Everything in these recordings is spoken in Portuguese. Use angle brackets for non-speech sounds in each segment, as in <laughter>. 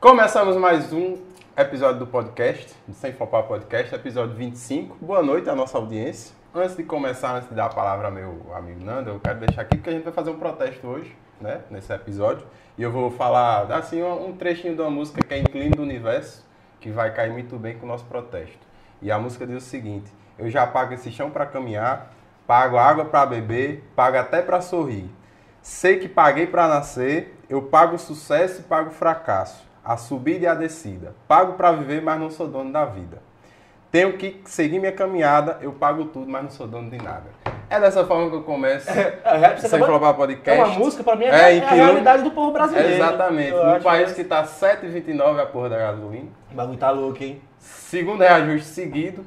Começamos mais um episódio do podcast, do Sem Flopar Podcast, episódio 25. Boa noite à nossa audiência. Antes de começar, antes de dar a palavra ao meu amigo Nando, eu quero deixar aqui porque a gente vai fazer um protesto hoje, né, nesse episódio. E eu vou falar, assim, um trechinho de uma música que é Inclino do Universo, que vai cair muito bem com o nosso protesto. E a música diz o seguinte: Eu já pago esse chão para caminhar, pago água para beber, pago até para sorrir. Sei que paguei para nascer, eu pago o sucesso e pago o fracasso a subida e a descida. Pago para viver, mas não sou dono da vida. Tenho que seguir minha caminhada, eu pago tudo, mas não sou dono de nada. É dessa forma que eu começo. <laughs> É, é, sem flopar podcast. É uma música, para mim, é, é a realidade do povo brasileiro. Exatamente. No país que está 7,29 a porra da gasolina. O bagulho tá louco, hein? Segundo reajuste seguido,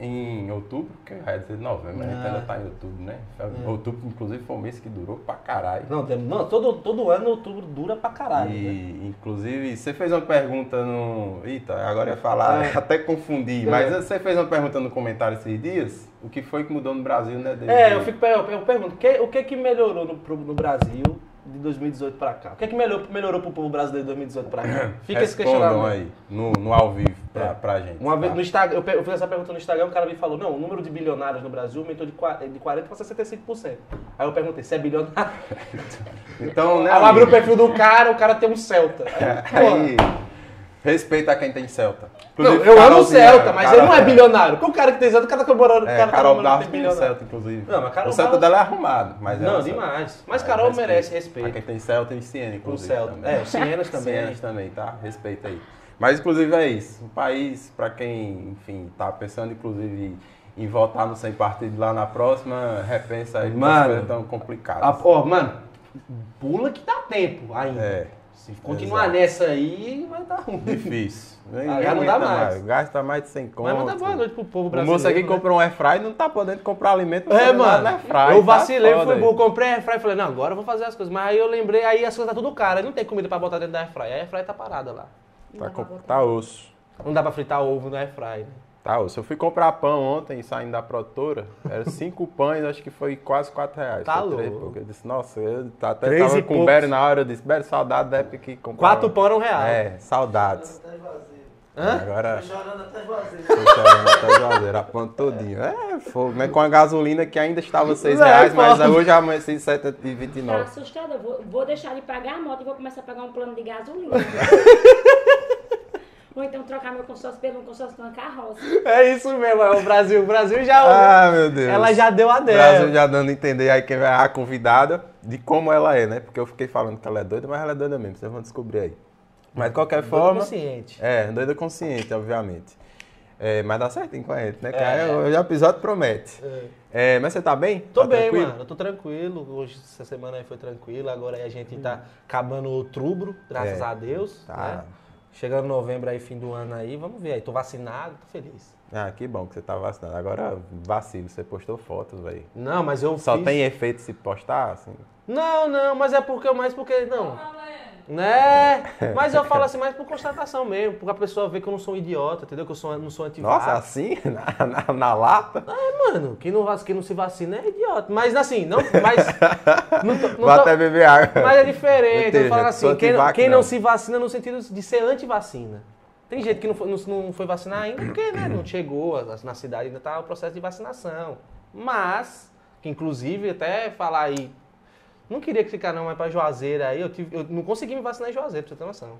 em outubro, que vai dizer novembro, mas a gente ainda tá em outubro, né? É. Outubro, inclusive, foi um mês que durou pra caralho. Não, não todo, todo ano outubro dura pra caralho. E, né? inclusive, você fez uma pergunta no. Eita, agora ia falar, é. até confundi, é. mas você fez uma pergunta no comentário esses dias, o que foi que mudou no Brasil, né? Desde é, eu, fico, eu, eu pergunto, que, o que que melhorou no, no Brasil de 2018 para cá? O que é que melhorou, melhorou para o povo brasileiro de 2018 para cá? <coughs> Fica esse questionamento. aí, no, no ao vivo, para é. Pra gente. Uma tá? vez no Instagram, eu fiz essa pergunta no Instagram, um cara me falou, não, o número de bilionários no Brasil aumentou de 40 para 65%. Aí eu perguntei, você é bilionário? <laughs> então, né? Aí eu abri o perfil do cara, o cara tem um Celta. <laughs> Aí, aí Respeita quem tem Celta. Inclusive, não, eu amo o Celta, mas ele não é bilionário. Porque o cara que tem Celta, o cara tá. É, o cara Carol tá tem bilionário. Celta, inclusive. Não, mas Carol o Celta dela é arrumado. Mas não, demais. Mas é, Carol respeito. merece respeito. A quem tem Celta e Siena, inclusive. O Celta. Também. É, o Sienas também. Sienas também, tá? Respeita aí. Mas, inclusive, é isso. Um país, para quem, enfim, tá pensando, inclusive, em votar no sem partido lá na próxima, repensa aí. Mano, coisas tão complicadas. Ó, mano, pula que dá tempo ainda. É. Se continuar Exato. nessa aí, vai dar ruim. Difícil. <laughs> Ah, já não dá mais. mais. Gasta mais de 100 conto. Mas manda boa noite pro povo brasileiro. O moço aqui né? comprou um airfry e não tá podendo comprar alimento. É, mano. Airfry, eu vacilei, tá fui burro, comprei airfry e falei, não, agora eu vou fazer as coisas. Mas aí eu lembrei, aí as coisas tá tudo cara. Não tem comida pra botar dentro da airfry. A airfry tá parada lá. Tá, com, tá osso. Não dá pra fritar ovo no airfry, né? Tá, se eu fui comprar pão ontem, saindo da produtora, era <laughs> cinco pães, acho que foi quase quatro reais. Tá louco. Eu disse, nossa, eu até três tava com o Berry na hora, eu disse, Berry, saudade da época que comprava. Quatro pão era um real. É, saudades. Hã? Agora... Tô chorando até Juazeiro. Tô chorando até Juazeiro, a ponto todinho. É, fogo, né? Com a gasolina que ainda estava seis reais, mas hoje amanheci 7,29. Tá assustado, vou, vou deixar de pagar a moto e vou começar a pagar um plano de gasolina. <laughs> Ou então trocar meu consórcio pelo consórcio de uma carroça. É isso mesmo, é o Brasil. O Brasil já. Ah, meu Deus. Ela já deu a dela. O Brasil já dando a entender aí quem vai a convidada de como ela é, né? Porque eu fiquei falando que ela é doida, mas ela é doida mesmo. Vocês vão descobrir aí. Mas de qualquer forma. Doida consciente. É, doida consciente, obviamente. É, mas dá certinho com a gente, né? Que é. aí o episódio promete. É. É, mas você tá bem? Tô tá bem, tranquilo? mano. Eu tô tranquilo. Hoje, essa semana aí foi tranquila. Agora aí a gente tá acabando outubro, graças é. a Deus. Tá. Né? Chegando novembro aí, fim do ano aí, vamos ver aí. Tô vacinado, tô feliz. Ah, que bom que você tá vacinado. Agora, vacilo, você postou fotos, velho. Não, mas eu Só fiz... tem efeito se postar, assim? Não, não, mas é porque, mais porque, não. Né? Mas eu falo assim mais por constatação mesmo, porque a pessoa vê que eu não sou um idiota, entendeu? Que eu sou, não sou antivacina. Nossa, assim? <laughs> Na, na, na, lata? É, mano, quem não, quem não se vacina é idiota. Mas assim, não. Mas. <laughs> Não, não Vou até beber água. Mas é diferente. Eu falo assim, quem, quem não. não se vacina no sentido de ser antivacina. Tem gente que não foi, não, não foi vacinar ainda porque né, não chegou na cidade, ainda está o processo de vacinação. Mas, que inclusive até falar aí não queria que ficar não mais pra Juazeiro aí. Eu, tive, eu não consegui me vacinar em Juazeiro, pra você ter noção.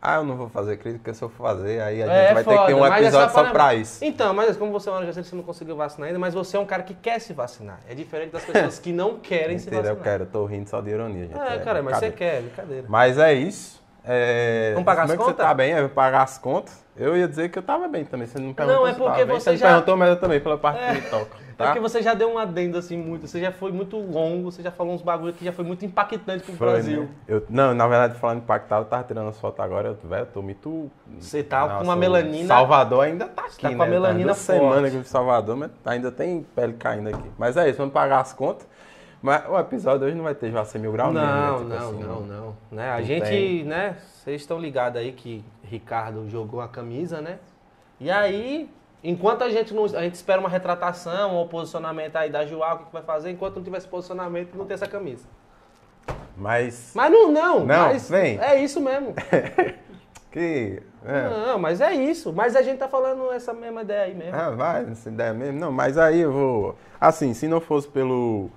Ah, eu não vou fazer crítica, se eu for fazer, aí a é, gente vai foda, ter que ter um episódio só pra isso. Então, mas como você mora em Juazeiro, você não conseguiu vacinar ainda, mas você é um cara que quer se vacinar. É diferente das pessoas <laughs> que não querem se vacinar. eu quero, eu tô rindo só de ironia, gente. É, é cara, mas você quer, brincadeira. Mas é isso. É... Vamos pagar as contas? você tá bem, eu pagar as contas. Eu ia dizer que eu tava bem também, você não perguntou Não, é porque você, você já... perguntou, mas eu também, pela parte é. que toca. Tá? É porque você já deu um adendo assim muito, você já foi muito longo, você já falou uns bagulho que já foi muito impactante pro foi, Brasil. Né? Eu, não, na verdade, falando impactado, eu tava tirando as fotos agora, eu, velho, eu tô muito... Você tá Nossa, com uma melanina... Salvador ainda tá aqui, tá né? com a melanina tá semana que eu Salvador, mas ainda tem pele caindo aqui. Mas é isso, vamos pagar as contas. Mas o episódio hoje não vai ter já 100 mil graus não, mesmo, né? Tipo não, assim, não, não, Né? A gente, tem. né? Vocês estão ligados aí que Ricardo jogou a camisa, né? E aí Enquanto a gente, não, a gente espera uma retratação ou posicionamento aí da Joal, o que, que vai fazer? Enquanto não tiver esse posicionamento, não tem essa camisa. Mas. Mas não, não. Não, mas vem. É isso mesmo. <laughs> que. É. Não, mas é isso. Mas a gente tá falando essa mesma ideia aí mesmo. Ah, vai, essa ideia mesmo. Não, mas aí eu vou. Assim, se não fosse pelo.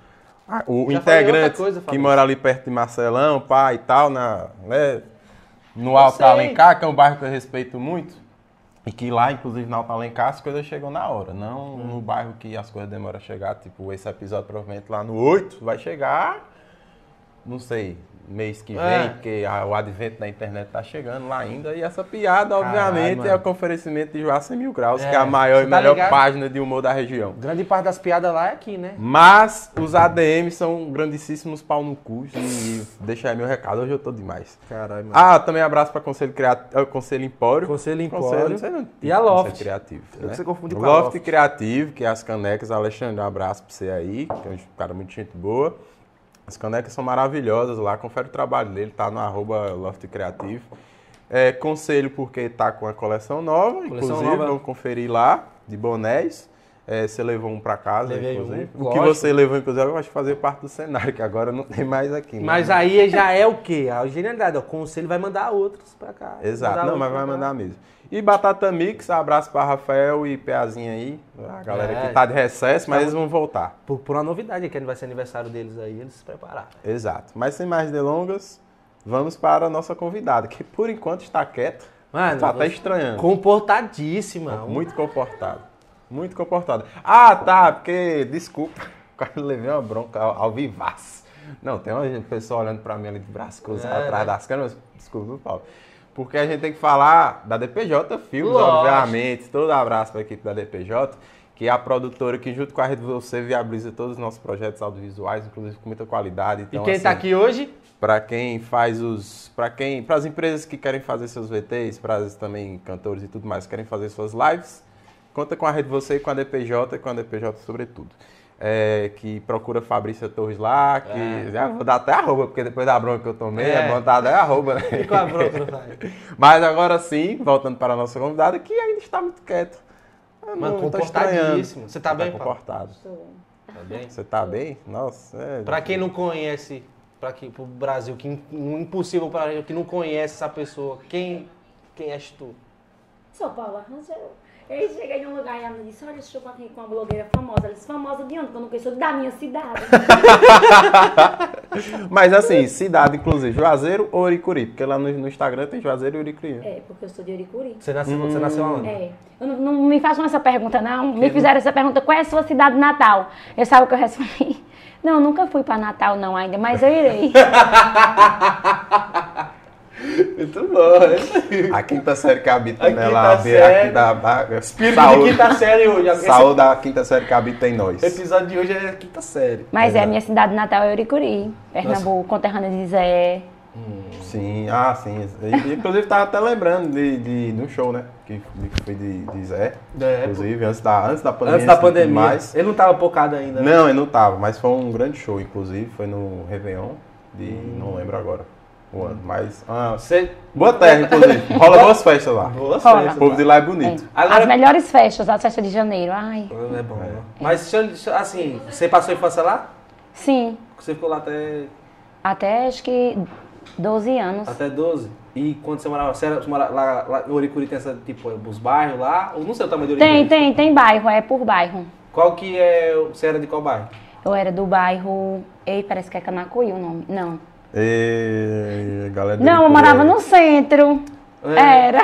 Ah, o Já integrante coisa, que mora ali perto de Marcelão, pai e tal, na, né, no Alto. Alencar, que é um bairro que eu respeito muito. E que lá, inclusive, no Alto Alencar, as coisas chegam na hora. Não Hum. no bairro que as coisas demoram a chegar. Tipo, esse episódio provavelmente lá no 8 vai chegar. Não sei, mês que vem, É. porque a- o advento da internet tá chegando lá ainda. E essa piada, obviamente, mano. é o oferecimento de Joacim Mil Graus, É, que é a maior você e tá melhor ligado? página de humor da região. Grande parte das piadas lá é aqui, né? Mas os ADMs são grandíssimos pau no cu. E deixa aí meu recado, hoje eu tô demais. Caralho, mano. Ah, também abraço para Conselho, Criativo, Conselho Empório. Conselho Conselho, Empório. não sei não, E a Conselho Loft. Criativo. É né? você confunde com a Loft, Loft. Criativo, que é as canecas. Alexandre, um abraço pra você aí, que é um cara muito gente boa. As canecas são maravilhosas lá, confere o trabalho dele, tá no arroba Loft Criativo. É, conselho porque tá com a coleção nova, Coleção inclusive, nova. vamos conferir lá, de bonés. É, você levou um pra casa, Levei inclusive. um, o que lógico. você levou, inclusive, eu acho que fazer parte do cenário, que agora não tem mais aqui. né? Mas aí já é o quê? A genialidade. O conselho vai mandar outros pra cá. Exato, não, mas vai cá. mandar mesmo. E Batata Mix, abraço pra Rafael e Peazinha aí, a galera É. que tá de recesso, mas eles vão voltar. Por, por uma novidade, que vai ser aniversário deles aí, eles se prepararam. Exato. Mas sem mais delongas, vamos para a nossa convidada, que por enquanto está quieta. Mano, tá até estranhando. Comportadíssima. Muito comportado. Muito comportado. Ah, tá, porque, desculpa, <laughs> quase levei uma bronca ao, ao vivaço. Não, tem uma pessoa olhando pra mim ali de braço cruzado É, atrás né? das câmeras. Desculpa, Paulo. Porque a gente tem que falar da DPJ Filmes, Lógico. obviamente. Todo abraço para a equipe da DPJ, que é a produtora que, junto com a Rede Você, viabiliza todos os nossos projetos audiovisuais, inclusive com muita qualidade. E Então, quem tá assim, aqui hoje? para quem faz os para quem para as empresas que querem fazer seus VTs para as também cantores e tudo mais que querem fazer suas lives conta com a rede você e com a DPJ e com a DPJ sobretudo é, que procura Fabrícia Torres lá que já vou dar até arroba porque depois da bronca que eu tomei É. é, bom dar até arroba né? Fica a bronca, <laughs> vai. mas agora sim voltando para a nossa convidada que ainda está muito quieta Eu Mano, não comportadíssimo. Você tá bem, Paulo? comportado Estou. Tá bem? você tá bem nossa é... Pra quem não conhece, para pro Brasil, que im- impossível para que não conhece essa pessoa, quem quem és tu? Sou Paula Rangel. Eu cheguei num lugar e ela me disse, olha, falar aqui com uma blogueira famosa. Ela disse, famosa de onde? Que eu não conheço, da minha cidade. <laughs> Mas assim, cidade, inclusive, Juazeiro ou Uricuri? Porque lá no, no Instagram tem Juazeiro e Uricuri. né? é, porque eu sou de Uricuri. Você nasceu, você nasceu aonde? É. Eu não, não me façam essa pergunta, não. Me fizeram essa pergunta, qual é a sua cidade natal? Eu sabe o que eu respondi? <laughs> Não, nunca fui pra Natal não ainda, mas eu irei. <laughs> Muito bom. A quinta série que habita A nela, quinta a série. aqui da da- Espírito saúde, de quinta série hoje. Esse saúde da quinta série que habita em nós. episódio de hoje é quinta série. Mas é, a minha cidade natal é Uricuri, Pernambuco, conterrânea de Zé. Sim, ah, sim. Inclusive, tava até lembrando de, de, de um show, né? Que, que foi de, de Zé. É, inclusive, antes da, antes da pandemia. Antes da assim, pandemia. Mais. Ele não tava pocado ainda, né? Não, ele não tava, mas foi um grande show, inclusive. Foi no Réveillon, de. não lembro agora o ano. Mas. ah, Você... boa terra, inclusive. Rola boas festas lá. Boa Rola. O festa. povo de lá é bonito. É. Agora- As melhores festas, as festas de janeiro. Ai, É bom. né? Mas, assim, você passou a infância lá? sim. Você ficou lá até, Até acho que 12 anos. até 12? E quando você morava, você, morava lá, lá no Oricuri tem essa, tipo, os bairros lá? Ou não sei o tamanho do Oricuri? Tem, tem, tem bairro, é por bairro. Qual que é, o- você era de qual bairro? Eu era do bairro. Ei, parece que é Canacuí o nome. Não. E, galera Não, eu Uricuri morava no centro. É. Era.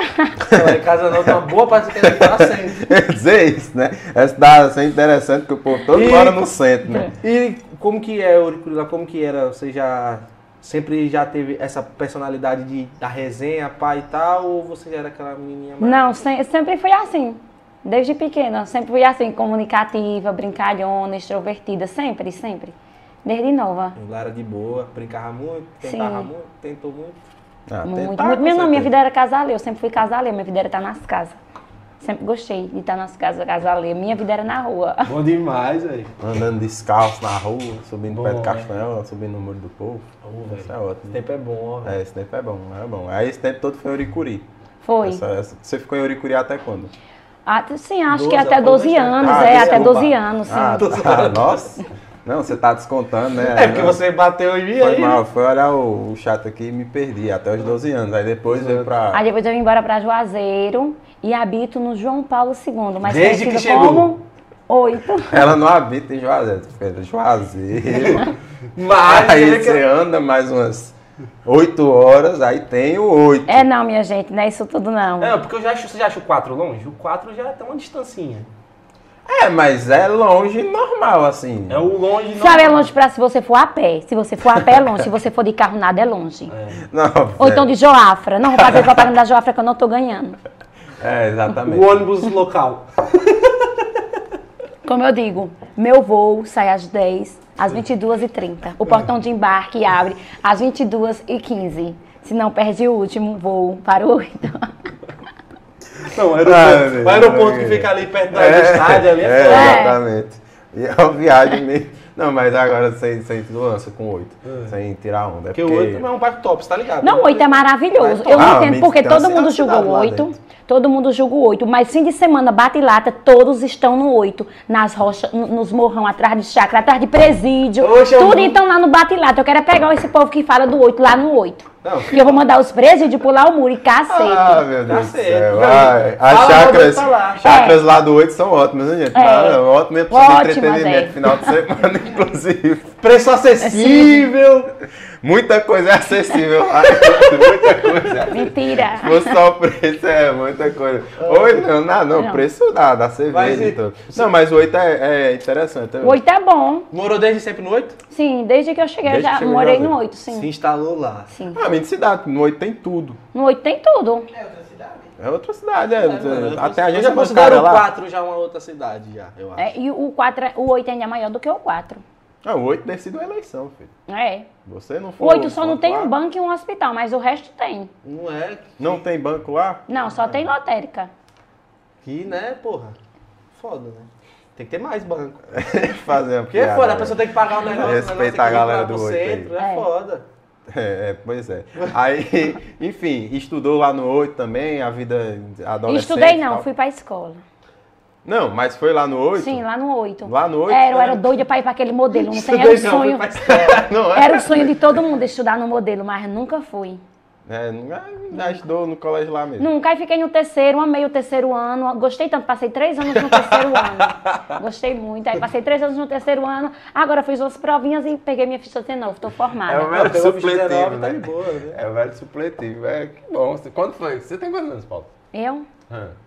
Lá em casa não, tem uma boa parte que era lá sempre. Quer dizer isso, né? Essa dá ser interessante que o povo todo E- mora no centro, né? E como que é lá? Como que era? Você já sempre já teve essa personalidade de, da resenha, pai e tal? Ou você já era aquela menininha mais... Não, se- sempre fui assim. Desde pequena. Sempre fui assim, comunicativa, brincalhona, extrovertida. Sempre, sempre. Desde nova. Lá era de boa, brincava muito, tentava Sim. muito, tentou muito. Ah, Muito, tentar, muito. Minha, não, minha vida era casaleira. Eu sempre fui casaleira. Minha vida era estar nas casas. Sempre gostei de estar nas casas casaleira. Minha vida era na rua. <laughs> Bom demais, velho. Andando descalço na rua, subindo Bom, pé de né? castanhol, subindo no muro do povo. Isso é Esse ótimo. tempo é bom, ó, velho. É, esse tempo é bom, é bom. Aí esse tempo todo foi Uricuri. Foi. Essa- essa- você ficou em Uricuri até quando? Ah, sim, acho 12, que até 12 anos, ah, é, até 12 anos, sim. Ah, <laughs> tá, nossa. Não, você tá descontando, né? É porque você bateu em mim Foi aí. mal, foi olhar o, o chat aqui e me perdi até os 12 anos. Aí depois veio pra. Aí depois eu vim embora pra Juazeiro e habito no João Paulo II. Mas Desde que chegou. Como oito. Ela não habita em Juazeiro, Juazeiro. <laughs> mas aí você anda mais umas 8 horas, aí tem o 8. É não, minha gente, não é isso tudo não. É, porque eu já acho, você já acha o 4 longe? O 4 já tem uma distancinha. É, mas é longe normal, assim. É o longe normal. Sabe, é longe pra se você for a pé. Se você for a pé, é longe. se você for de carro, nada é longe. É. Não, Ou então de Joafra. Não vou fazer propaganda da Joafra que eu não tô ganhando. É, exatamente. O ônibus local. <laughs> Como eu digo, meu voo sai às 10, às 22h30. O portão de embarque abre às 22h15. Se não, perde o último voo para o 8. Não, o aeroporto, o aeroporto que fica ali perto da é, estádio ali. É, é, exatamente. E é uma viagem meio... Não, mas agora sem, sem lança com oito. É. Sem tirar onda. É porque, o oito é um parque top, você tá ligado? Não, oito é maravilhoso. Eu não ah, entendo porque todo mundo julga o oito. Todo mundo julga o 8, mas fim de semana, bate lata, todos estão no 8. Nas rochas, nos morrão, atrás de chácara, atrás de presídio. Oxe, tudo então lá no bate lata. Eu quero é pegar esse povo que fala do 8 lá no 8. Não. E eu vou mandar os presídios pular o muro e cacete. Ah, meu Deus cacete. do céu. Ai, as chácaras, chácaras é. lá do 8 são ótimas, né, gente? É. Ah, ótimo para entretenimento, é. final de semana, <laughs> inclusive. Preço acessível. Muita coisa é acessível lá. <laughs> muita coisa. Mentira. Se fosse só o preço, é muita coisa. Oi, não, não, não, não. preço dá, da cerveja e tudo. Não, mas o 8 é, é interessante. O 8 é bom. Morou desde sempre no 8? Sim, desde que eu cheguei, desde eu já morei no 8, sim. Se instalou lá. Sim. Ah, minha cidade, no 8 tem tudo. No 8 tem tudo. É outra cidade. É outra cidade, é. é até a gente já considera o 4 já uma outra cidade, já, eu acho. É, e o, 4, o 8 ainda é maior do que o 4. Ah, o 8 decide uma eleição, filho. É. Você não for. O 8 só não tem lá? um banco e um hospital, mas o resto tem. Não é? Não tem banco lá? Não, só tem lotérica. Que, né, porra? Foda, né? Tem que ter mais banco. <laughs> Fazer uma <laughs> Porque é foda, a pessoa tem que pagar o negócio. Respeitar a galera do 8 centro, é, é foda. É, é, pois é. Aí, <laughs> enfim, estudou lá no 8 também, a vida adolescente. Estudei não, fui pra escola. Não, mas foi lá no 8? Sim, lá no 8. Lá no 8? Era, eu era doida para ir para aquele modelo. Não <laughs> tem, era o sonho. <laughs> Não, era. era o sonho de todo mundo estudar no modelo, mas nunca fui. É, já estudou no colégio lá mesmo? Nunca, aí fiquei no terceiro, amei o terceiro ano, gostei tanto, passei três anos no terceiro <laughs> ano. Gostei muito, aí passei três anos no terceiro ano, agora fiz umas provinhas e peguei minha ficha de novo, estou formada. É o velho supletivo, tá né? Tá boa, né? É o velho supletivo, é que bom. Quando foi? Você tem quantos anos, Paulo? Eu? Hum.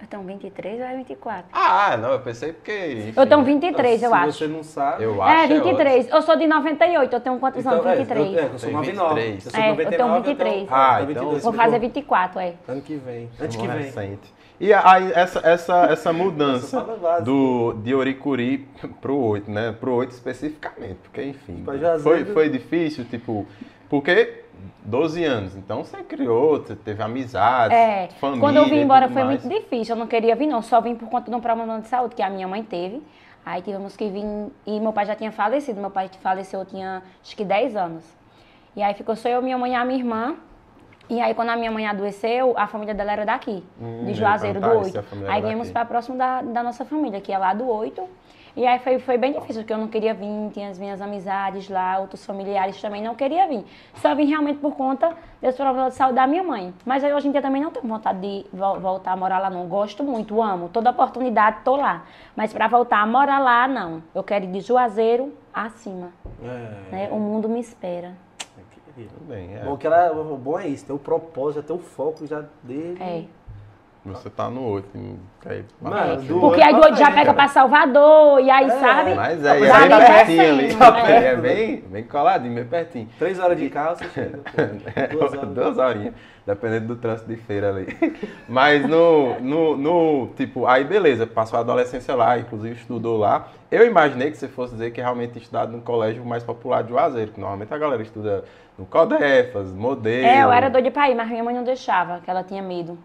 Eu tenho 23 ou é 24? Ah, não, eu pensei porque. Enfim, eu tenho 23, né? eu acho. Se você não sabe. Eu acho. É, 23. É eu sou de 98, eu tenho quantos então, anos? 23. É, eu, eu sou 99. Eu sou é, 99, eu tenho 23. Eu tenho, ah, então. Vou fazer 24, é. Ano que vem. Ano que vem. Recente. E aí, essa, essa, essa mudança do, de Oricuri pro 8, né? Pro 8 especificamente, porque, enfim. Foi, foi difícil, tipo. Porque 12 anos, então você criou, você teve amizade, é, família. Quando eu vim embora foi mais. muito difícil, eu não queria vir, não. Só vim por conta de um problema de saúde que a minha mãe teve. Aí tivemos que vir. E meu pai já tinha falecido. Meu pai faleceu, eu tinha acho que 10 anos. E aí ficou só eu, minha mãe e a minha irmã. E aí, quando a minha mãe adoeceu, a família dela era daqui, hum, de Juazeiro, do 8. Aí viemos para próximo da, da nossa família, que é lá do 8. E aí foi, foi bem difícil, porque eu não queria vir, tinha as minhas amizades lá, outros familiares também não queria vir. Só vim realmente por conta desse problema de saúde da minha mãe. Mas aí hoje em dia também não tenho vontade de voltar a morar lá não. Gosto muito, amo. Toda oportunidade tô lá. Mas para voltar a morar lá, não. Eu quero ir de Juazeiro acima. É. Né? O mundo me espera. Tudo bem, é. Bom, que ela, o bom é isso, ter o propósito, ter o foco já dele. É. Você tá no 8. Aí, Mano, porque aí do 8 já pega pra Salvador, e aí, é, sabe? Mas é, é bem pertinho ali. É. <laughs> é bem, bem coladinho, bem pertinho. Três horas de carro, você chega. <laughs> Duas, horas. Duas horinhas, dependendo do trânsito de feira ali. <laughs> Mas no, no, no, tipo, aí beleza, passou a adolescência lá, inclusive estudou lá. Eu imaginei que você fosse dizer que realmente estudado no colégio mais popular de Juazeiro, que normalmente a galera estuda no Codefas, Modelo. É, eu era doida pra ir, mas minha mãe não deixava, que ela tinha medo.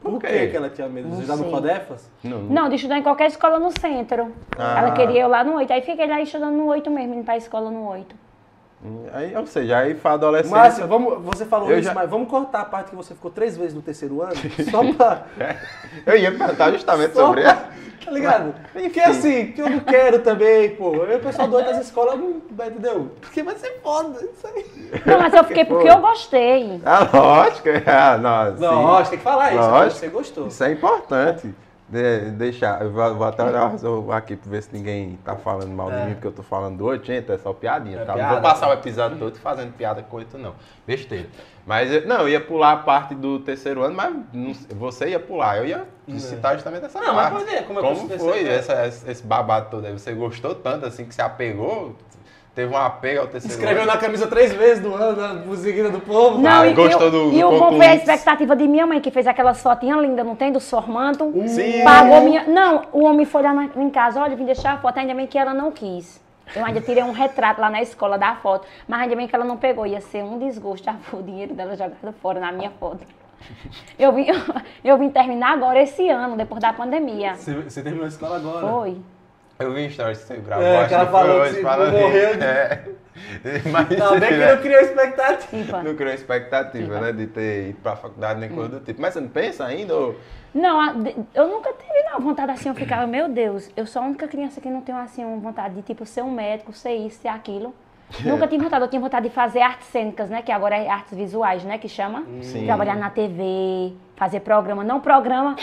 Por, Por que, que ela tinha medo de estudar no Codefas? Não, não, de estudar em qualquer escola no centro. Ah. Ela queria eu lá no 8. Aí fiquei lá estudando no 8 mesmo, indo pra escola no 8. Aí, ou seja, aí foi adolescente. Márcio, vamos, você falou isso, já... mas vamos cortar a parte que você ficou três vezes no terceiro ano? <laughs> Só pra. eu ia perguntar justamente só sobre pra... Tá ligado? Porque assim, que eu não quero também, pô. O pessoal do das escolas não. Entendeu? Porque vai ser foda isso aí. Não, mas eu fiquei porque eu gostei. Ah, lógico. Ah, não, não, lógico, tem que falar isso. Lógico, você gostou. Isso é importante. De, deixar, eu vou, vou até olhar aqui pra ver se ninguém tá falando mal de é. mim, porque eu tô falando do 80, é só piadinha, é tá? Piada, não vou passar o episódio todo fazendo piada com oito, não. Besteira. Mas, eu, não, eu ia pular a parte do terceiro ano, mas não, você ia pular. Eu ia é. citar justamente essa não, parte. Não, mas pode como, como foi essa, esse babado todo aí? Você gostou tanto, assim, que se apegou? Teve uma apego ao terceiro Escreveu ano. na camisa três vezes do ano, na musiquinha do povo. Não, ah, e, gostou eu, do, do E o bom foi a expectativa de minha mãe, que fez aquela fotinha linda, não tem? Do formanto. Sim. Pagou minha... Não, o homem foi lá na, em casa, olha, vim deixar a foto, ainda bem que ela não quis. Eu ainda tirei um retrato lá na escola da foto, mas ainda bem que ela não pegou. Ia ser um desgosto o dinheiro dela jogado fora na minha foto. <laughs> Eu vim, <laughs> eu vim terminar agora esse ano, depois da pandemia. Você, você terminou a escola agora? Foi. Eu vi stories que você gravou, é, acho que falou hoje, falando morreu de... É. Mas, Ainda bem que não criou expectativa. Não criou expectativa, né? De ter ido pra faculdade nem coisa do tipo. Mas você não pensa ainda? Ou... Não, eu nunca tive não, vontade assim, eu ficava, meu Deus, eu sou a única criança que não tem assim, vontade de tipo ser um médico, ser isso, ser aquilo. <laughs> Nunca tive vontade, eu tinha vontade de fazer artes cênicas, né? Que agora é artes visuais, né? Que chama. Sim. Trabalhar na TV, fazer programa, não programa.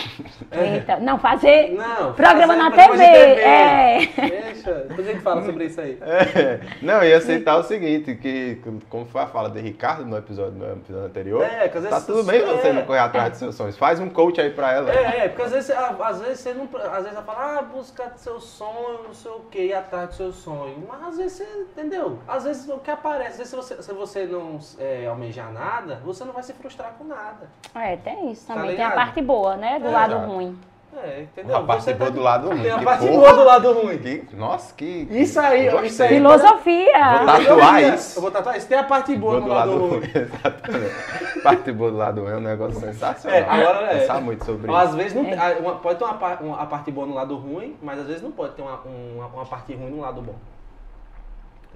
Eita, não, fazer não, programa fazer na TV. TV. É. Deixa, depois a gente fala sobre isso aí. É. Não, ia aceitar o seguinte, que como foi a fala de Ricardo no episódio, no episódio anterior, é, que às vezes, tá tudo bem é, você não correr atrás dos seus sonhos. Faz um coach aí pra ela. É, é porque às vezes, às vezes você não. Às vezes ela fala, ah, busca seu sonho, não sei o que, ir atrás do seu sonho. Mas às vezes você, entendeu? Às vezes o que aparece, às vezes se você, se você não é, almejar nada, você não vai se frustrar com nada. É, tem isso também. Tá tem a parte boa, né? Do é, lado ruim. É, entendeu? A parte boa tá... do lado ruim. Tem a parte boa do lado ruim. Que... Nossa, que. Isso aí, isso aí. Filosofia. Vou tatuar isso. Eu vou tatuar isso. Tem a parte boa, boa do, lado, lado ruim. <laughs> Exatamente. parte boa do lado ruim é um negócio sensacional. É, agora é. Pensar muito sobre às isso. Às vezes não é. uma, pode ter uma, uma, a parte boa no lado ruim, mas às vezes não pode ter uma, uma, uma parte ruim no lado bom.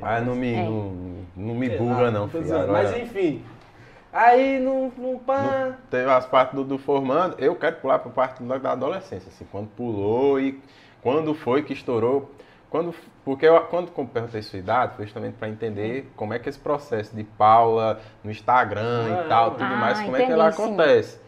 Ah, não me, é. não, não me buga, não, filho. Agora... Mas enfim. Aí não, não pá. Teve as partes do, do, formando. Eu quero pular para a parte da adolescência, assim, quando pulou e quando foi que estourou. Quando, porque eu, quando eu perguntei sua idade, foi justamente para entender como é que esse processo de Paula no Instagram ah, e tal, tudo ah, mais, como é que ela acontece.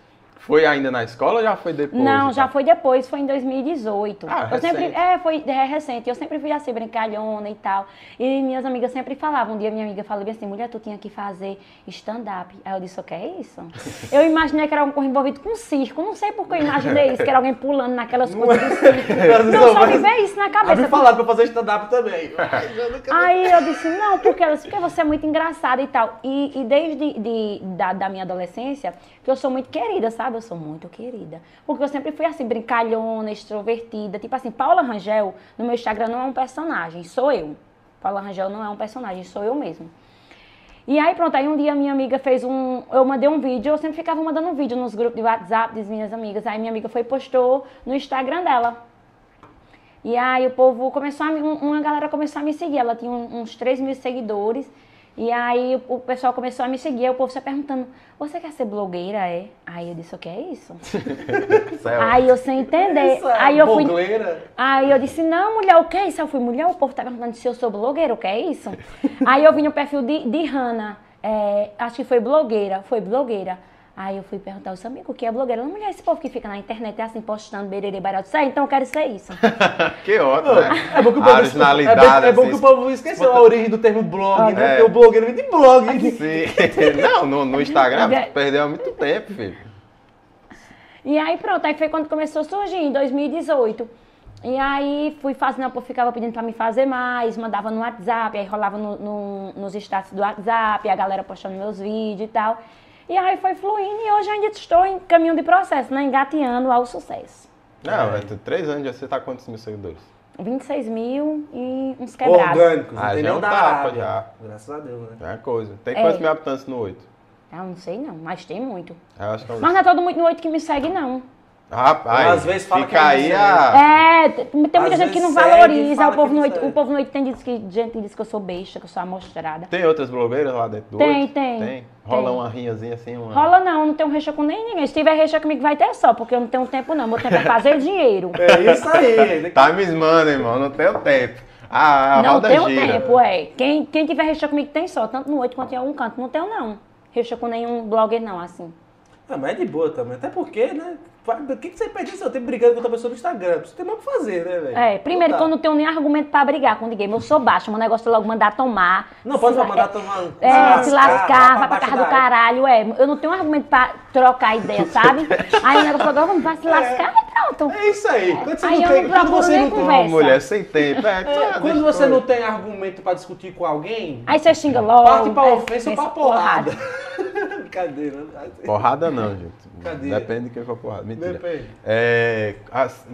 Foi ainda na escola ou já foi depois? Não, já foi depois, foi em 2018. Ah, eu recente. sempre, é, foi é, recente. Eu sempre fui assim, brincalhona e tal. E minhas amigas sempre falavam. Um dia minha amiga falou assim, mulher, tu tinha que fazer stand-up. Aí eu disse, o que é isso? <laughs> eu imaginei que era um envolvido com circo. Não sei por que eu imaginei isso, que era alguém pulando naquelas coisas do circo. <laughs> não, só me veio isso na cabeça. Me falaram pra fazer stand-up também. <laughs> Aí eu disse, não, porque, ela disse, porque você é muito engraçada e tal. E, e desde de, da, da minha adolescência, que eu sou muito querida, sabe? Sabe? Eu sou muito querida. Porque eu sempre fui assim, brincalhona, extrovertida. Tipo assim, Paula Rangel, no meu Instagram, não é um personagem, sou eu. Paula Rangel não é um personagem, sou eu mesmo. E aí, pronto, aí um dia minha amiga fez um. Eu mandei um vídeo, eu sempre ficava mandando um vídeo nos grupos de WhatsApp das minhas amigas. Aí minha amiga foi e postou no Instagram dela. E aí o povo começou a. Uma galera começou a me seguir. Ela tinha uns 3 mil seguidores. E aí o pessoal começou a me seguir, o povo se perguntando, você quer ser blogueira, é? Aí eu disse, o que é isso? <laughs> aí eu sem entender. Isso, aí eu fui. Aí eu disse, não, mulher, o que é isso? Eu fui, mulher, o povo tá perguntando se eu sou blogueira, o que é isso? <laughs> aí eu vi no perfil de, de Hannah, é, acho que foi blogueira, foi blogueira. Aí eu fui perguntar ao seu amigo o que é blogueira. Ela, mulher, esse povo que fica na internet é assim, postando bererê barato. Sai, então eu quero ser isso. <laughs> que ótimo, né? É bom que o povo, originalidade, é, bem, é bom que o assim. povo esqueceu a origem do termo blog, ah, né? É. Porque o blogueiro vem de blog. Sim. <laughs> Não, no, no Instagram perdeu há muito tempo, filho. E aí pronto, aí foi quando começou a surgir, em 2018. E aí fui fazendo, eu ficava pedindo para me fazer mais, mandava no WhatsApp, aí rolava no, no, nos status do WhatsApp, a galera postando meus vídeos e tal. E aí foi fluindo e hoje ainda estou em caminho de processo, né? Engateando ao sucesso. Não, é. três anos já você está quantos mil seguidores? 26 mil e uns quebrados. Orgânicos, ah, já é um tapa já. Graças a Deus, né? É coisa. Tem quantos é. mil habitantes no 8? Ah, não sei não, mas tem muito. Eu acho que é mas não é todo mundo no 8 que me segue, não. Rapaz, às vezes fala fica que é aí a... É, tem muita às gente que não valoriza, o povo, noite, o povo noite tem diz que, gente diz que eu sou besta, que eu sou amostrada. Tem outras blogueiras lá dentro do Tem, tem. Tem. Rola tem. uma rinhazinha assim? Uma... Rola não, não tenho recha com nem ninguém. Se tiver recha comigo vai ter só, porque eu não tenho tempo não. Meu tempo é fazer <laughs> dinheiro. É isso aí. tá me esmando, irmão, não tenho tempo. Ah, a não roda tenho gira. tempo, é. Quem, quem tiver recha comigo tem só, tanto no oito quanto em algum canto. Não tenho não. Recha com nenhum blogger não, assim. Ah, mas é de boa também. Até porque, né? Por que, que você perde seu tempo brigando com outra pessoa no Instagram? Você tem mais o que fazer, né, velho? É, primeiro que eu não tenho nem argumento pra brigar com ninguém. Eu sou baixo, meu negócio é logo mandar tomar. Não, pode mandar tomar. É, se lascar, vai pra casa do caralho. É, eu não tenho argumento pra trocar ideia, sabe? <laughs> aí o negócio logo, vamos, vai se lascar é. e pronto. É isso aí. Quando você aí não tem, quando você não conversa. Uma mulher sem tempo. É, é, quando você não tem argumento pra discutir com alguém. Aí você xinga logo. Parte pra ofensa ou pra porrada. Brincadeira. Porrada não, <laughs> gente. Cadê? Depende de quem for porrada. Mentira. Depende. É,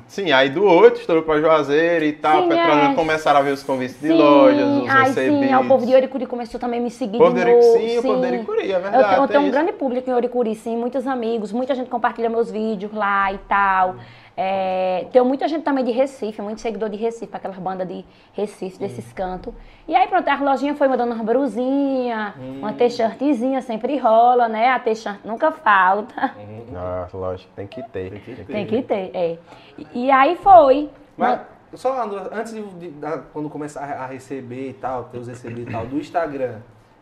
sim, aí do 8 estourou pra Juazeiro e tal. Sim, Petrolina é. começaram a ver os convites sim. de lojas, os Ai, recebidos. Sim, o povo de Oricuri começou também a me seguir. O povo de Oricuri, sim, sim, o povo de Oricuri, é verdade. Eu tenho, eu tenho um grande público em Oricuri, sim, muitos amigos, muita gente compartilha meus vídeos lá e tal. É, tem muita gente também de Recife, muito seguidor de Recife, aquelas bandas de Recife, desses cantos. E aí, pronto, a lojinha foi mandando uma brusinha, hum. uma t-shirtzinha, sempre rola, né? A t-shirt nunca falta. Hum. Ah, lógico, tem que ter. Tem que ter, tem que ter é. E, e aí foi. Mas, só antes de, de, de, quando começar a receber e tal, ter os receber e tal, do Instagram,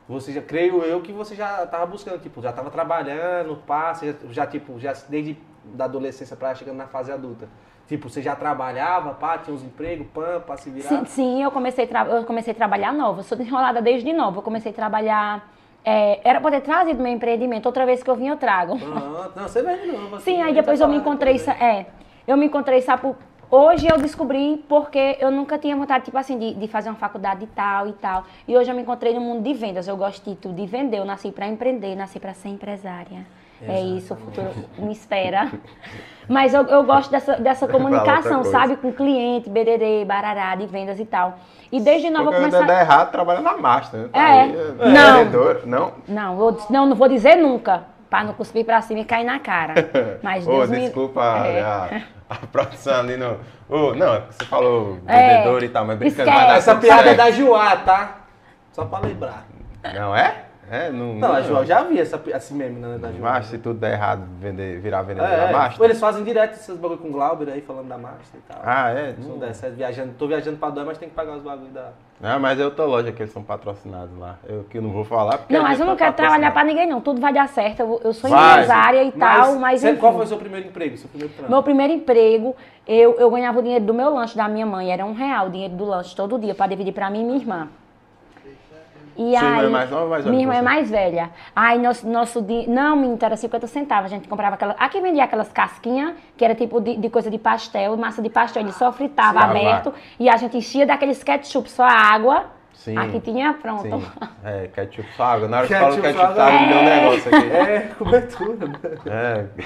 você já, creio eu que você já estava buscando, tipo, já estava trabalhando, passa, já, já, tipo, já desde da adolescência para chegando na fase adulta? Tipo, você já trabalhava, pá, tinha uns empregos, pã, pra se virar? Sim, sim eu, comecei eu comecei a trabalhar nova. Eu sou enrolada desde nova. Eu comecei a trabalhar... É, era para ter trazido meu empreendimento. Outra vez que eu vim, eu trago. Ah, não, você vem não. Sim, aí depois eu me encontrei... É, eu me encontrei, sabe, Hoje eu descobri porque eu nunca tinha vontade, tipo assim, de, de, fazer uma faculdade e tal e tal. E hoje eu me encontrei no mundo de vendas. Eu gosto de tudo, de vender. Eu nasci para empreender, nasci para ser empresária. Exatamente. É isso, o futuro me espera. <laughs> Mas eu, eu gosto dessa, dessa comunicação, sabe? Com cliente, bererê, barará, de vendas e tal. E desde nova eu comecei... der errado, trabalha na Master, né? Tá é. Aí, é. Não. Vendedor, não? Não, eu, não, não vou dizer nunca. Para não cuspir para cima e cair na cara. <laughs> Mas Deus oh, me... desculpa é. a, a, <laughs> produção ali no... Oh, não, você falou é. vendedor é. e tal, mas brincando. Essa piada é da Joá, tá? Só para lembrar. Não é? É, não. Não, a João já vi essa, esse meme né, da João. Mas se tudo der errado, vender, virar vendedor é, da Master. Eles fazem direto esses bagulho com o Glauber aí, falando da Master e tal. Ah, é? Se não der certo, viajando, tô viajando pra Dói, mas tem que pagar os bagulhos da. Ah, mas é outra loja que eles são patrocinados lá. Eu que não vou falar porque. Não, mas eu não tá quero trabalhar pra ninguém, não. Tudo vai dar certo. Eu, eu sou vai, empresária e tal, mas. Você, qual foi o seu primeiro emprego? Seu primeiro Meu primeiro emprego, eu, eu ganhava o dinheiro do meu lanche da minha mãe. Era um real o dinheiro do lanche todo dia, pra dividir pra mim e minha irmã. E Sua aí, irmã é mais nova ou mais velha? Minha irmã é mais velha. Aí nosso, nosso não, menino, era 50 centavos. A gente comprava aquela. Aqui vendia aquelas casquinhas, que era tipo de, de coisa de pastel, massa de pastel. Ele só fritava Sim, aberto. E a gente enchia daqueles ketchup, só água Sim. Aqui tinha pronto. Sim. É, ketchup só água. Na hora que fala ketchup só água, me deu um negócio aqui. É, cobertura.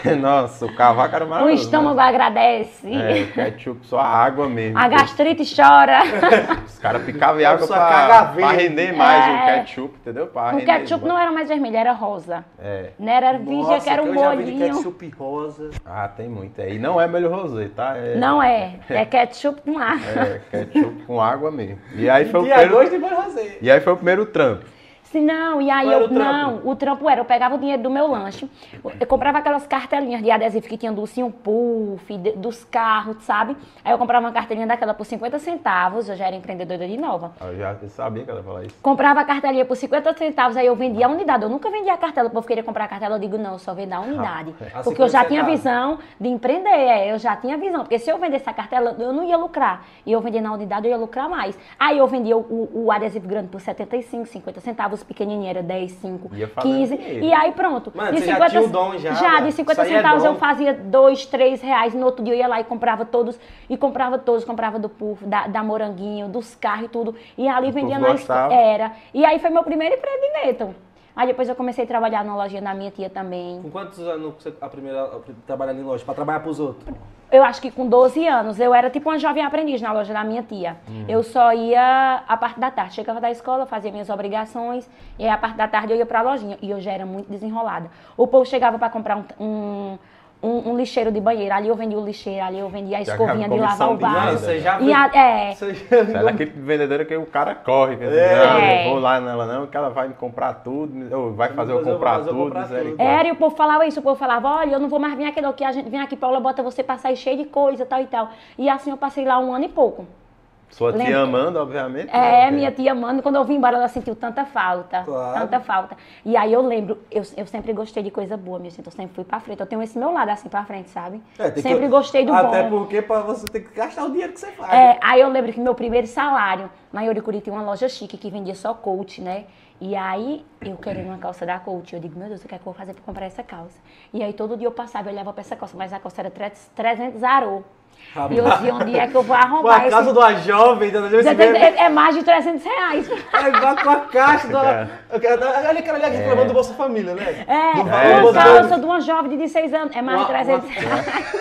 É, <laughs> nossa, o cavaco era maravilhoso. O estômago né? agradece. É, ketchup só água mesmo. A gastrite chora. <laughs> Os caras picavam em água pra, pra render mais é. o ketchup, entendeu? Pra o ketchup não era mais vermelho, era rosa. É. Não era vinha que era um bolinho. ketchup rosa. Ah, tem muito. É. E não é melhor rosé, tá? É... Não é. <laughs> É ketchup com água. É, ketchup com água mesmo. E aí foi o primeiro E aí foi o primeiro trampo. Sim, não, e aí eu, o não, o trampo era, eu pegava o dinheiro do meu lanche, eu comprava aquelas cartelinhas de adesivo que tinha do Sim Puff, de, dos carros, sabe? Aí eu comprava uma cartelinha daquela por 50 centavos, eu já era empreendedora de nova. Eu já sabia que ela ia falar isso. Comprava a cartelinha por 50 centavos, aí eu vendia a unidade. Eu nunca vendia a cartela, o povo queria comprar a cartela, eu digo, não, eu só vendo a unidade. Ah, porque eu já tinha visão de empreender, é, eu já tinha visão. Porque se eu vendesse a cartela, eu não ia lucrar. E eu vendia na unidade, eu ia lucrar mais. Aí eu vendia o, o, o adesivo grande por 75, 50 centavos, pequenininho era 10, 5, 15. E aí pronto. Mano, de 50, já tinha o dom já. Já, de 50 é centavos é eu fazia 2, 3 reais. No outro dia eu ia lá e comprava todos. E comprava todos, comprava do Puff, da, da Moranguinho, dos carros e tudo. E ali o vendia na. Era. E aí foi meu primeiro empreendimento. Aí depois eu comecei a trabalhar na lojinha da minha tia também. Com quantos anos você a primeira trabalhando em loja? Para trabalhar para os outros? Eu acho que com 12 anos. Eu era tipo uma jovem aprendiz na loja da minha tia. Uhum. Eu só ia a parte da tarde. Chegava da escola, fazia minhas obrigações. E aí a parte da tarde eu ia para a lojinha. E eu já era muito desenrolada. O povo chegava para comprar um, um um, um, lixeiro de banheiro. Ali eu vendi o lixeiro, ali eu vendi a escovinha de lavar o vaso. Você já e a, é. Você já? É vendedora que o cara corre. É. Não, é. vou lá nela não, que ela vai me comprar tudo, ou vai fazer eu comprar tudo. comprar tudo. Era, e o povo falava isso, o povo falava, olha, eu não vou mais vir aqui não, que a gente vem aqui, Paula, bota você pra sair cheio de coisa, tal e tal. E assim eu passei lá um ano e pouco. Sua Lembra? tia amando, obviamente. É, não, minha tia amando. Quando eu vim embora, ela sentiu tanta falta. Claro. Tanta falta. E aí eu lembro, eu, eu sempre gostei de coisa boa, minha gente. Eu sempre fui pra frente. Eu tenho esse meu lado assim pra frente, sabe? É, sempre que... gostei do Até bom. Até porque pra você ter que gastar o dinheiro que você faz. É, né? aí eu lembro que meu primeiro salário, na Yoricuri tinha uma loja chique que vendia só coach, né? E aí, eu querendo uma calça da Coach, eu digo, meu Deus, o que é que eu vou fazer pra comprar essa calça? E aí, todo dia eu passava e olhava pra essa calça, mas a calça era 300 arô. E eu dizia, onde é que eu vou arrumar Com a casa esse... de uma jovem, é, é mais de 300 reais. É igual com a caixa do... <laughs> É. Olha aquela ali é. reclamando do Bolsa Família, né? É, do é. uma calça de uma jovem de 16 anos, é mais uma, de 300 uma... reais.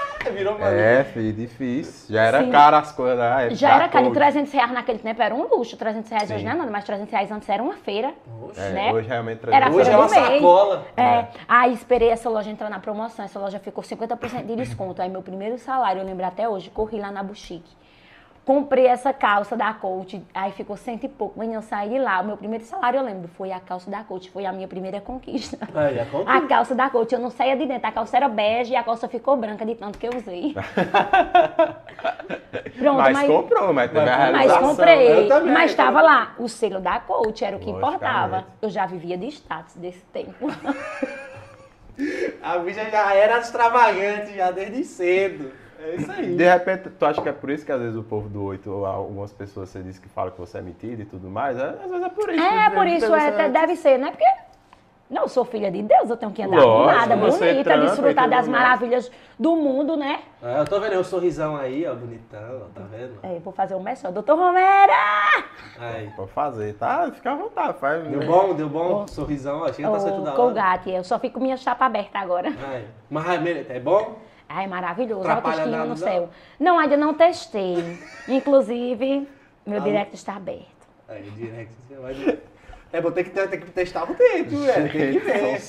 <laughs> <laughs> Virou É, filho, difícil. Já era Sim. caro as coisas da época. Já era caro. E 300 reais naquele tempo era um luxo. 300 reais Sim. hoje não é nada, mas 300 reais antes era uma feira. É, né? Hoje realmente 300 Era a hoje feira é uma sacola. É. é. Aí esperei essa loja entrar na promoção. Essa loja ficou 50% de desconto. Aí meu primeiro salário, eu lembro até hoje, corri lá na Boutique comprei essa calça da Coach, aí ficou cento e pouco. Mas eu saí de lá, o meu primeiro salário, eu lembro, foi a calça da Coach, foi a minha primeira conquista. Aí, a, a calça da Coach, eu não saía de dentro, a calça era bege e a calça ficou branca de tanto que eu usei. <laughs> Pronto, mas, mas comprou, mas teve a Mas comprei, também, mas estava lá, o selo da Coach era o que importava. Eu já vivia de status desse tempo. <laughs> a bicha já era extravagante já desde cedo. É isso aí. De repente, tu acha que é por isso que às vezes o povo do 8, ou algumas pessoas você diz que fala que você é metido e tudo mais? É, às vezes é por isso. É, por isso, é, deve ser, né? Porque não sou filha de Deus, eu tenho que andar Lógico, nada bonita, desfrutar das maravilhas do mundo, né? É, eu tô vendo o sorrisão aí, ó, bonitão, tá vendo? É, vou fazer o um doutor Romera! Aí. Pode fazer, tá? Fica à vontade, faz. Deu bom, deu bom, oh. sorrisão, ó, chega tá certo da hora. Colgate, eu só fico com minha chapa aberta agora. Aí. Mas é bom? Ai, maravilhoso. Autoestima no céu. Não, ainda não testei. Inclusive, meu ah, direct está aberto. Aí, direct, você vai... É, vou ter que, ter, ter que testar o tempo, velho. Tem que <laughs> ver.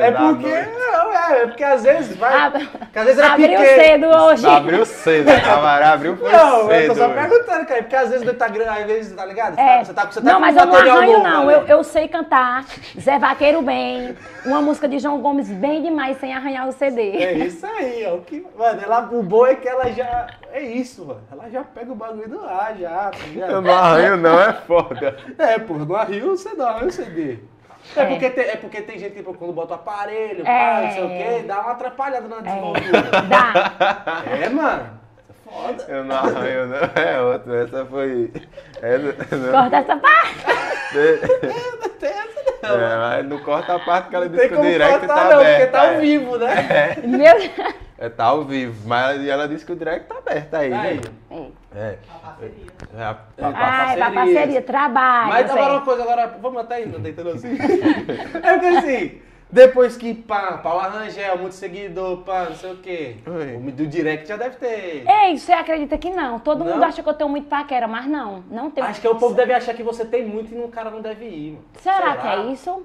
é porque. Não, é, é porque às vezes vai. Ab... Porque às vezes era abriu pequeno. cedo hoje. Abriu cedo, né, camarada? Abriu foi não, cedo. Não, eu tô só perguntando, cara. Porque às vezes no Instagram, às vezes, tá ligado? É. Você tá, você tá não, mas eu não arranho, não. Eu, eu sei cantar. Zé Vaqueiro bem. Uma música de João Gomes bem demais, sem arranhar o CD. É isso aí, ó. Que, mano, ela, o bom é que ela já. É isso, mano. Ela já pega o bagulho do ar, já. Tá eu não arranho, não, é foda. É, pô, no arranho você dá o CD. É, é. Porque tem, é porque tem gente que tipo, quando bota o aparelho, é. pá, não sei o quê, dá uma atrapalhada na desenvoltura. É. Dá. É, mano. É foda. Eu não arranho, não. É outra. Essa foi. Não. Corta essa parte. não tem essa não. É, mas não corta a parte que ela disse que o direct tá não, aberto. Porque tá ao vivo, né? É. Meu é, tá ao vivo, mas ela disse que o direct tá aberto aí, aí. né? É. A parceria. É, a, a, a parceria. parceria, trabalho. Mas agora uma coisa, agora, vamos até ainda, tentando assim. <laughs> é porque assim, depois que pá, Paula Rangel, muito seguidor, pá, não sei o quê. Oi. O do direct já deve ter. Ei, você acredita que não? Todo não? mundo acha que eu tenho muito paquera, mas não, não tenho. Acho que o povo deve achar que você tem muito e o cara não deve ir. Será, Será? que é isso?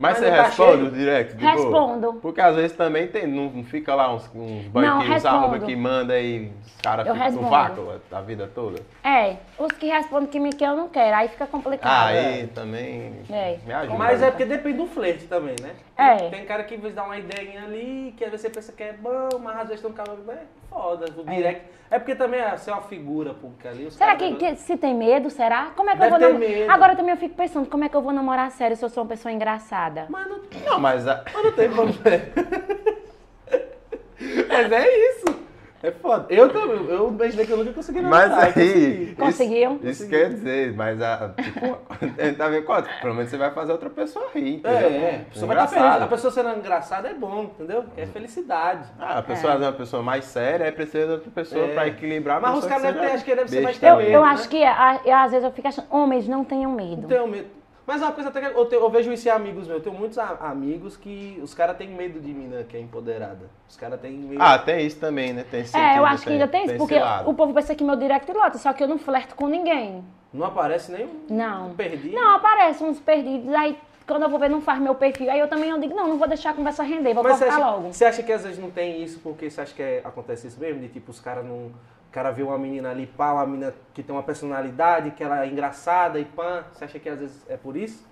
Mas, você tá responde o direct? De Respondo. Boa? Porque às vezes também tem, não, fica lá uns, uns banquinhos arroba que manda e os caras ficam no vácuo a vida toda. É, os que respondem que me quer eu não quero, aí fica complicado. Aí é. também é. me ajuda. Mas é porque depende do flerte também, né? É. Tem cara que às vezes dá uma ideia ali, que às vezes você pensa que é bom, mas às vezes tem um cara que é foda, o é. direct. É. é porque também é, você é uma figura pública ali. será que, que, se tem medo, será? Como é que Deve eu vou namorar? Agora também eu fico pensando, como é que eu vou namorar sério se eu sou uma pessoa engraçada? Mas não, não mas, a... mas não tem problema. <laughs> mas é isso. É foda. Eu também, eu imaginei que eu nunca consegui namorar. Mas aí. Conseguiu? Isso, quer dizer, mas a. Tipo, <laughs> tá vendo quanto? Pelo menos você vai fazer outra pessoa rir. É, entendeu? É, é. A pessoa vai estar feliz. A pessoa sendo engraçada é bom, entendeu? É felicidade. Ah, a pessoa é, é uma pessoa mais séria, aí precisa de outra pessoa é. pra equilibrar. Mas os caras devem ter, acho que deve ser mais Eu, eu né? acho que, às vezes, eu fico achando, homens não tenham medo. Não tenham medo. Mas é uma coisa até que eu, tenho, eu vejo isso em amigos meus. Eu tenho muitos amigos que os caras têm medo de mina que é empoderada. Os caras têm medo. Ah, tem isso também, né? Tem É, eu acho que ainda tem isso, porque o povo pensa que meu direct lota, só que eu não flerto com ninguém. Não aparece nem não. um perdido? Não, aparece uns perdidos, aí quando eu vou ver, não faz meu perfil. Aí eu também eu digo, não, não vou deixar a conversa render, vou Mas cortar acha, logo. Você acha que às vezes não tem isso porque você acha que é, acontece isso mesmo? De tipo, os caras não. O cara vê uma menina ali, pá, uma menina que tem uma personalidade, que ela é engraçada e pã. Você acha que às vezes é por isso?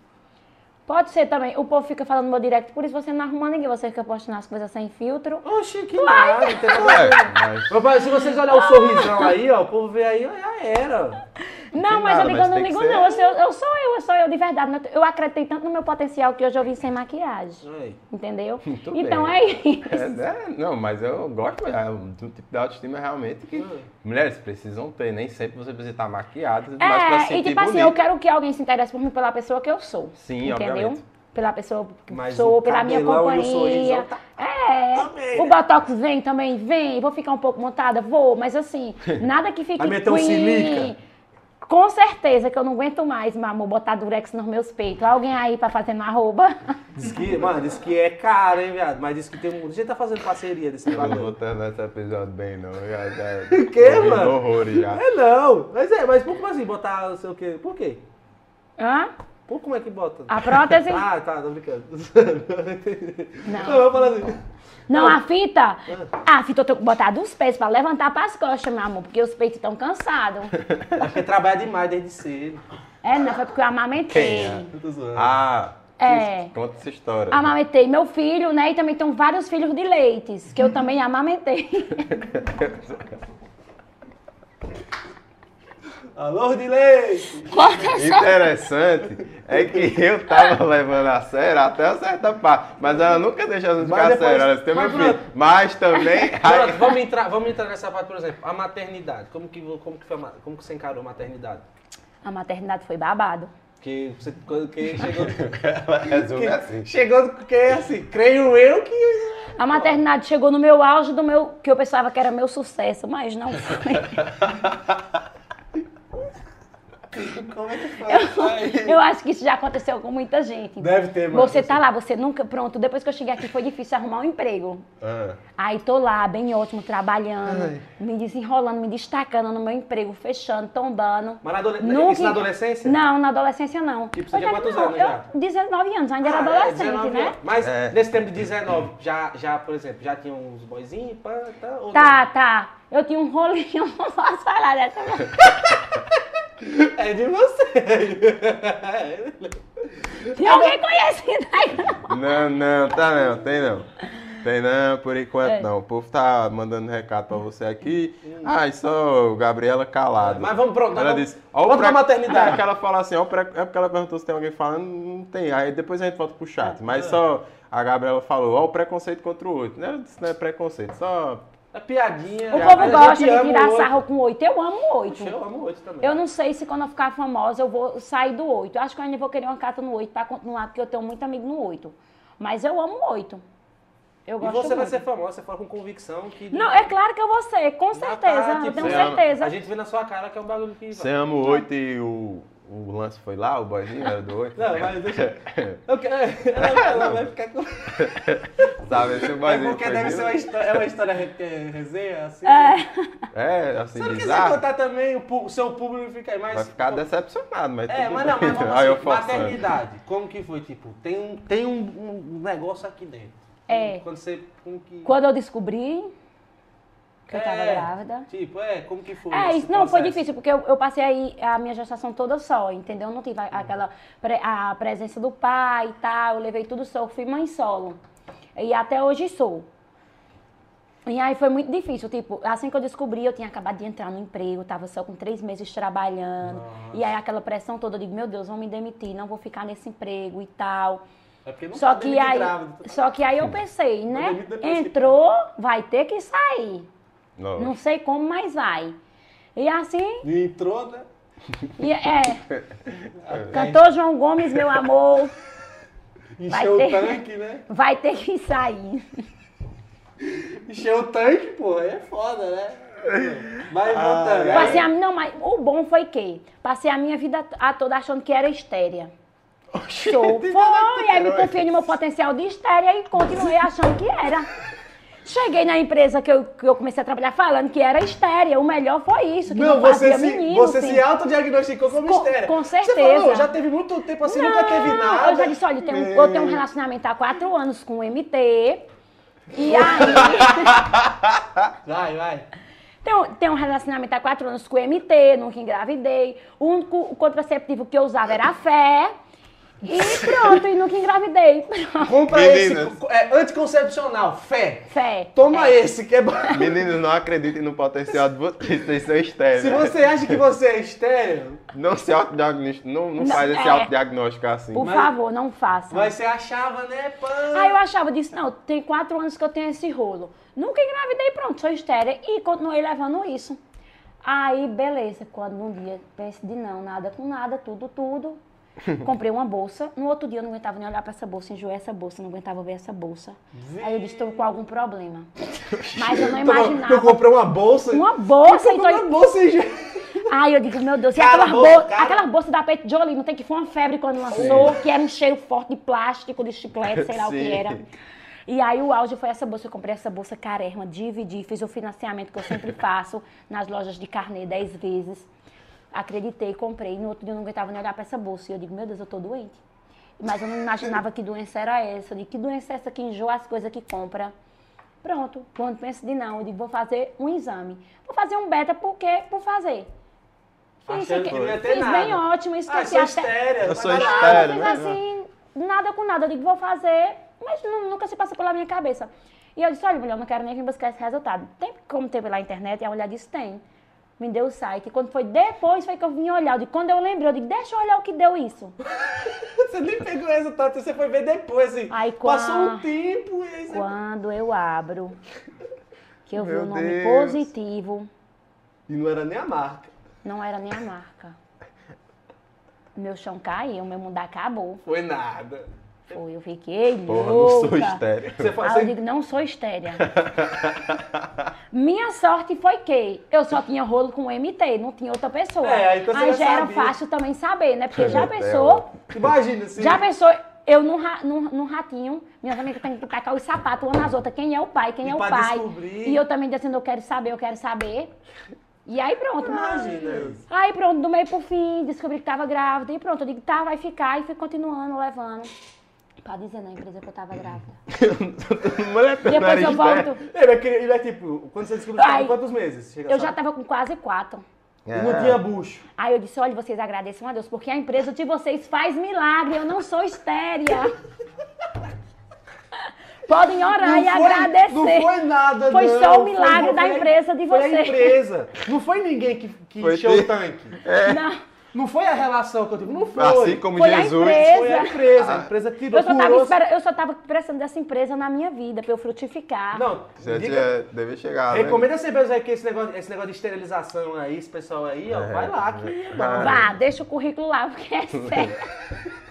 Pode ser também. O povo fica falando no meu direct, por isso você não arruma ninguém. Você fica postando as coisas sem filtro. Oxi, que nada, mas- se vocês olharem o sorrisão aí, ó, o povo vê aí, ó, já era. Não, mas nada, eu digo, mas eu não digo ser- não. Eu sou eu, sou eu, eu sou eu de verdade. Eu acreditei tanto no meu potencial que hoje eu vim sem maquiagem. Aí. Entendeu? <laughs> Muito então bem. é isso. É, é, não, mas eu gosto é, do tipo de autoestima realmente que mulheres precisam ter. Nem sempre você precisa estar maquiada, mas pra É, se sentir e tipo assim, bonita. eu quero que alguém se interesse por mim pela pessoa que eu sou. Sim, entendeu? obviamente. Pela pessoa que Mas sou, pela minha e companhia. tá- É, Também, o né? Botox vem também, vem. Vou ficar um pouco montada? Vou, mas assim, <laughs> nada que fique Vai meter um? Com certeza que eu não aguento mais, meu amor, botar durex nos meus peitos. Alguém aí pra fazer no arroba? Diz que, mano, diz que é caro, hein, viado? Mas diz que tem um. A gente tá fazendo parceria desse Eu não vou terminar esse episódio bem, não. Já, já, <laughs> Que, ouvi mano? horrores já. É não. Mas é, mas por como assim botar não sei o quê? Por quê? Hã? Por como é que bota? A prótese? <laughs> Ah, tá, tô brincando. <laughs> Não. Não, eu assim. Não, a fita? A fita eu tenho que botar dos pés pra levantar pras costas, meu amor, porque os peitos estão cansados. <laughs> É porque trabalha demais desde cedo. É, não, foi porque eu amamentei. Quem é? Ah, É. conta essa história. Amamentei meu filho, né? E também tenho vários filhos de leites, que eu também amamentei. Alô, de leite! Interessante é que eu tava levando a sério até uma certa parte, mas ela nunca deixou de ficar depois- sério, ela disse, tem meu mas filho. Mas também. <laughs> Pronto, vamos entrar, vamos entrar nessa parte, por exemplo, a maternidade. Como que, como que, foi, a como que você encarou a maternidade? A maternidade foi babado. Que você que chegou. <laughs> Resume assim. chegou que assim, creio eu que. A maternidade chegou no meu auge do meu, que eu pensava que era meu sucesso, mas não foi. <laughs> Oh. <laughs> Como é que foi? <laughs> Eu acho que isso já aconteceu com muita gente. Deve ter, mano. Você tá lá, você nunca. Pronto, depois que eu cheguei aqui foi difícil arrumar um emprego. Ah, Aí tô lá, bem ótimo, trabalhando, me desenrolando, me destacando no meu emprego, fechando, tombando. Mas na adole- Nunca- isso na adolescência? Não, na adolescência não. Tipo, você tinha é, quantos não, anos eu, já? 19 anos, ainda era Ah, é, adolescente, 19 né? anos. Mas É. nesse tempo de 19, já, já, por exemplo, já tinha uns boizinhos, tá? Tá, tá. Eu tinha um rolinho, <laughs> não posso falar dessa. É de você. Tem alguém conhecido aí? não? Não, não, tá não, tem não. Tem não, por enquanto É. não. O povo tá mandando recado pra você aqui. Ai, só Gabriela calado. Mas vamos pro- Ela vamos- disse, vamos pra maternidade. É que ela fala assim, ó, pre- é porque ela perguntou se tem alguém falando, não tem. Aí depois a gente volta pro chat. Mas só a Gabriela falou, ó, o preconceito contra o outro. Não, isso não é preconceito, só. É piadinha. O povo gosta de tirar outro. sarro com oito. Eu amo oito. Eu amo oito também. Eu não sei se quando eu ficar famosa eu vou sair do oito. Acho que eu ainda vou querer uma carta no oito pra continuar, porque eu tenho muito amigo no oito. Mas eu amo oito. Eu E gosto você vai muito. ser famosa, você fala com convicção que. Não, é claro que eu vou ser, com certeza. tá, eu tenho você ama- certeza. A gente vê na sua cara que é um bagulho que. Você ama o 8 e o, o lance foi lá, o boyzinho era do 8. Não, mas deixa. Eu <laughs> quero... ela, ela vai ficar com. <laughs> Sabe, esse É boyzinho porque foi deve ser uma história. É uma história re- é, resenha, assim. É. É, assim, Se não quiser contar também, o, seu público fica aí, mas. Vai ficar decepcionado, mas É, tudo mas não, bem. mas vamos <laughs> assim, forçando. maternidade, como que foi? Tipo, tem um, tem um, um negócio aqui dentro. É. Quando você. Como que. Quando eu descobri que eu tava É, grávida. Tipo, é, como que foi? É, isso não, foi processo? difícil, porque eu, eu passei aí a minha gestação toda só, entendeu? Não tive a- aquela a presença do pai e tal, eu levei tudo só, eu fui mãe solo. E até hoje sou. E aí foi muito difícil, tipo, assim que eu descobri, eu tinha acabado de entrar no emprego, tava só com três meses trabalhando. E aí aquela pressão toda, eu digo, meu Deus, vão me demitir, não vou ficar nesse emprego e tal. É Só tá que, aí, grávida. só que aí eu pensei, né? Entrou, vai ter que sair. Não. Não sei como, mas vai. E assim, E entrou, né? e <laughs> é. Cantor João Gomes, meu amor, Vai Encheu o tanque, né? vai ter que sair. Encheu o tanque, pô, aí é foda, né? Vai Ah, voltando. é. aí- Passei a, não, mas o bom foi que passei a minha vida a toda achando que era estéria. Show. <laughs> Foi, aí me confiei no meu potencial de estéria e continuei achando que era. Cheguei na empresa que eu, que eu comecei a trabalhar falando que era estéreo. O melhor foi isso. Que não, não você, se, menino, você se autodiagnosticou como com, estéreo. Com certeza. Você falou, já teve muito tempo assim, não, nunca teve nada. Eu já disse, olha, eu tenho, eu tenho um relacionamento há quatro anos com o MT. E aí. <laughs> vai, vai. Tenho, tenho um relacionamento há quatro anos com o MT, nunca engravidei. O único contraceptivo que eu usava era a fé. E pronto, e nunca engravidei. Compra Meninas. esse. É, anticoncepcional, fé. Fé. Toma é. esse, que é bom. Meninos, não acreditem no potencial de vocês, vocês são estéreis. Se você acha que você é estéreo... Não se autodiagnóstico, não, não, não faz esse é. autodiagnóstico assim. Por mas, favor, não faça. Mas você achava, né, pã? Ah, eu achava, disse, não, tem quatro anos que eu tenho esse rolo. Nunca engravidei, pronto, sou estéreo. E continuei levando isso. Aí, beleza, quando um dia pense de não, nada com nada, tudo, tudo <laughs> Comprei uma bolsa. No outro dia eu não aguentava nem olhar para essa bolsa, enjoei essa bolsa, não aguentava ver essa bolsa. Aí eu disse, estou com algum problema. <laughs> Mas eu não <laughs> imaginava. Eu comprei uma bolsa. Uma bolsa, então. Uma bolsa e Aí eu digo, meu Deus, e aquela bolsa, aquela bolsa da Pet Jolie, não tem que foi uma febre quando lançou, Sim. que era um cheiro forte de plástico, de chiclete, sei lá Sim. o que era. E aí o auge foi essa bolsa. Eu comprei essa bolsa carérrima, dividi, fiz o financiamento que eu sempre faço nas lojas de carnê 10 vezes. Acreditei, comprei. No outro dia eu não aguentava nem olhar para essa bolsa. E eu digo, meu Deus, eu tô doente. Mas eu não imaginava que doença era essa. Eu digo, que doença é essa que enjoa as coisas que compra? Pronto. Quando penso de não, eu digo, vou fazer um exame. Vou fazer um beta porque por fazer. Fiz, que, ter fiz nada. bem ótimo. Isso ah, eu sou estéreo. Eu sou estéreo. Fiz assim, nada com nada. Eu digo, vou fazer, mas nunca se passa pela minha cabeça. E eu disse, olha, mulher, eu não quero nem vir buscar esse resultado. Tem como teve lá na internet? E a mulher disse, tem me deu o site. Quando foi depois foi que eu vim olhar. Digo, quando eu lembrei, eu digo, deixa eu olhar o que deu isso. <laughs> você nem pegou o resultado, você foi ver depois, assim. Aí, Passou um tempo e aí você... Quando eu abro, que eu Meu vi o nome Deus. positivo. E não era nem a marca. Não era nem a marca. Meu chão caiu, meu mundo acabou. Foi nada. Foi, eu fiquei Porra, louca. não sou estéreo. Você faz Aí eu digo, não sou estéreo. Minha sorte foi que eu só tinha rolo com MT, não tinha outra pessoa. É, então aí já sabia. era fácil também saber, né? Porque já pensou... Imagina, assim... Já pensou... Eu num, num, num ratinho, minhas amigas têm que tacar os sapatos uma nas outras. Quem é o pai, quem e é o pai. Descobrir... E eu também dizendo, eu quero saber, eu quero saber. E aí pronto. Imagina. Aí pronto, do meio pro fim, descobri que tava grávida. E pronto, eu digo, tá, vai ficar. E fui continuando, levando. Pra dizer na empresa que eu tava grávida. <laughs> Depois eu volto. Ele é, ele é tipo, quando você descobriu, Ai, quantos meses? Chega eu já tava com quase quatro. É. E não tinha bucho. Aí eu disse, olha, vocês agradeçam a Deus, porque a empresa de vocês faz milagre, eu não sou estéria. <laughs> Podem orar não e foi, agradecer. Não foi nada, Foi não, só o milagre foi, da empresa de vocês. Foi a empresa. Não foi ninguém que, que encheu o tanque. É. Não. Não foi a relação que eu tive, não foi. Assim como foi Jesus. A empresa. Foi a empresa. A empresa tirou eu só, tava esperando, eu só tava precisando dessa empresa na minha vida, pra eu frutificar. Não, você diga, deve chegar. Né? Recomenda né? essa empresa aí que esse negócio, esse negócio de esterilização aí, esse pessoal aí, ó, é, vai lá que é bom. Vá, deixa o currículo lá, porque é sério. <laughs>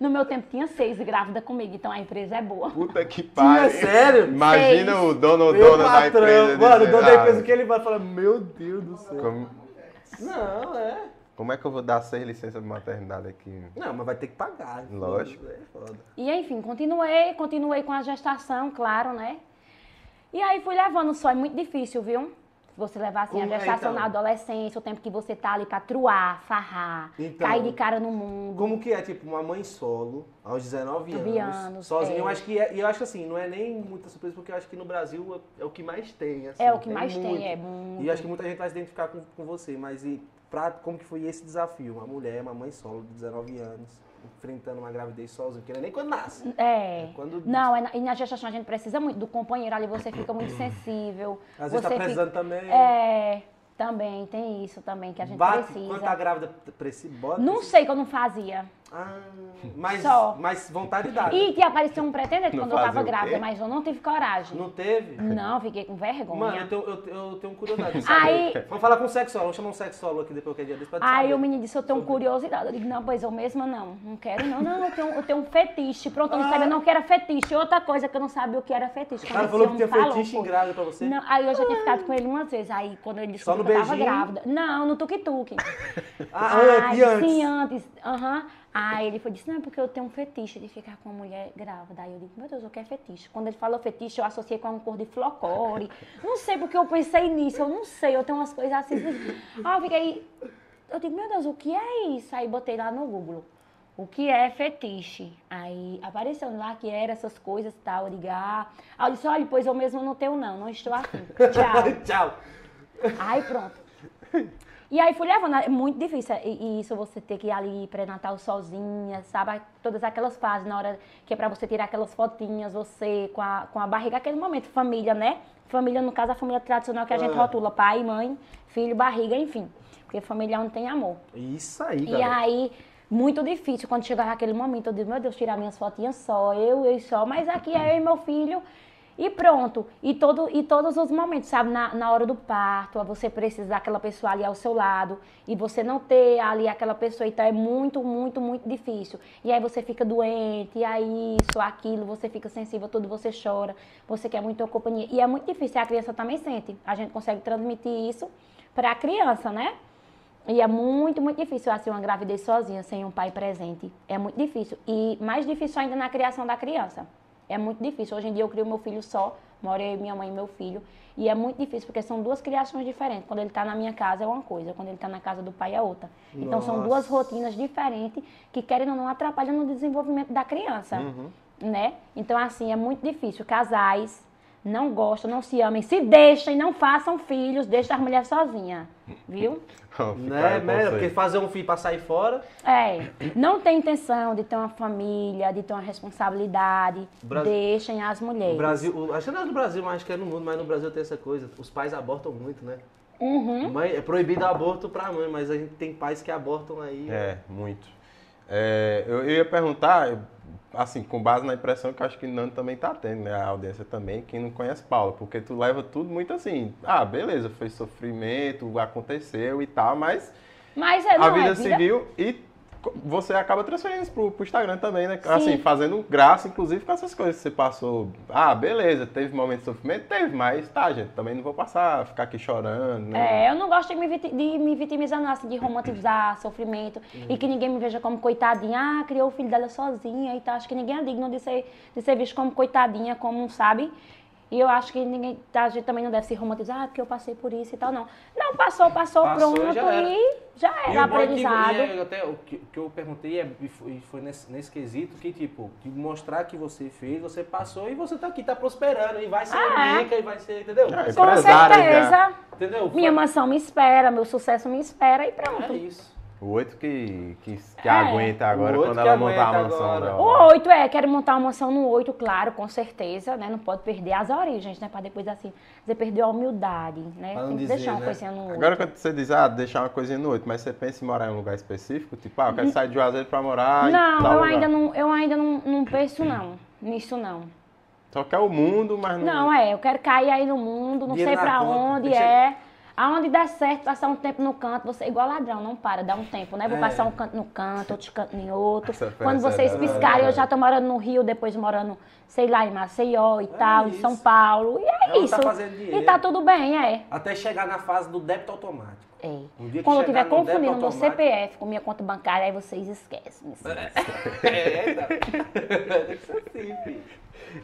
No meu tempo tinha seis grávida comigo, então a empresa é boa. Puta que pariu. Tinha sério? Imagina seis. o dono ou dona da empresa. Mano, o dono da empresa que ele vai falar, meu Deus do céu. Como... Não, é. Como é que eu vou dar seis licenças de maternidade aqui? Não, mas vai ter que pagar. Lógico. É foda. E enfim, continuei, continuei com a gestação, claro, né? E aí fui levando só, é muito difícil, viu? você levar assim, Como a gestação é, então? na adolescência, o tempo que você tá ali pra truar, farrar, então, cair de cara no mundo. Como que é, tipo, uma mãe solo, aos 19 anos, anos sozinha? É. Eu acho que é, e eu acho que assim, não é nem muita surpresa, porque eu acho que no Brasil é, é o que mais tem, assim, É o que tem mais muito. tem, é muito. E eu acho que muita gente vai se identificar com, com você, mas e pra, como que foi esse desafio? Uma mulher, uma mãe solo de 19 anos, enfrentando uma gravidez sozinha, porque não é nem quando nasce. É. é quando... Não, é na, e na gestação a gente precisa muito do companheiro ali, você fica muito sensível. Às vezes tá precisando fica, também. É. Também, tem isso também que a gente Bate, precisa. Quando tá grávida, precisa, bota? Não sei que eu não fazia. Ah, mas, Só. mas vontade dá. E que apareceu um pretendente quando eu tava grávida, mas eu não tive coragem. Não teve? Não, fiquei com vergonha. Mano, eu tenho, eu, eu tenho curiosidade. Aí, vamos falar com o sexólogo, vamos chamar um sexólogo aqui depois que é dia desse pra Aí saber. o menino disse, eu tenho sobre... curiosidade. Eu digo, não, pois eu mesma não, não quero não. Não, eu tenho, eu tenho um fetiche. Pronto, eu não sabia não que era fetiche. Outra coisa que eu não sabia o que era fetiche. O cara falou que tinha falou, fetiche em grávida pra você? Não, aí eu já tinha ficado com ele umas vezes. Aí quando ele disse que eu tava grávida. Não, no tuk-tuk. ah, antes, antes. Sim, antes. Aham. Uhum. Aí ele foi, disse, não, é porque eu tenho um fetiche de ficar com uma mulher grávida. Aí eu digo, meu Deus, o que é fetiche? Quando ele falou fetiche, eu associei com uma cor de flocore. Não sei porque eu pensei nisso, eu não sei, eu tenho umas coisas assim. Aí eu fiquei, eu digo, meu Deus, o que é isso? Aí botei lá no Google, o que é fetiche? Aí apareceu lá que era essas coisas e tal, digo, ah. Aí eu disse, olha, pois eu mesmo não tenho não, não estou afim. <laughs> Tchau. Tchau. Aí pronto. E aí fui levando, é muito difícil e isso você ter que ir ali pré-natal sozinha, sabe? Todas aquelas fases na hora que é pra você tirar aquelas fotinhas, você com a, com a barriga, aquele momento, família, né? Família, no caso, a família tradicional que a gente é. rotula, pai, mãe, filho, barriga, enfim. Porque família é onde tem amor. Isso aí, galera. E aí, muito difícil, quando chegava aquele momento, eu digo, meu Deus, tirar minhas fotinhas só, eu, eu só, mas aqui é eu e meu filho, e pronto. E, todo, e todos os momentos, sabe? Na, na hora do parto, você precisa daquela pessoa ali ao seu lado. E você não ter ali aquela pessoa. Então é muito, muito, muito difícil. E aí você fica doente, e aí isso, aquilo, você fica sensível, tudo você chora. Você quer muito companhia. E é muito difícil. A criança também sente. A gente consegue transmitir isso para a criança, né? E é muito, muito difícil assim uma gravidez sozinha, sem um pai presente. É muito difícil. E mais difícil ainda na criação da criança. É muito difícil. Hoje em dia eu crio meu filho só, moro eu, minha mãe e meu filho. E é muito difícil, porque são duas criações diferentes. Quando ele está na minha casa é uma coisa, quando ele está na casa do pai é outra. Nossa. Então são duas rotinas diferentes que, querem ou não, atrapalham no desenvolvimento da criança. Uhum. Né? Então, assim, é muito difícil. Casais não gostam, não se amem, se deixem, não façam filhos, deixem as mulheres sozinhas, viu? <laughs> né, né? Porque fazer um filho para sair fora. É, não tem intenção de ter uma família, de ter uma responsabilidade, Brasil, deixem as mulheres. O Brasil, acho que não é no Brasil, mas acho que é no mundo, mas no Brasil tem essa coisa, os pais abortam muito, né? Uhum. Mãe, é proibido aborto para mãe, mas a gente tem pais que abortam aí. É, muito. É, eu, eu ia perguntar, assim, com base na impressão que eu acho que Nando também tá tendo, né? A audiência também, quem não conhece Paula, porque tu leva tudo muito assim, ah, beleza, foi sofrimento, aconteceu e tal, mas, mas é, a vida, é vida civil e você acaba transferindo isso pro, pro Instagram também, né? Sim. Assim, fazendo graça, inclusive, com essas coisas que você passou. Ah, beleza, teve momento de sofrimento? Teve, mas tá, gente, também não vou passar, ficar aqui chorando, né? É, eu não gosto de me, de me vitimizar, não, assim, de romantizar <clears throat> sofrimento uhum. e que ninguém me veja como coitadinha. Ah, criou o filho dela sozinha e tal. Acho que ninguém é digno de ser, de ser visto como coitadinha, como, sabe? E eu acho que ninguém, a gente também não deve se romantizar, ah, porque eu passei por isso e tal, não. Não, passou, passou, passou pronto já e já era e aprendizado. Que, e até o que, que, eu perguntei é, e foi, foi nesse, nesse, quesito que, tipo, de mostrar que você fez, você passou e você tá aqui, tá prosperando e vai ser ah, rica é. e vai ser, entendeu? É, Com certeza. Entendeu? Minha mansão me espera, meu sucesso me espera e pronto. É isso. O oito que, que, que é, aguenta agora quando ela montar a mansão agora. dela. O oito é, quero montar uma mansão no oito, claro, com certeza, né? Não pode perder as origens, né? Pra depois assim, você perder a humildade, né? Tem que dizer, deixar uma né? coisinha no oito. Agora quando você diz, ah, deixar uma coisinha no oito, mas você pensa em morar em um lugar específico? Tipo, ah, eu quero sair de Juazeiro pra morar Não, eu ainda não, eu ainda não, não penso não, nisso não. Só quer o mundo, mas não... Não, é, eu quero cair aí no mundo, não sei pra onde, é... Aonde der certo, passar um tempo no canto, você é igual ladrão, não para, dá um tempo, né? Vou é. passar um canto no canto, outro canto em outro. Quando vocês piscarem, eu já tô morando no Rio, depois morando, sei lá, em Maceió e é tal, isso. em São Paulo. E é Ela tá isso. Tá e tá tudo bem, é. Até chegar na fase do débito automático. É. Um Quando eu estiver confundindo meu CPF com minha conta bancária, aí vocês esquecem. É, <laughs> é, Tem que ser assim, filho.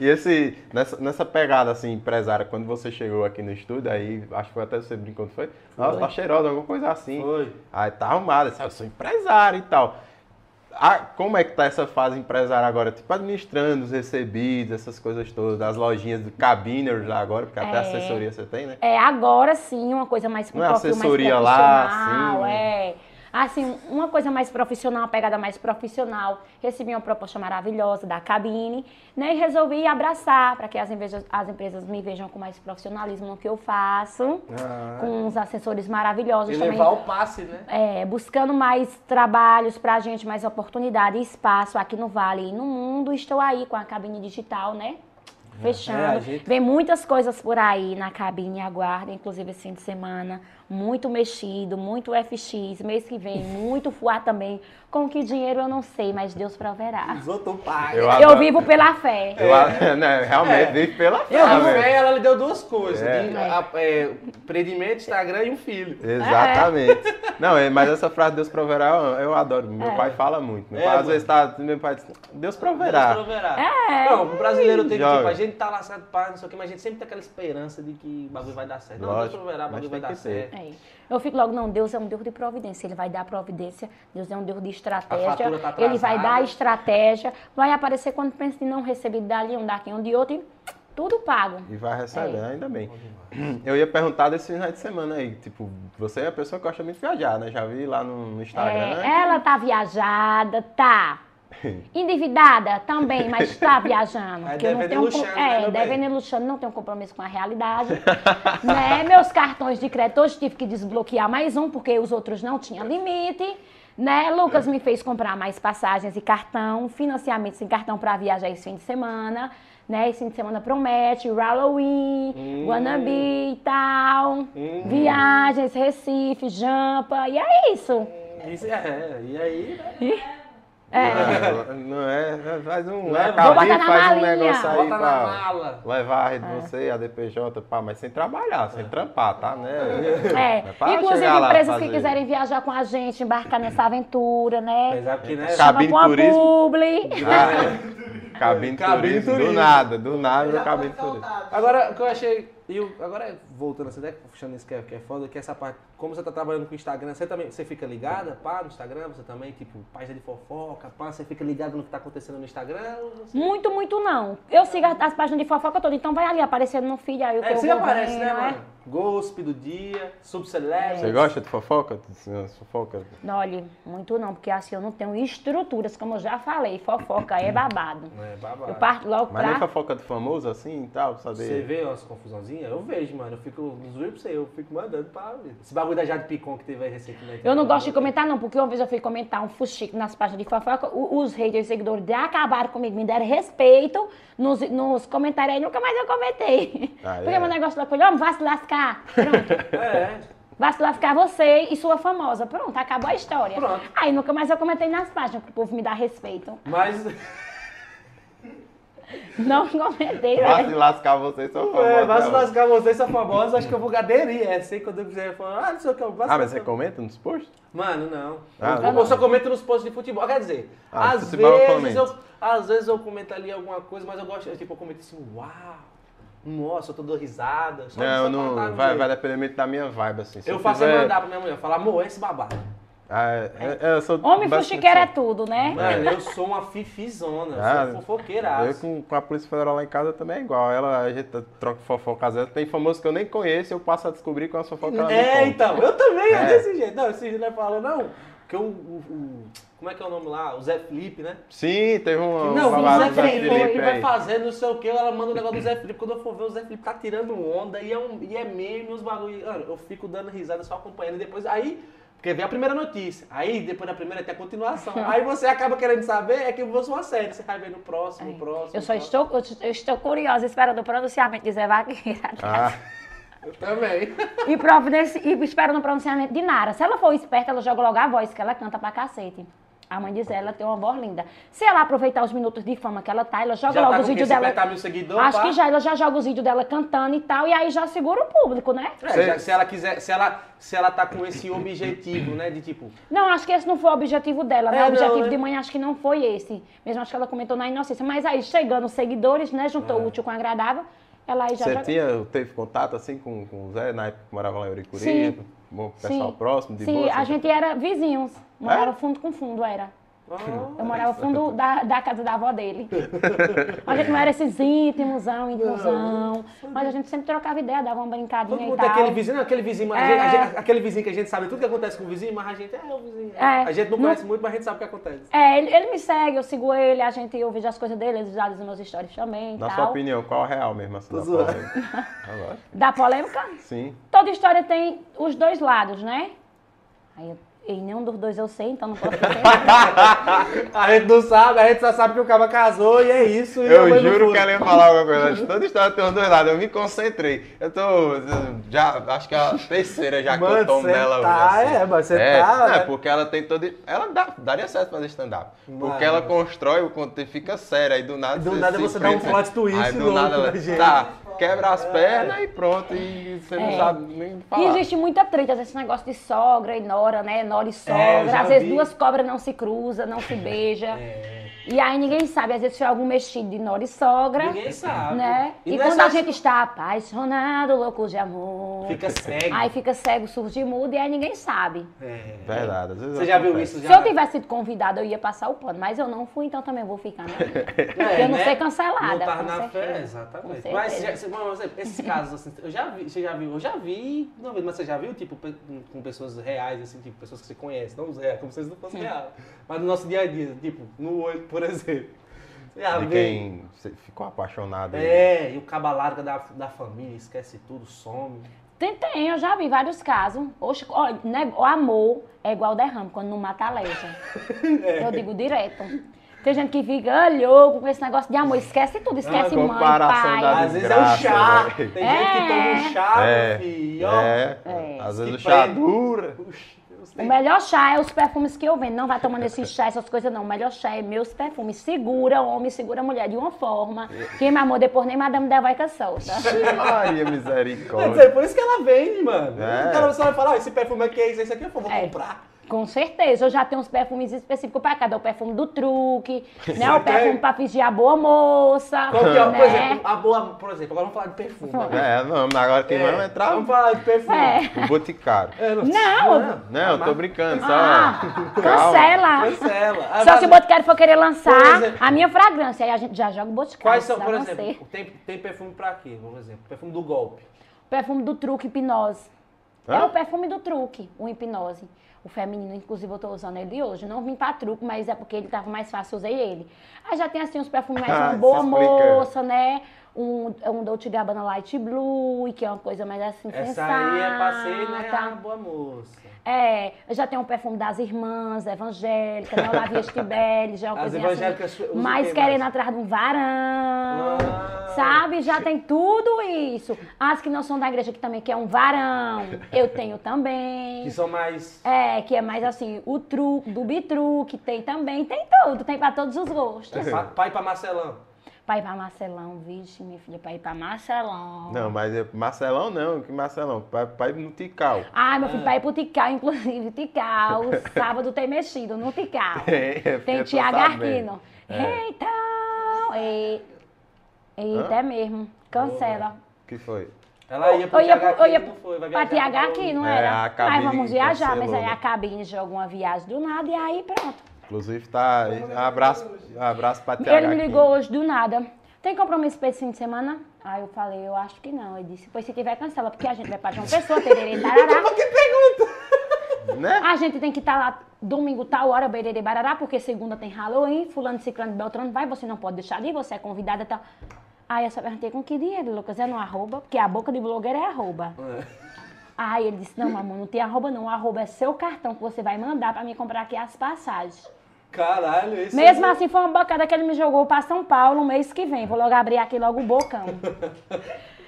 E esse, nessa, nessa pegada assim, empresária, quando você chegou aqui no estúdio, aí acho que foi até você brincou, foi? Nossa, tá cheirosa, alguma coisa assim. Foi. Aí tá arrumada, eu sou empresário e tal. Ah, como é que tá essa fase empresária agora? Tipo, administrando os recebidos, essas coisas todas, das lojinhas do cabiners lá agora, porque até é, assessoria você tem, né? É, agora sim, uma coisa mais Não é assessoria mais lá, sim. É assim, uma coisa mais profissional, uma pegada mais profissional. Recebi uma proposta maravilhosa da cabine, né? E resolvi abraçar para que as, as, empresas me vejam com mais profissionalismo no que eu faço, ah. com os assessores maravilhosos. E também, levar o passe, né? É, buscando mais trabalhos para a gente, mais oportunidade e espaço aqui no Vale e no mundo. Estou aí com a cabine digital, né? fechando. É, gente... Vem muitas coisas por aí na cabine, aguarda, inclusive esse fim de semana muito mexido, muito FX, mês que vem, muito fuá também. Com que dinheiro eu não sei, mas Deus proverá. Os outros pagam. Eu, eu vivo pela fé. Eu, <laughs> né, realmente, é. vivo pela fé. Eu vivo fé, ela lhe deu duas coisas. É. De, a, é, empreendimento, Instagram e um filho. Exatamente. Não, é, mas essa frase Deus proverá, eu, eu adoro. Meu é. pai fala muito. Meu pai às vezes tá, meu pai diz, Deus proverá. Deus proverá. É. Não, o brasileiro tem que, tipo, a gente tá lascado para não sei o que, mas a gente sempre tem aquela esperança de que o bagulho vai dar certo. Não, Deus proverá, o bagulho vai dar certo. Eu fico logo, não, Deus é um Deus de providência, Ele vai dar providência, Deus é um Deus de estratégia, tá Ele vai dar estratégia, vai aparecer quando pensa em não receber dali um, daqui um de outro, e tudo pago. E vai receber, é. ainda bem. <clears throat> Eu ia perguntar desse final de semana aí, tipo, você é a pessoa que gosta muito de viajar, né? Já vi lá no, no Instagram. É, ela tá viajada, tá. <laughs> Endividada também, mas está <laughs> viajando. É, eu não tenho luxando, é, né, devendo e luxando, não tenho compromisso com a realidade. né? Meus cartões de crédito hoje tive que desbloquear mais um, porque os outros não tinham limite. Né? Lucas me fez comprar mais passagens e cartão, financiamentos em cartão para viajar esse fim de semana. Né? Esse fim de semana promete Halloween, hum. E tal. Hum. Viagens, Recife, Jampa. E é isso. Isso é, e aí, né? É. Não é, faz um. Leva, cabine, faz um negócio aí Bota pra levar é. você, a DPJ, pá, mas sem trabalhar, sem trampar, tá? Né? É. é Inclusive, empresas que quiserem viajar com a gente, embarcar nessa aventura, né? Apesar que, né? Cabine turismo. Publi. Ah, cabine, cabine turismo. turismo. Do nada, do nada, cabine turismo. Agora, o que eu achei e eu, agora, voltando assim, né, puxando isso que é, que é foda, que essa parte, como você tá trabalhando com o Instagram, você também, você fica ligada, pá, no Instagram, você também, tipo, página de fofoca, pá, você fica ligado no que tá acontecendo no Instagram? Muito, muito não. Eu sigo as páginas de fofoca todas, então vai ali aparecendo no feed, aí o é, que você aparece, né, mano? É? Gospe do dia, subceleste. Você gosta de fofoca? fofoca? Olha, muito não, porque assim eu não tenho estruturas, como eu já falei. Fofoca é babado. É babado. Eu parto logo Mas pra... nem fofoca de famoso assim e tal, saber. Você vê umas confusãozinhas? Eu vejo, mano. Eu fico, juro pra você, eu fico mandando pra. Esse bagulho da Jade Picon que teve aí recentemente. Eu não gosto de comentar, não, porque uma vez eu fui comentar um fuxico nas páginas de fofoca, os haters, seguidores acabaram comigo, me deram respeito nos, nos comentários aí, nunca mais eu comentei. Ah, porque é. meu negócio da coisa, vai se lascar. Pronto. <laughs> é. Vai se lascar você e sua famosa. Pronto, acabou a história. Pronto. Aí nunca mais eu comentei nas páginas, porque o povo me dá respeito. Mas. <laughs> Não comentei, né? Vai se lascar você e sua famosa. É, vai se lascar você e sua famosa, acho que eu vou aderir. É assim quando eu quiser falar, ah, não sei o que. Eu ah, mas você comenta nos posts? Mano, não. Ah, eu, eu só comento nos posts de futebol. Quer dizer, ah, às vezes eu, às vezes eu comento ali alguma coisa, mas eu gosto, tipo, eu comento assim, uau nossa, eu tô dando risada. Só não, não vai, vai depender muito da minha vibe, assim. Se eu, eu faço fizer... mandar pra minha mulher, falar, amor, esse babado. Ah, é, é, é eu sou Homem fuxiqueiro é tudo, né? Mano, eu sou uma fifizona, ah, sou fofoqueira. Eu com, com, a Polícia Federal lá em casa também é igual. Ela, a gente troca fofoca às vezes. Tem famoso que eu nem conheço eu passo a descobrir com a fofoca ela É, então, eu também, é. desse jeito. Não, esse não é fala, não. Porque o, o, o como é que é o nome lá? O Zé Felipe, né? Sim, teve um. Não, o Zé, Zé Felipe, ele vai fazer não sei o que, ela manda o um negócio do Zé Felipe. Quando eu for ver, o Zé Felipe tá tirando onda e é, um, e é meme, os bagulho. Mano, eu fico dando risada só acompanhando. Depois, aí. Porque vem a primeira notícia. Aí, depois da primeira, tem a continuação. <laughs> aí você acaba querendo saber, é que fosse uma série. Você vai ver no próximo, no próximo. Eu só estou, eu estou curiosa, esperando o pronunciamento de Zé Vaqueira. <laughs> Ah. Eu também. <laughs> E, providenci... e espero no pronunciamento de Nara. Se ela for esperta, ela joga logo a voz, que ela canta pra cacete. A mãe diz ela tem uma voz linda. Se ela aproveitar os minutos de fama que ela tá, ela joga já logo tá os vídeos dela. Mil seguidor, acho pá. que já ela já joga os vídeos dela cantando e tal, e aí já segura o público, né? É, já, se ela quiser, se ela, se ela tá com esse objetivo, né, de tipo. Não, acho que esse não foi o objetivo dela, né? É, o objetivo não, né? de mãe acho que não foi esse. Mesmo acho que ela comentou na inocência. Mas aí, chegando os seguidores, né, juntou é. o útil com o agradável, ela aí já. Você tinha, teve contato assim com, com o Zé na época que morava lá em Uricuri? Sim. Bom, pessoal Sim. próximo, de Sim, boa, a assim? gente era vizinhos. Morava é? fundo com fundo, era. Eu morava no fundo da, da casa da avó dele. <laughs> a gente não era esses íntimos, ilusão. Mas a gente sempre trocava ideia, dava uma brincadinha Todo e tal. Aquele vizinho, aquele vizinho, mas é... a gente, aquele vizinho que a gente sabe tudo que acontece com o vizinho, mas a gente é o vizinho. É. A gente não conhece muito, mas a gente sabe o que acontece. É, ele, ele me segue, eu sigo ele, a gente eu vejo as coisas dele, ele já diz meus stories também. Na tal. sua opinião, qual é a real mesmo? Assim, da polêmica? <laughs> da polêmica? Sim. Toda história tem os dois lados, né? Aí eu E nenhum dos dois eu sei, então não posso <laughs> dizer. a gente não sabe, a gente só sabe que o cara casou e é isso. E eu juro que ela ia falar alguma coisa. <laughs> Toda história tem um dois lados. Eu me concentrei. Eu tô. Já, acho que é a terceira já Mano, que eu tomo dela tá, hoje. Assim. É, mas você é, tá. É, porque ela tem todo. Ela dá, daria certo fazer stand-up. Porque ela constrói o conteúdo fica sério. Aí do nada. Do você nada você dá um plot twist. Aí do nada ela. Tá, quebra as pernas e pronto. E você não é. sabe nem falar. E existe muita treta, esse negócio de sogra e nora, né? Nora e sogra. É, às vezes duas cobras não se cruzam, não se beijam. É. E aí ninguém sabe, às vezes foi algum mexido de nora e sogra. Ninguém sabe. Né? E, e quando a gente está apaixonado, louco de amor. Fica cego. Aí fica cego, surge mudo e aí ninguém sabe. É. Verdade. Às vezes Você já viu isso? Já? Se eu tivesse sido convidada, eu ia passar o pano. Mas eu não fui, então também vou ficar, né? <laughs> É, eu não né? ser cancelada. Não tá na fé, exatamente. Mas já, esses casos, assim, eu já vi, você já viu, eu já vi, não, mas você já viu, tipo, com pessoas reais, assim, tipo, pessoas que você conhece, não os reais, como se eles não fossem reais. Mas no nosso dia a dia, tipo, no olho, por exemplo. Já de quem ficou apaixonado. É, e o caba larga da, da família, esquece tudo, some. Tem, tem, eu já vi vários casos. Oxe, ó, né, o amor é igual derrame, quando não mata a leja. <laughs> é. Eu digo direto. Tem gente que fica louco com esse negócio de amor, esquece tudo, esquece ah, mãe, pai. Às vezes é o chá. Tem é. gente que toma um chá, é. filho. É. é. Às vezes o chá dura. O melhor chá é os perfumes que eu vendo. Não vai tomando esse <laughs> chá, essas coisas não. O melhor chá é meus perfumes. Segura homem, segura mulher de uma forma. <laughs> Quem me amou depois nem Madame da Vaica solta. Maria misericórdia. É por isso que ela vende, mano. É. Ela só vai falar, oh, esse perfume aqui é isso, esse aqui eu vou é. comprar. Com certeza, eu já tenho uns perfumes específicos para cada. O perfume do truque, né? O perfume para fingir a boa moça. Qual que é? Né? Por exemplo, a boa, por exemplo, agora vamos falar de perfume. É, vamos, agora quem é. vai entrar? Vamos falar de perfume. É. O Boticário. É, não, não, não, eu tô brincando, só. Ah, cancela. Cancela. Ah, só se o Boticário for querer lançar a minha fragrância, aí a gente já joga o Boticário. Quais são, por exemplo, tem, tem perfume para quê? Por exemplo, perfume do golpe. Perfume do truque hipnose. Hã? É o perfume do truque, o hipnose. O feminino, inclusive, eu tô usando ele hoje. Não vim pra truco, mas é porque ele tava mais fácil, usei ele. Aí já tem assim uns perfumes mais uma boa moça, né? Um, um Dolce Gabbana Light Blue, que é uma coisa mais assim, Essa sensata. aí é passei, né? A boa moça. É, já tenho um perfume das irmãs evangélicas, né? O Lavia Stibelli, já é uma coisa assim. Mais querendo atrás de um varão, ah, sabe? Já tem tudo isso. As que não são da igreja, que também quer um varão, eu tenho também. Que são mais... É, que é mais assim, o truque, do bitruque, tem também, tem tudo, tem pra todos os gostos. É, pai pra Marcelão. Pai para Marcelão, vixe, minha filha, pai para Marcelão. Não, mas é Marcelão não, que Marcelão, pai, pai no Tical. Ah, meu filho, pai pro Tical, inclusive, Tical, <laughs> sábado tem mexido no Tical. <laughs> É, tem Tiago Arquino. É. Então, e, eita, é mesmo, cancela. O que foi? Ela ia pro Tiago Arquino, não foi, vai. Pra Tiago Arquino, não era? É, aí vamos viajar, mas aí a cabine de alguma viagem do nada e aí pronto. Inclusive, tá. Abraço, abraço pra TH Ele me ligou hoje do nada. Tem compromisso pra esse fim de semana? Aí eu falei, eu acho que não. Ele disse, pois se tiver, cancela, porque a gente vai pra João Pessoa, tererê, tarará. <laughs> que pergunta? Né? A gente tem que estar tá lá domingo, tal hora, bererê, barará, porque segunda tem Halloween, fulano, ciclano, beltrano, vai, você não pode deixar de ir, você é convidada, tal. Aí eu só perguntei, com que dinheiro, Lucas? É no arroba? Porque a boca de blogueiro é arroba. É. Aí ele disse, não, amor, não tem arroba não. O arroba é seu cartão que você vai mandar pra mim comprar aqui as passagens. Caralho, isso Mesmo é... assim, foi uma bocada que ele me jogou pra São Paulo no mês que vem. Vou logo abrir aqui logo o bocão. <laughs>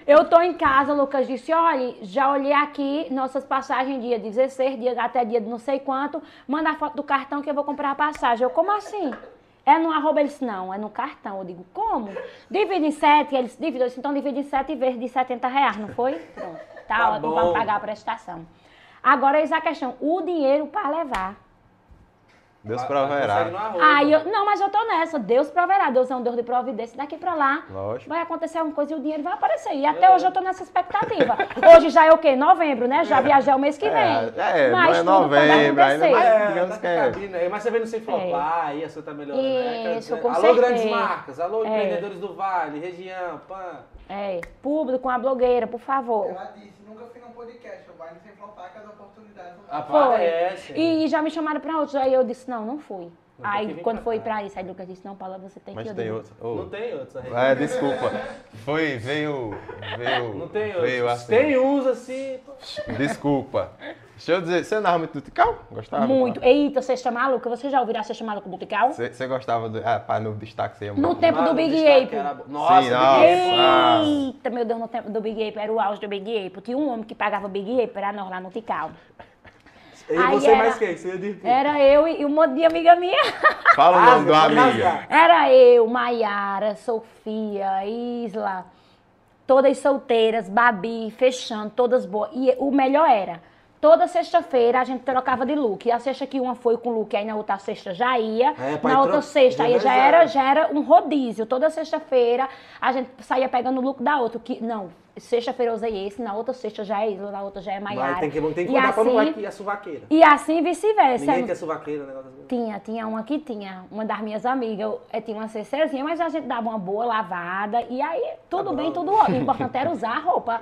Eu tô em casa, o Lucas disse, olha, já olhei aqui nossas passagens dia 16, dia, até dia de não sei quanto, manda a foto do cartão que eu vou comprar a passagem. Eu, como assim? É no arroba, ele disse, não, é no cartão. Eu digo, como? Divide em sete, eles dividem, eu disse, então divide em sete vezes de 70 reais, não foi? Pronto, tá, tá ótimo pra pagar a prestação. Agora, eis a questão, o dinheiro para levar. Deus proverá. Aí eu, não, mas eu tô nessa. Deus proverá. Deus é um Deus de providência. Daqui pra lá Lógico. vai acontecer alguma coisa e o dinheiro vai aparecer. E até é. hoje eu tô nessa expectativa. <laughs> Hoje já é o quê? Novembro, né? Já viajei o mês que vem. É, é mas não é novembro, ainda mais, é, digamos que é. Mas você vê no Sem Flopar, aí a sua tá melhorando. Né? Isso, né? com Alô, certeza. grandes marcas. Alô, é. empreendedores do Vale, região, pan. É, público, com a blogueira, por favor. Ela disse, nunca podcast, eu vale sem flopar que as oportunidades Aparece. E, e já me chamaram pra outros, aí eu disse, não, não fui. Aí, quando foi pra isso, aí o Lucas disse, não, Paula, você tem Mas que ir. Mas tem outros. Oh. Não tem outros. É, desculpa. Foi, veio, veio... Não tem outros. Veio assim. Tem uns assim... Desculpa. Deixa eu dizer, você andava muito do Tical? Gostava? Muito. Eita, Sexta Maluca. Você já ouviu a Sexta Maluca do Tical? Você, gostava do... Ah, pá, no destaque você ia No tempo do Big Ape. era- Nossa, Sim, nossa. Ah. Eita, meu Deus, no tempo do Big Ape, era o auge do Big Ape. Tinha um homem que pagava Big Ape, era nós lá no Tical. <laughs> E Aí você era- mais quem? Você ia de? Era eu e um monte de amiga minha. <laughs> Fala o nome do pode amigo. rasgar. Era eu, Maiara, Sofia, Isla, todas solteiras, Babi, fechando, todas boas. E o melhor era, toda sexta-feira a gente trocava de look. A sexta que uma foi com look, aí na outra sexta já ia. É, pra na outra sexta aí já era, já era um rodízio. Toda sexta-feira a gente saía pegando o look da outra. Que, não, sexta-feira eu usei esse, na outra sexta já é Isla, na outra já é Maiara. Mas tem que, tem que E contar pra não assim- que é suvaqueira. E assim vice-versa. Ninguém quer suvaqueira, né? Tinha, tinha uma que tinha, uma das minhas amigas, eu, eh, tinha uma CCzinha, mas a gente dava uma boa lavada, e aí tudo Tá bem, tudo ótimo. O importante era usar a roupa.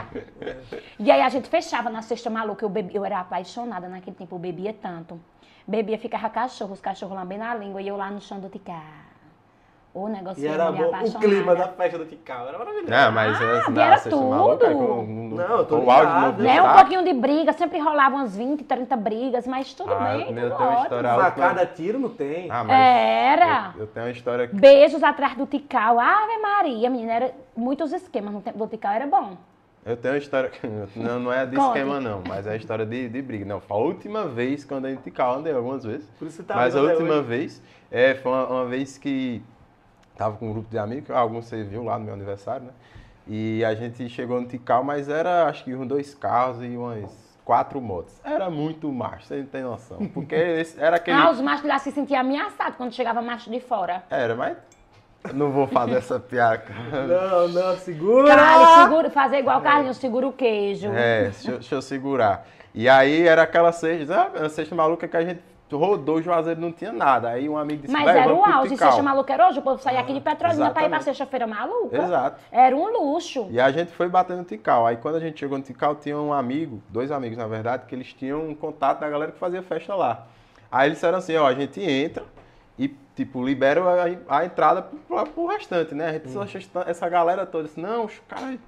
E aí a gente fechava na cesta maluca, eu, bebi, eu era apaixonada naquele tempo, eu bebia tanto. Bebia, ficava cachorro, os cachorros lambendo a língua, e eu lá no chão do ticar. O negócio E era bom. O clima da festa do Tical era maravilhoso. Não, mas Ah, e na era maluca, tudo. com, Não, eu tô com o áudio no Né, um pouquinho de briga, sempre rolava umas 20, 30 brigas, mas tudo Ah, bem, meu, tudo uma ótimo. história- a última- Facada, tiro não tem. Ah, mas Era. Eu, eu tenho uma história que Beijos atrás do Tical. Ave Maria, menina, era muitos esquemas no tempo do Tical, era bom. Eu tenho uma história, <laughs> não, não é de Conte. esquema não, mas é a história de, de briga. Não, foi a última vez que eu andei em Tical, andei algumas vezes. Por isso você tá mas a última hoje. vez, é, foi uma, uma vez que tava com um grupo de amigos, alguns você viu lá no meu aniversário, né? E a gente chegou no Tical, mas era acho que uns dois carros e umas quatro motos. Era muito macho, você não tem noção. Porque <laughs> esse, era aquele... Ah, os machos lá se sentiam ameaçados quando chegava macho de fora. Era, mas... Não vou fazer essa piada. <laughs> Não, não, segura! Caralho, segura, fazer igual o Carlinhos, segura o queijo. É, deixa, eu- deixa eu segurar. E aí era aquela sexta, ah, a sexta maluca que a gente rodou o Juazeiro não tinha nada. Aí um amigo disse, Mas "Véi, era o auge, Tical." sexta maluca era hoje, o povo saía aqui de Petrolina pra ir pra exatamente. sexta-feira maluca. Exato. Era um luxo. E a gente foi batendo no Tical. Aí quando a gente chegou no Tical, tinha um amigo, dois amigos na verdade, que eles tinham um contato da galera que fazia festa lá. Aí eles disseram assim, ó, a gente entra e, tipo, libera a, a entrada pro, pro restante, né? A gente só achou essa galera toda disse, não, os caras,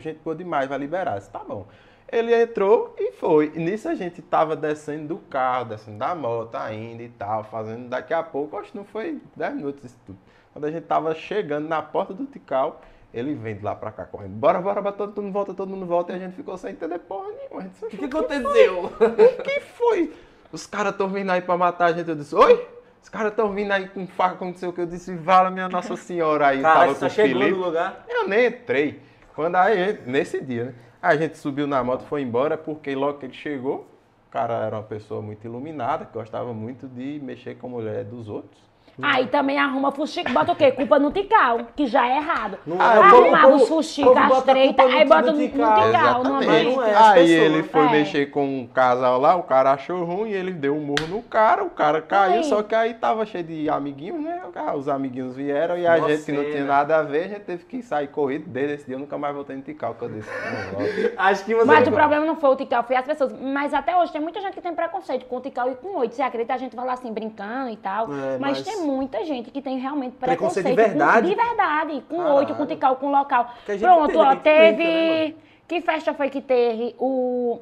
gente boa demais, vai liberar. Eu disse, tá bom. Ele entrou e foi. E nisso a gente tava descendo do carro, descendo da moto ainda e tal, fazendo daqui a pouco, acho que não foi 10 minutos isso tudo. Quando a gente tava chegando na porta do Tical, ele vem de lá pra cá correndo. Bora, bora, bora, todo mundo volta, todo mundo volta. E a gente ficou sem entender porra nenhuma. O que aconteceu? o que foi? Os caras estão vindo aí pra matar a gente. Eu disse, oi? Os caras estão vindo aí com faca, aconteceu o que eu disse, vala minha Nossa Senhora aí. Cara, tava você com o chegou Felipe. no lugar. Eu nem entrei. Quando aí, nesse dia, né? A gente subiu na moto, foi embora, porque logo que ele chegou, o cara era uma pessoa muito iluminada, que gostava muito de mexer com a mulher dos outros. Aí também arruma fuxico, bota o quê? Culpa no Tical, que já é errado. Não Ah, é, o Arrumava os fuxicos, as treitas, aí bota no Tical. Tical, no ambiente. é Aí pessoas. ele foi É. mexer com um casal lá, o cara achou ruim, ele deu um murro no cara, o cara caiu, só que aí tava cheio de amiguinhos, né? Os amiguinhos vieram e a Nossa, gente que não tinha nada a ver, a gente teve que sair corrido. Desde esse dia eu nunca mais voltei no Tical, que eu disse. Acho que você. Mas o problema não foi o Tical, foi as pessoas. Mas até hoje tem muita gente que tem preconceito com o Tical e com oito. Você acredita? A gente fala assim, brincando e tal. É, mas... mas tem muita gente que tem realmente Preconceito preconceito. de verdade? Com, de verdade. Com Caralho. oito, com Tical, com local. Pronto, teve ó, teve. né, que festa foi que teve? O.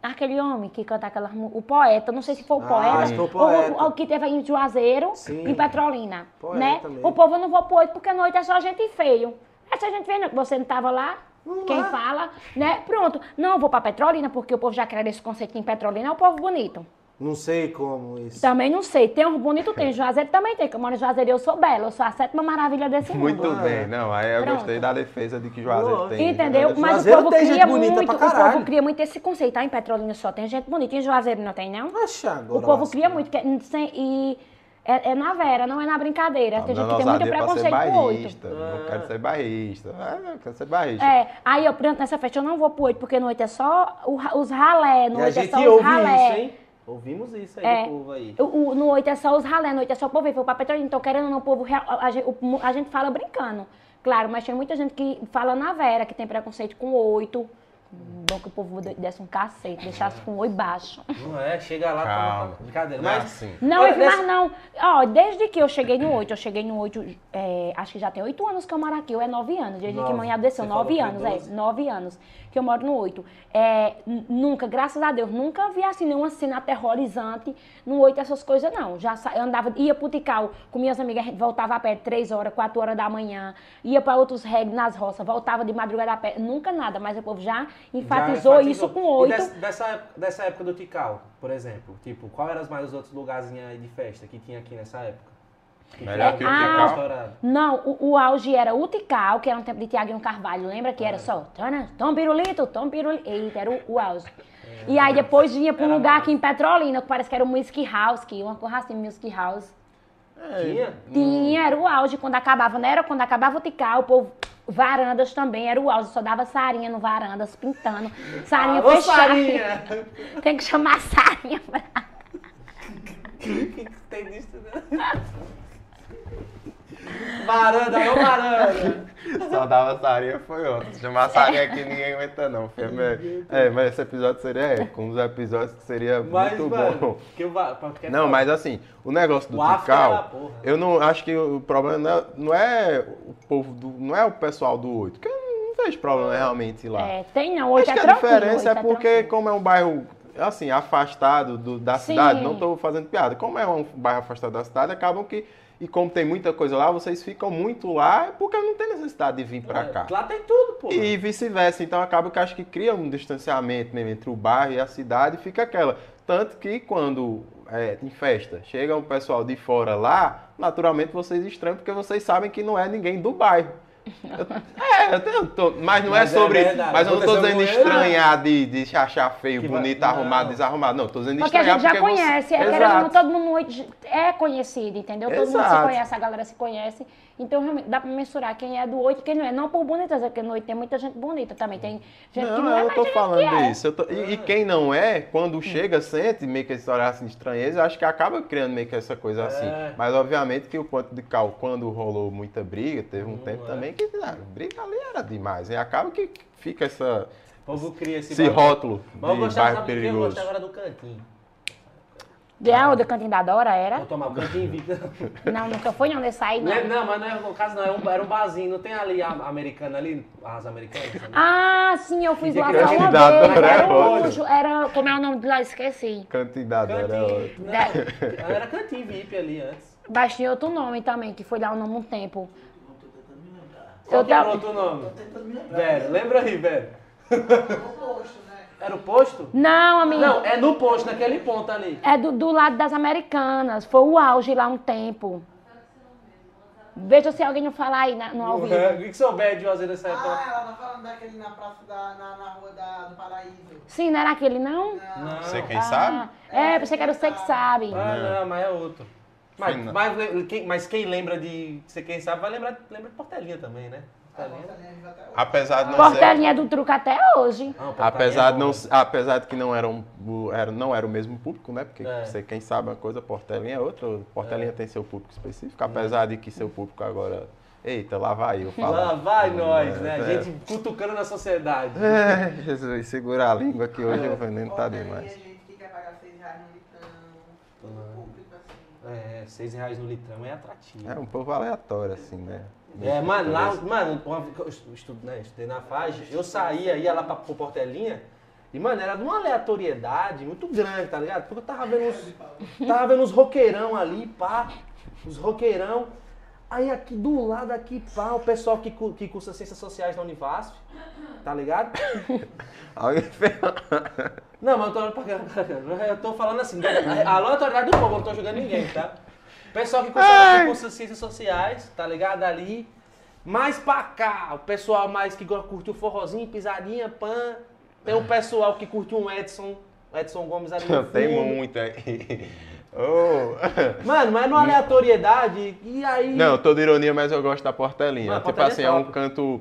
Aquele homem que canta aquela O poeta, não sei se foi o Ah, poeta. o ou- poeta. ou que teve aí em Juazeiro, Sim. em Petrolina. Poeta né? O povo não vou pro oito porque noite é só gente feio. Essa gente feia, você não tava lá. Quem é. fala, né? Pronto. Não, vou pra Petrolina, porque o povo já quer esse conceito em Petrolina é o povo bonito. Não sei como isso. Também não sei. Tem um bonito, tem. <laughs> Juazeiro também tem. Que eu moro em Juazeiro eu sou bela. Eu sou a sétima maravilha desse mundo. Muito Ah, bem, não, aí eu Pronto. gostei da defesa de que Juazeiro tem. Entendeu? Mas Juazeiro o povo cria muito, pra o povo cria muito esse conceito. Ah, em Petrolina só tem gente bonita. Em Juazeiro não tem, não? Acha agora. O povo cria muito. que- sem- e é, é na vera, não é na brincadeira. Tem gente que tem muito ser preconceito com oito. barrista. Não quero ser barrista. Ah, não quero ser barrista. É, aí eu, pronto, nessa festa eu não vou pro oito, porque no oito é só os ralé, no a oito é gente só os ouve ralé. isso, hein? Ouvimos isso aí É. do povo aí. O, o- no oito é só os ralé, no oito é só o povo, e foi pra Petrolina. Então, querendo ou não, o povo, real- a, a a gente fala brincando, claro, mas tem muita gente que fala na vera, que tem preconceito com oito, Bom que o povo desse um cacete, deixasse com o oi baixo. Não é, chega lá, Calma. toma brincadeira. Não é Mas, assim. Não, Olha, mas não. Ó, desde que eu cheguei no 8, eu cheguei no 8, é, acho que já tem 8 anos que eu moro aqui, ou é 9 anos, desde que Nove. mãe adoeceu, Você falou 9 que foi anos, é, 12. 9 anos que eu moro no 8. É, nunca, graças a Deus, nunca vi assim nenhuma cena aterrorizante no 8, essas coisas não. Já eu andava, ia pro Tical com minhas amigas, a gente voltava a pé 3 horas, 4 horas da manhã, ia pra outros reggae nas roças, voltava de madrugada a pé, nunca nada, mas o povo já enfatizou, Já isso com E 8. dessa, dessa, época- dessa época do Tical, por exemplo, tipo, qual eram os mais os outros lugarzinhos de festa que tinha aqui nessa época? Melhor que o Ah, Tical? estourado. Não, o, o auge era o Tical, que era um tempo de Tiaguinho Carvalho. Lembra que era só Tana, Tom Pirulito, Tom Pirulito. Eita, era o, o auge. E aí depois vinha pra um lugar mais. aqui em Petrolina, que parece que era o Music House, que uma coisa assim, Music House. Tinha? Tinha, era o auge quando acabava, não era quando acabava o Tical, o povo. Varandas também, era o auge, só dava sarinha no varandas, pintando. Sarinha Alô, fechada. Sarinha! <laughs> Tem que chamar sarinha pra. O <laughs> que, que tem disso? né? Varanda, ô varanda! Só dava sarinha foi. Se chamar sarinha aqui ninguém aguenta não. filho. É, mas esse episódio seria épico, um dos episódios que seria Mas, muito mano, bom. que eu porque Não, mas assim, o negócio do O eu não acho que o problema não é, não é o povo do. não é o pessoal do 8, que eu não vejo problema realmente lá. É, tem não, hoje acho é que a diferença é hoje porque, tranquilo. como é um bairro assim, afastado do- da Sim. cidade, não estou fazendo piada. Como é um bairro afastado da cidade, acabam que. E como tem muita coisa lá, vocês ficam muito lá, porque não tem necessidade de vir pra cá. Lá tem tudo, pô. E vice-versa. Então acaba que acho que cria um distanciamento mesmo entre o bairro e a cidade e fica aquela. Tanto que quando é, em festa chega um pessoal de fora lá, naturalmente vocês estranham porque vocês sabem que não é ninguém do bairro. Eu- <laughs> é, eu tenho- tô- mas não Mas é é sobre. verdade. mas eu não tô dizendo estranhar de, de achar feio, Que vai- bonito, não. arrumado, desarrumado. Não, tô dizendo Porque a estranhar gente já porque você- conhece, é, querendo não, Exato. todo mundo é conhecido, entendeu? Todo mundo se Exato. conhece, a galera se conhece. Então, realmente, dá pra mensurar quem é do 8 e quem não é. Não por boniteza, porque no 8 tem muita gente bonita também. Tem gente que Não, não é, eu tô falando que é. disso. Eu tô- e, e quem não é, quando chega, sente meio que esse olhar assim de estranheza, eu acho que acaba criando meio que essa coisa assim. É. Mas obviamente que o ponto de cal, quando rolou muita briga, teve um Hum, tempo é. também que ah, briga ali era demais. E acaba que fica essa, O povo cria esse, esse rótulo Mas eu de gostava, bairro sabe do que? Eu perigoso. gostava agora do cantinho. De ah, o do Cantinho da Dora era? Vou tomar o cantinho Vita. <laughs> Não, nunca foi não desse aí, Não, é- não. não, mas não é no caso, não. Era um, era um barzinho. Não tem ali a americana ali, as americanas? sabe? Ah, sim, eu fui lá só é uma Cantinho da vez. Dora Era, é. Anjo, era, como é o nome de lá? Esqueci. Cantidade era Cantinho. ótimo. Não, era cantinho VIP ali antes. Mas tinha outro nome também, que foi lá o nome um tempo. Qual Eu que era outro nome? Tô tentando me lembrar. Velho, lembra aí, velho. No posto, né? Era o posto? Não, amigo. Não, é no posto, naquele ponto ali. É do, do lado das americanas. Foi o auge lá um tempo. Veja se alguém não falar aí na- no ao vivo. O que que souber de fazer nessa época? Ah, ela tá falando daquele na praça da. na, na rua da, do Paraíso. Sim, não era aquele, não? Não. Você quem Ah, sabe? É, pensei que era você que sabe. Ah, não, mas é outro. Mas, mas, le- quem, mas quem lembra de. Você quem sabe vai lembrar lembra de Portelinha também, né? A hoje. Apesar de não ser. Portelinha do truque até hoje. Não, Apesar é de, não, bom. apesar de que não era, um, o- era, não era o mesmo público, né? Porque É. você, quem sabe uma coisa, Portelinha é outra. Portelinha tem seu público específico, apesar de que seu público agora. Eita, lá vai eu falar. Lá vai nós, né? É, A gente cutucando na sociedade. É, Jesus, segura a língua que hoje o veneno tá demais. gente que quer pagar 6 reais no litrão. Todo público assim. É, seis reais no litrão é atrativo. É um povo aleatório, assim, né? É, mano, lá, mano, eu estu- estudo, né, estudei na FAG, eu saía, ia lá pra, pro Portelinha, e, mano, era de uma aleatoriedade muito grande, tá ligado? Porque eu tava vendo uns, tava vendo uns roqueirão ali, pá, os roqueirão. Aí aqui do lado, aqui, pá, o pessoal que, que cursa Ciências Sociais na Univasf, tá ligado? <laughs> Alguém fez- Não, mas eu tô, <laughs> eu tô falando assim, a aleatoriedade do povo, eu não tô jogando ninguém, tá? Pessoal que cursa, que cursa ciências sociais, tá ligado? Ali. Mais pra cá, o pessoal mais que curte o forrozinho, pisadinha, pan. Tem o pessoal que curte um Edson, Edson Gomes ali no <laughs> Tem fundo. muito aí. <laughs> Oh. Mano, mas numa aleatoriedade, e aí... Não, de ironia, mas eu gosto da Portelinha. Mano, tipo Portelinha assim, é é um canto.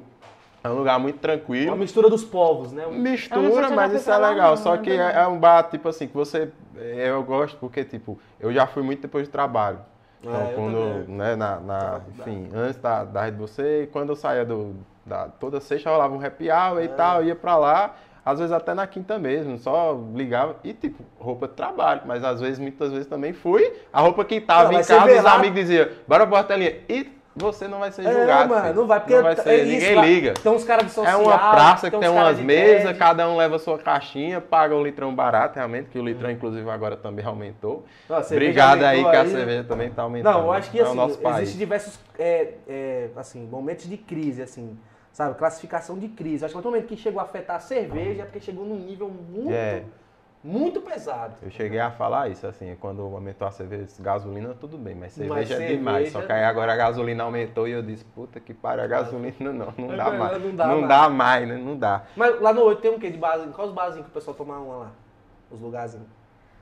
É um lugar muito Uma tranquilo. mistura dos povos, né? Mistura, mas isso é legal. não, Só não que é, não. é um bar, tipo assim, que você. Eu gosto porque, tipo, eu já fui muito depois do trabalho. Então, É, quando, né, na, na- enfim, antes da, da rede você, quando eu saía do. Da, toda sexta rolava um happy hour É. e tal, ia pra lá. às vezes até na quinta mesmo, só ligava e tipo, roupa de trabalho, mas às vezes, muitas vezes também fui, a roupa que tava não, em casa, os lá... amigos diziam, bora pro telinha. E você não vai ser é, julgado. É, mano, não vai, porque não vai ser, é ninguém isso, liga. Tem uns caras de social. É uma praça que tem umas mesas, cada um leva a sua caixinha, paga um litrão barato, realmente, que o litrão, inclusive, agora também aumentou. Obrigado aí que a cerveja também está aumentando. Não, eu acho que é assim, existem diversos é, é, assim, momentos de crise, assim, sabe? Classificação de crise. Acho que o momento que chegou a afetar a cerveja é porque chegou num nível muito. É muito pesado. Eu cheguei a falar isso, assim, quando aumentou a cerveja, gasolina tudo bem, mas cerveja mas é cerveja... demais. Só que aí agora a gasolina aumentou e eu disse, puta que pariu, a gasolina não, não dá mais. Não dá, não mais. dá mais, né? Não dá. Mas lá no 8 tem um quê de base? Quais os barzinhos que o pessoal toma uma lá? Os lugarzinhos?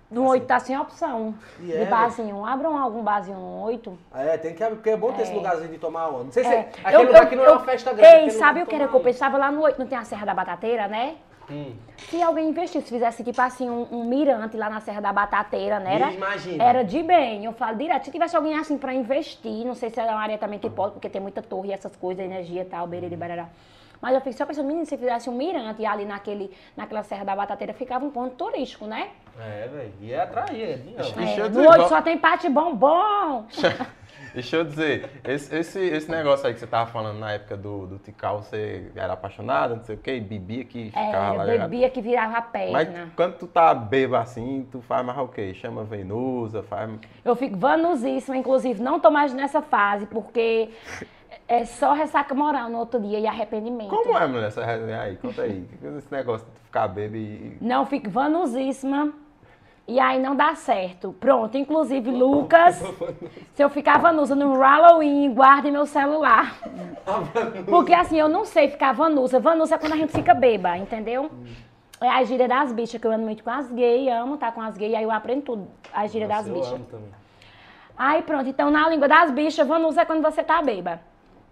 No assim. 8 tá sem opção. de é, barzinho. Abram algum barzinho no 8. É, tem que abrir, porque é bom ter é. esse lugarzinho de tomar uma. Não sei se é. aquele eu, lugar eu, que não é uma festa grande. Ei, sabe o que era que eu pensava lá no 8? Não tem a Serra da Batateira, né? Hum. Se alguém investisse, fizesse tipo assim um, um, mirante lá na Serra da Batateira, né? Era, Imagina. era de bem. Eu falo direto, se tivesse alguém assim para investir, não sei se é uma área também que pode, porque tem muita torre, essas coisas, energia e tal, beira de barará. Mas eu fico só pensando, menino, se fizesse um mirante ali naquele, naquela Serra da Batateira, ficava um ponto turístico, né? É, velho. Ia atrair. É, no olho só tem parte bombom. <laughs> Deixa eu dizer, esse, esse, esse negócio aí que você tava falando na época do, do Tical, você era apaixonada, não sei o quê, bebia que é, ficava é, lá. bebia que virava perna. Mas quando tu tá beba assim, tu faz mais o quê? Chama Venusa, faz... Eu fico vanusíssima, inclusive, não tô mais nessa fase, porque é só ressaca moral no outro dia e arrependimento. Como é, mulher, essa aí? Conta aí. Esse negócio de ficar beba e... Não, fico vanusíssima e aí não dá certo. Pronto, inclusive, Lucas, se eu ficar vanusa no Halloween, guarde meu celular. Porque assim, eu não sei ficar vanusa. Vanusa é quando a gente fica beba, entendeu? É a gíria das bichas, que eu ando muito com as gays, amo tá com as gays, aí eu aprendo tudo. A gíria Nossa, das bichas. Aí pronto, então na língua das bichas, vanusa é quando você tá beba.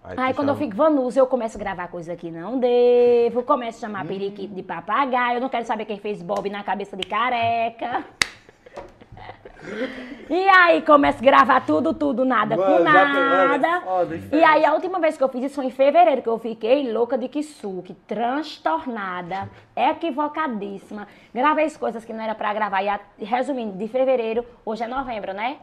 Aí, aí quando chama... eu fico vanusa, eu começo a gravar coisa que não devo, começo a chamar hum. periquito de papagaio, eu não quero saber quem fez Bob na cabeça de careca. E aí começa a gravar tudo, tudo, nada mano, com nada. E aí a última vez que eu fiz isso foi em fevereiro, que eu fiquei louca de Kisuke, transtornada, equivocadíssima. Gravei as coisas que não era pra gravar. E resumindo, de fevereiro, hoje é novembro, né?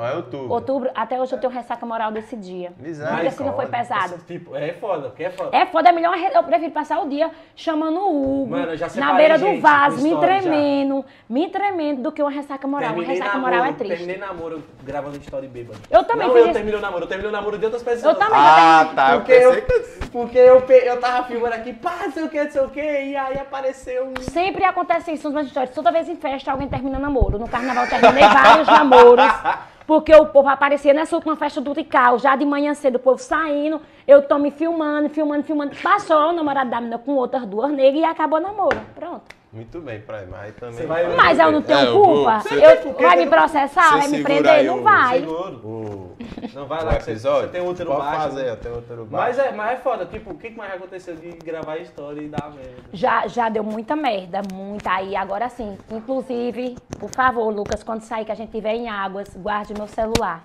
Ah, é outubro. Outubro, até hoje eu tenho ressaca moral desse dia. Miséria. Porque assim não foi pesado. Esse tipo, é foda, porque é foda. É foda, é melhor eu prefiro passar o dia chamando o Hugo Mano, na beira gente, do vaso, me tremendo, já. me tremendo do que uma ressaca moral. Terminei uma ressaca namoro, moral é triste. Terminei namoro gravando história bêbado. Eu também Não, eu terminei o namoro, eu terminei o namoro de outras pessoas. Eu também, ah, eu tá. Porque eu, que... porque eu, eu tava filmando aqui, pá, não sei o que, não sei o que, e aí apareceu um... Sempre acontece isso nas histórias. Toda vez em festa alguém termina namoro. No carnaval eu terminei vários namoros. <laughs> Porque o povo aparecia nessa última festa do Tical, já de manhã cedo, o povo saindo, eu tô me filmando, filmando, filmando. Passou o namorado da menina com outras duas negras e acabou o namoro. Pronto. Muito bem, pra mas também. Vai... Mas eu não tenho é, culpa. Eu, eu vai me processar, vai me prender? Não vai. O, não vai lá, episódio, você tem útero pode baixo. fazer, tem útero baixo. Mas é, mas é foda, tipo, o que mais aconteceu de gravar a história e dar merda? Já, já deu muita merda, muita. Aí agora sim, inclusive, por favor, Lucas, quando sair que a gente tiver em águas, guarde meu celular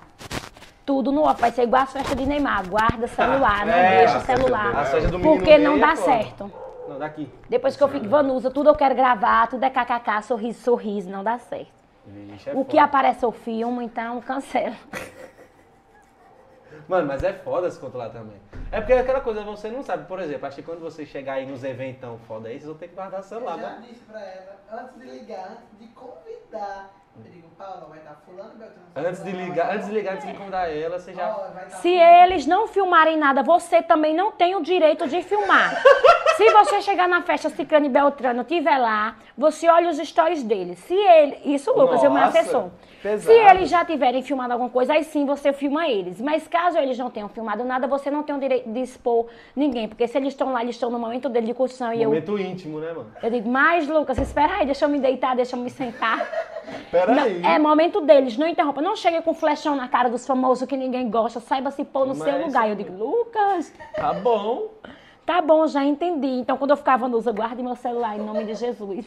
tudo no off. Vai ser igual a festa de Neymar. Guarda celular, não é, deixa celular. Porque não dá certo. Não, daqui. Depois que eu fico vanusa, tudo eu quero gravar, tudo é kkk, sorriso, sorriso, não dá certo. Vixe, é o foda. que aparece é o filme, então cancela. <laughs> Mano, mas é foda se controlar também. É porque aquela coisa você não sabe. Por exemplo, acho que quando você chegar aí nos eventão foda aí, vocês vão ter que guardar celular. Eu já né? disse pra ela, antes de ligar, antes de convidar eu digo, Paulo, vai estar fulano, Beltrano. Antes de ligar, antes de ligar, antes de convidar ela, você já. Se eles não filmarem nada, você também não tem o direito de filmar. <laughs> Se você chegar na festa Ciclano e Beltrano, estiver lá, você olha os stories dele. Se ele. Isso, Lucas, Nossa, eu me assessor. Pesado. Se eles já tiverem filmado alguma coisa, aí sim você filma eles. Mas caso eles não tenham filmado nada, você não tem o direito de expor ninguém. Porque se eles estão lá, eles estão no momento dele de curtição e momento eu. Momento íntimo, né, mano? Eu digo, mas, Lucas, espera aí, deixa eu me deitar, deixa eu me sentar. Peraí. É momento deles, não interrompa. Não chegue com flechão na cara dos famosos que ninguém gosta. Saiba se pôr no Mas, seu lugar. Eu digo, Lucas. Tá bom. Tá bom, já entendi. Então, quando eu ficava no uso, guarde meu celular em nome de Jesus.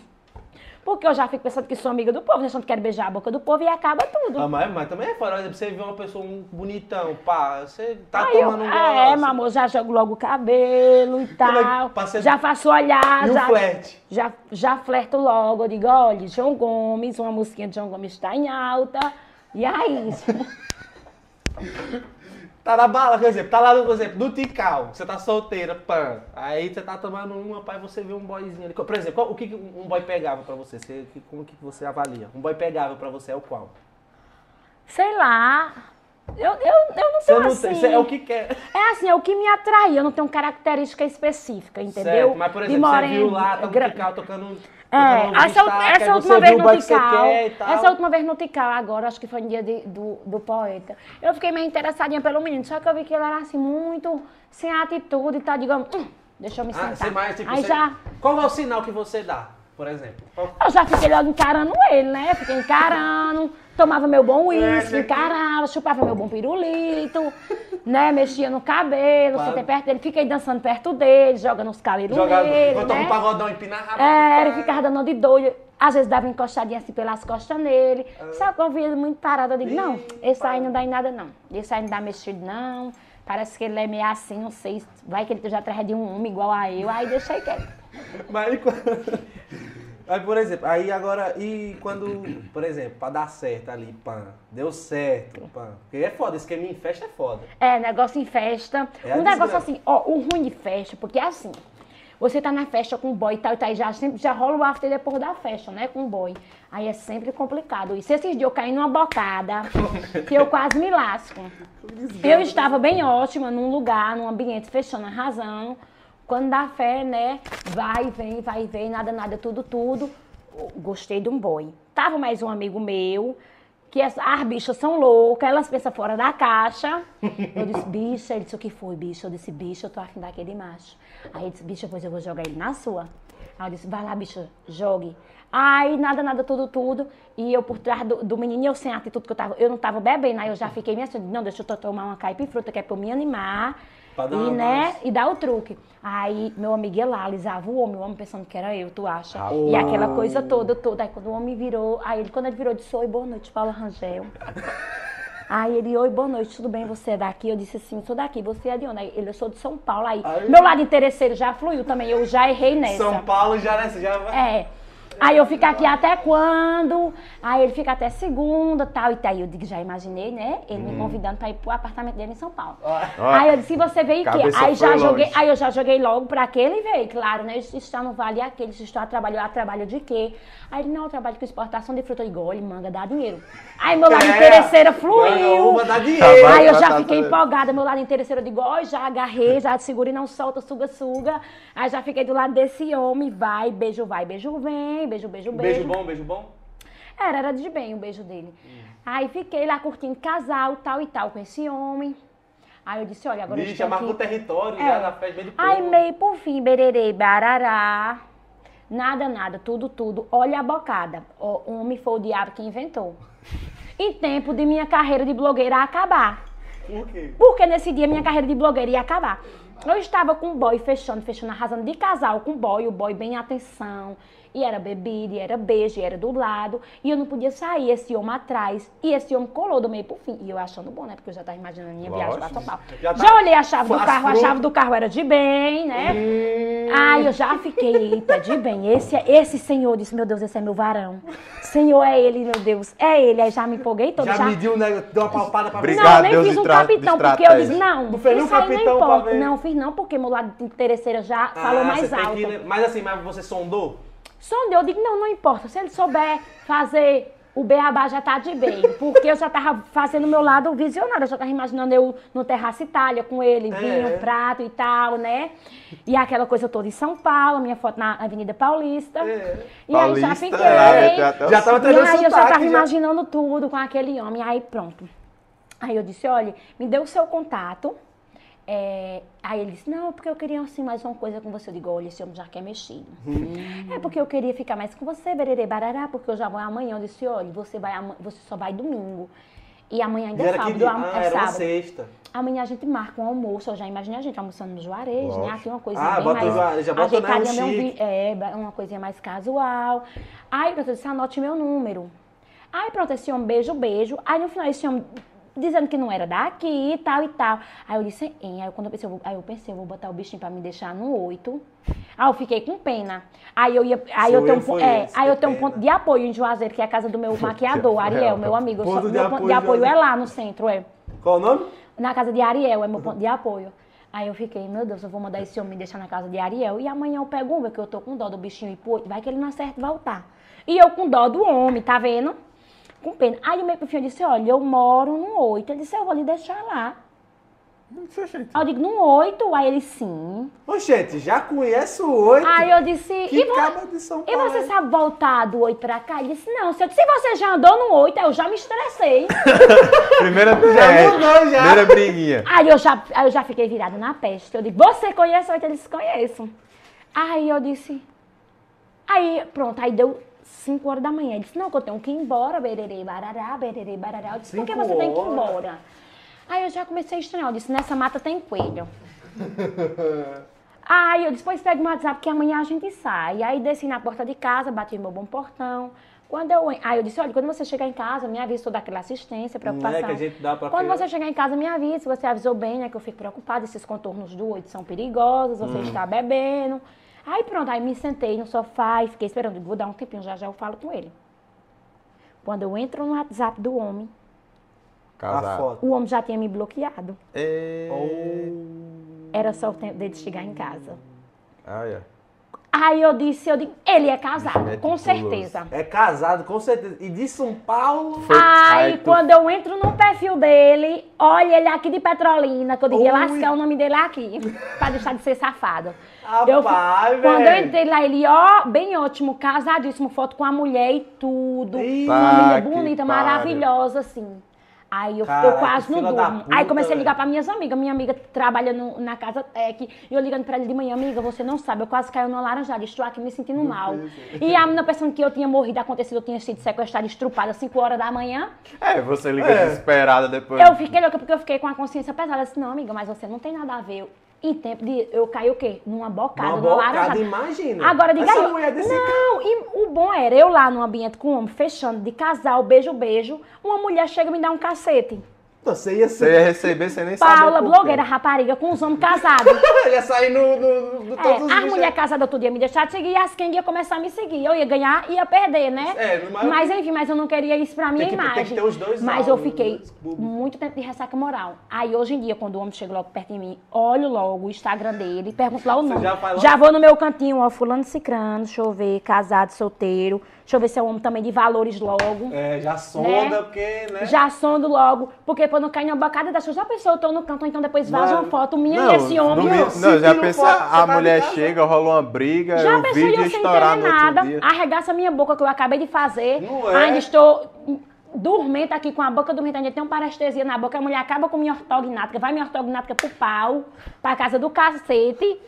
Porque eu já fico pensando que sou amiga do povo, achando que quero beijar a boca do povo e acaba tudo. Ah, mas, mas também é fora, você vê uma pessoa um bonitão, pá, você tá Aí tomando eu, um ah, É, meu amor, já jogo logo o cabelo e tal. Passa- Já faço olhar, E já, flerte? já, já flerto logo. Eu digo, olha, João Gomes, uma musiquinha de João Gomes está em alta. E aí, <laughs> Tá na bala, por exemplo, tá lá, por exemplo, no Tical, você tá solteira, pã. Aí você tá tomando uma, pai, você vê um boyzinho ali. Por exemplo, qual- o que um boy pegável pra você? Você- como que você avalia? Um boy pegável pra você é o qual? sei lá. Eu, eu, eu não tenho não assim. tem, é o que quer. É assim, é o que me atrai. Eu não tenho característica específica, entendeu? Certo, mas por exemplo, você viu lá, tá no tocando. É, essa, essa última vez no Tical. Essa última vez no Tical, agora, acho que foi no dia de- do, do poeta. Eu fiquei meio interessadinha pelo menino, só que eu vi que ele era assim, muito sem atitude tal. Digo, hum, deixa eu me Ah, sentar. você mais, tipo, Aí você- já. Qual é o sinal que você dá, por exemplo? Qual- Eu já fiquei logo encarando ele, né? Fiquei encarando, tomava meu bom uísque, encarava, chupava meu bom pirulito, né? Mexia no cabelo, Claro. sentei perto dele, fiquei dançando perto dele, jogando os cabelos Jogar, nele, botar um né? pagodão, empinar rápido. É, ele ficava dando de doido. Às vezes dava encostadinha assim pelas costas nele. Só que eu via ele muito parado. Eu digo, não, esse aí não dá em nada, não. Esse aí não dá mexido, não. Parece que ele é meio assim, não sei. Vai que ele já atrás de um homem igual a eu. Aí deixei quieto. Mas aí, por exemplo, aí agora, e quando, por exemplo, pra dar certo ali, pã, deu certo, pã. Porque é foda, esquema em festa é foda. É, negócio em festa. É um negócio desgraça. assim, ó, o ruim de festa, porque é assim. Você tá na festa com o boy e tal, e tal, e já, sempre, já rola o after depois da festa, né? Com o boy. Aí é sempre complicado. E se esses dias eu caí numa bocada, que eu quase me lasco. <laughs> Eu estava bem ótima num lugar, num ambiente fechando, arrasando. Quando dá fé, né? Vai, vem, vai, vem, nada, nada, tudo, tudo. Gostei de um boy. Tava mais um amigo meu, que as, as bichas são loucas, elas pensam fora da caixa. Eu disse, bicha, ele disse, o que foi, bicha? Eu disse, bicha, eu tô afim daquele macho. Aí ele disse, bicha, pois eu vou jogar ele na sua. Aí eu disse, vai lá, bicha, jogue. Aí, nada, nada, tudo, tudo. E eu por trás do, do menino, eu sem atitude que eu tava, eu não tava bebendo. Aí eu já fiquei minha assim, não, deixa eu tomar uma caipifruta, que é pra eu me animar. Pra dar e, né, mais. e dar o truque. Aí meu amigo ia lá, alisava o homem, o homem pensando que era eu, tu acha? Rapaz. E aquela coisa toda, toda. Aí quando o homem virou, aí ele, quando ele virou, disse, oi, boa noite, Paula Rangel. Aí ele, oi, boa noite, tudo bem? Você é daqui? Eu disse assim, sou daqui, você é de onde? Aí ele, eu sou de São Paulo. Aí, meu lado interesseiro já fluiu também, eu já errei nessa. São Paulo já nessa, já vai. É. Aí eu fico aqui até quando? Aí ele fica até segunda, tal e. Aí eu digo, já imaginei, né? Ele me convidando pra ir pro apartamento dele em São Paulo. Aí eu disse, se você veio aqui. Aí já joguei, longe. aí eu já joguei logo pra aquele e veio, claro, né? Isso está no Vale aquele, isso está trabalho, ah, trabalho de quê? Aí ele, não, eu trabalho com exportação de fruta. Digo, olha, manga, dá dinheiro. Aí meu lado É, interesseira fluiu. dá dinheiro. Aí eu já Tá, fiquei tá. empolgada, meu lado interesseiro, eu digo, ó, já agarrei, já segura e não solta, suga, suga. Aí já fiquei do lado desse homem, vai, beijo, vai, beijo, vem, beijo, beijo, beijo. Beijo bom, beijo bom? Era, era de bem o beijo dele. Aí fiquei lá curtindo casal, tal e tal, com esse homem. Aí eu disse, olha, agora Bicha, estou marcou o território É. já na festa meio do povo. Aí meio por fim, bererê, barará. Nada, nada, tudo, tudo. Olha a bocada. O homem foi o diabo que inventou. <laughs> E tempo de minha carreira de blogueira acabar. Por quê? Porque nesse dia minha carreira de blogueira ia acabar. Eu estava com o boy fechando, fechando, arrasando de casal com o boy, o boy bem em atenção. E era bebida, e era beijo, e era do lado. E eu não podia sair, esse homem atrás. E esse homem colou do meio pro fim. E eu achando bom, né? Porque eu já estava imaginando a minha viagem pra Lógico. São Paulo. Já Já, tá- olhei a chave do carro, a chave do carro era de bem, né? Aí eu já fiquei, eita, de bem. Esse, é- esse senhor disse, meu Deus, esse é meu varão. Senhor é ele, meu Deus, é ele. Aí já me empolguei toda. Já mediu, né? Deu uma palpada pra Obrigado. Não, nem Deus fiz um capitão, porque eu disse, não, Não fez nem um capitão pra ver. Não, fiz não, porque meu lado de interesseira já falou Ah, mais você tem alto. que- Mas assim, mas você sondou? Sondeu, eu digo, não, não importa. Se ele souber fazer o beabá, já tá de bem. Porque eu já tava fazendo o meu lado visionário. Eu já tava imaginando eu no Terraço Itália com ele, É. vinho, prato e tal, né? E aquela coisa toda em São Paulo, minha foto na Avenida Paulista. É. E aí já Paulista, fiquei. é, tem até o Já tava E aí eu já sotaque, tava já. imaginando tudo com aquele homem. Aí pronto. Aí eu disse, olha, me dê o seu contato. É, aí ele disse, não, porque eu queria assim mais uma coisa com você. Eu digo, olha, esse homem já quer mexido. É porque eu queria ficar mais com você, bererê, barará, porque eu já vou amanhã. Eu disse, olha, você, vai, você só vai domingo. E amanhã ainda E é era que sábado. am- Ah, é era sábado. sexta. Amanhã a gente marca um almoço. Eu já imaginei a gente almoçando no Juarez, né? Lógico. Aqui uma coisa Ah, bem bota o mais já bota, né, um chique. vi- é, uma coisinha mais casual. Aí, pronto, eu disse, anote meu número. Aí, pronto, esse homem, beijo, beijo. Aí, no final, esse homem dizendo que não era daqui e tal e tal. Aí eu disse, hein? Aí, eu, quando eu pensei, eu vou, aí eu pensei, eu vou botar o bichinho pra me deixar no 8. Aí eu fiquei com pena. Aí eu ia, aí Seu eu tenho, um é, esse, aí eu que tenho um ponto de apoio em Juazeiro, que é a casa do meu maquiador, Ariel, meu amigo. Ponto sou- de meu ponto apoio de em apoio é lá no centro, é. Qual o nome? Na casa de Ariel, é meu ponto de apoio. Aí eu fiquei, meu Deus, eu vou mandar esse homem me deixar na casa de Ariel. E amanhã eu pego um, que eu tô com dó do bichinho pro oito. Vai que ele não acerta voltar. E eu com dó do homem, tá vendo? Com pena. Aí o meu filho disse, olha, eu moro no oito. Ele disse, eu vou lhe deixar lá. Aí eu digo, no oito? Aí ele, sim. Ô, gente, já conhece o oito? Aí eu disse, Que e, vo- de São e Paulo. você é? sabe voltar do oito pra cá? Ele disse, não. Se, eu, se você já andou no oito, eu já me estressei. <laughs> Primeira, <laughs> Já é, mudou, já. primeira briguinha. Aí eu já, aí eu já fiquei virada na peste. Eu digo, você conhece o oito? Ele disse, conheço. Aí eu disse, aí pronto, aí deu 5 horas da manhã. Ele disse, não, que eu tenho que ir embora, bererê, barará, bererê, barará. Eu disse, por que você tem que ir horas? embora? Aí eu já comecei a estranhar. Eu disse, nessa mata tem coelho. <laughs> Aí eu disse, pois pega o WhatsApp que amanhã a gente sai. Aí desci na porta de casa, bati meu bom portão. Quando eu, aí eu disse, olha, quando você chegar em casa, me avisa toda aquela assistência, preocupação. é que a gente dá pra Quando criar. você chegar em casa, me avisa. Você avisou bem, né, que eu fico preocupada, esses contornos do oito são perigosos, Hum. você está bebendo. Aí pronto, aí me sentei no sofá e fiquei esperando. Vou dar um tempinho, já já eu falo com ele. Quando eu entro no WhatsApp do homem, A Casado. foto. o homem já tinha me bloqueado. E... Era só o tempo dele chegar em casa. Ah, é. Aí eu disse, eu digo, ele é casado, Meticuloso. com certeza. É casado, com certeza. E de São Paulo. Aí, Aí tu- quando eu entro no perfil dele, olha ele aqui de Petrolina, que eu devia lascar o nome dele aqui, <laughs> pra deixar de ser safado. Rapaz, eu, quando eu velho. entrei lá, ele, ó, bem ótimo, casadíssimo, foto com a mulher e tudo. Ih, família que bonita, maravilhosa, assim. Aí eu, Cara, eu quase não durmo. puta, Aí comecei a ligar pra minhas amigas. Minha amiga trabalha no- na casa tech. E eu ligando pra ele de manhã, amiga, você não sabe, eu quase caí numa laranjada. Estou aqui me sentindo mal. E a menina pensando que eu tinha morrido, acontecido, eu tinha sido sequestrada, estrupada às 5 horas da manhã. É, você liga É. desesperada depois. Eu fiquei louca porque eu fiquei com a consciência pesada. Eu disse, não, amiga, mas você não tem nada a ver. Em tempo de. Eu caí o quê? Numa bocada, Uma numa bocada, laranjada. imagina. Agora diga Essa aí. mulher desse Não, e o bom era eu lá no ambiente com o homem, fechando de casal, beijo, beijo. Uma mulher chega e me dá um cacete. Você ia Você ser. ia receber sem nem saber Paula, blogueira, quê. rapariga, com os homens casados. <laughs> ia sair no, no, no É, todos os as bichos. mulheres casadas outro dia me deixaram de seguir e as quem ia começar a me seguir. Eu ia ganhar e ia perder, né? É, maior- mas enfim, mas eu não queria isso pra minha que- tem imagem. que ter os dois mas eu fiquei públicos. muito tempo de ressaca moral. Aí hoje em dia, quando o homem chega logo perto de mim, olho logo o Instagram dele, pergunto lá o Você nome. já? Já vou no meu cantinho, ó, fulano cicrano, deixa eu ver, casado, solteiro. Deixa eu ver se é um homem também de valores logo. É, já sonda, Né? porque, né? Já sondo logo, porque pra não cair na bocada das pessoas. Já pensou, eu tô no canto, então depois vaza uma foto minha Não, e esse homem. Não, não, já tira pensa, foto, você a tá mulher chega, rola uma briga, Já o pensou vídeo eu estourar entender no outro nada, dia. arregaça minha boca que eu acabei de fazer, Não é? ainda estou dormente aqui com a boca dormente, ainda tem uma parestesia na boca, a mulher acaba com minha ortognática, vai minha ortognática pro pau, pra casa do cacete,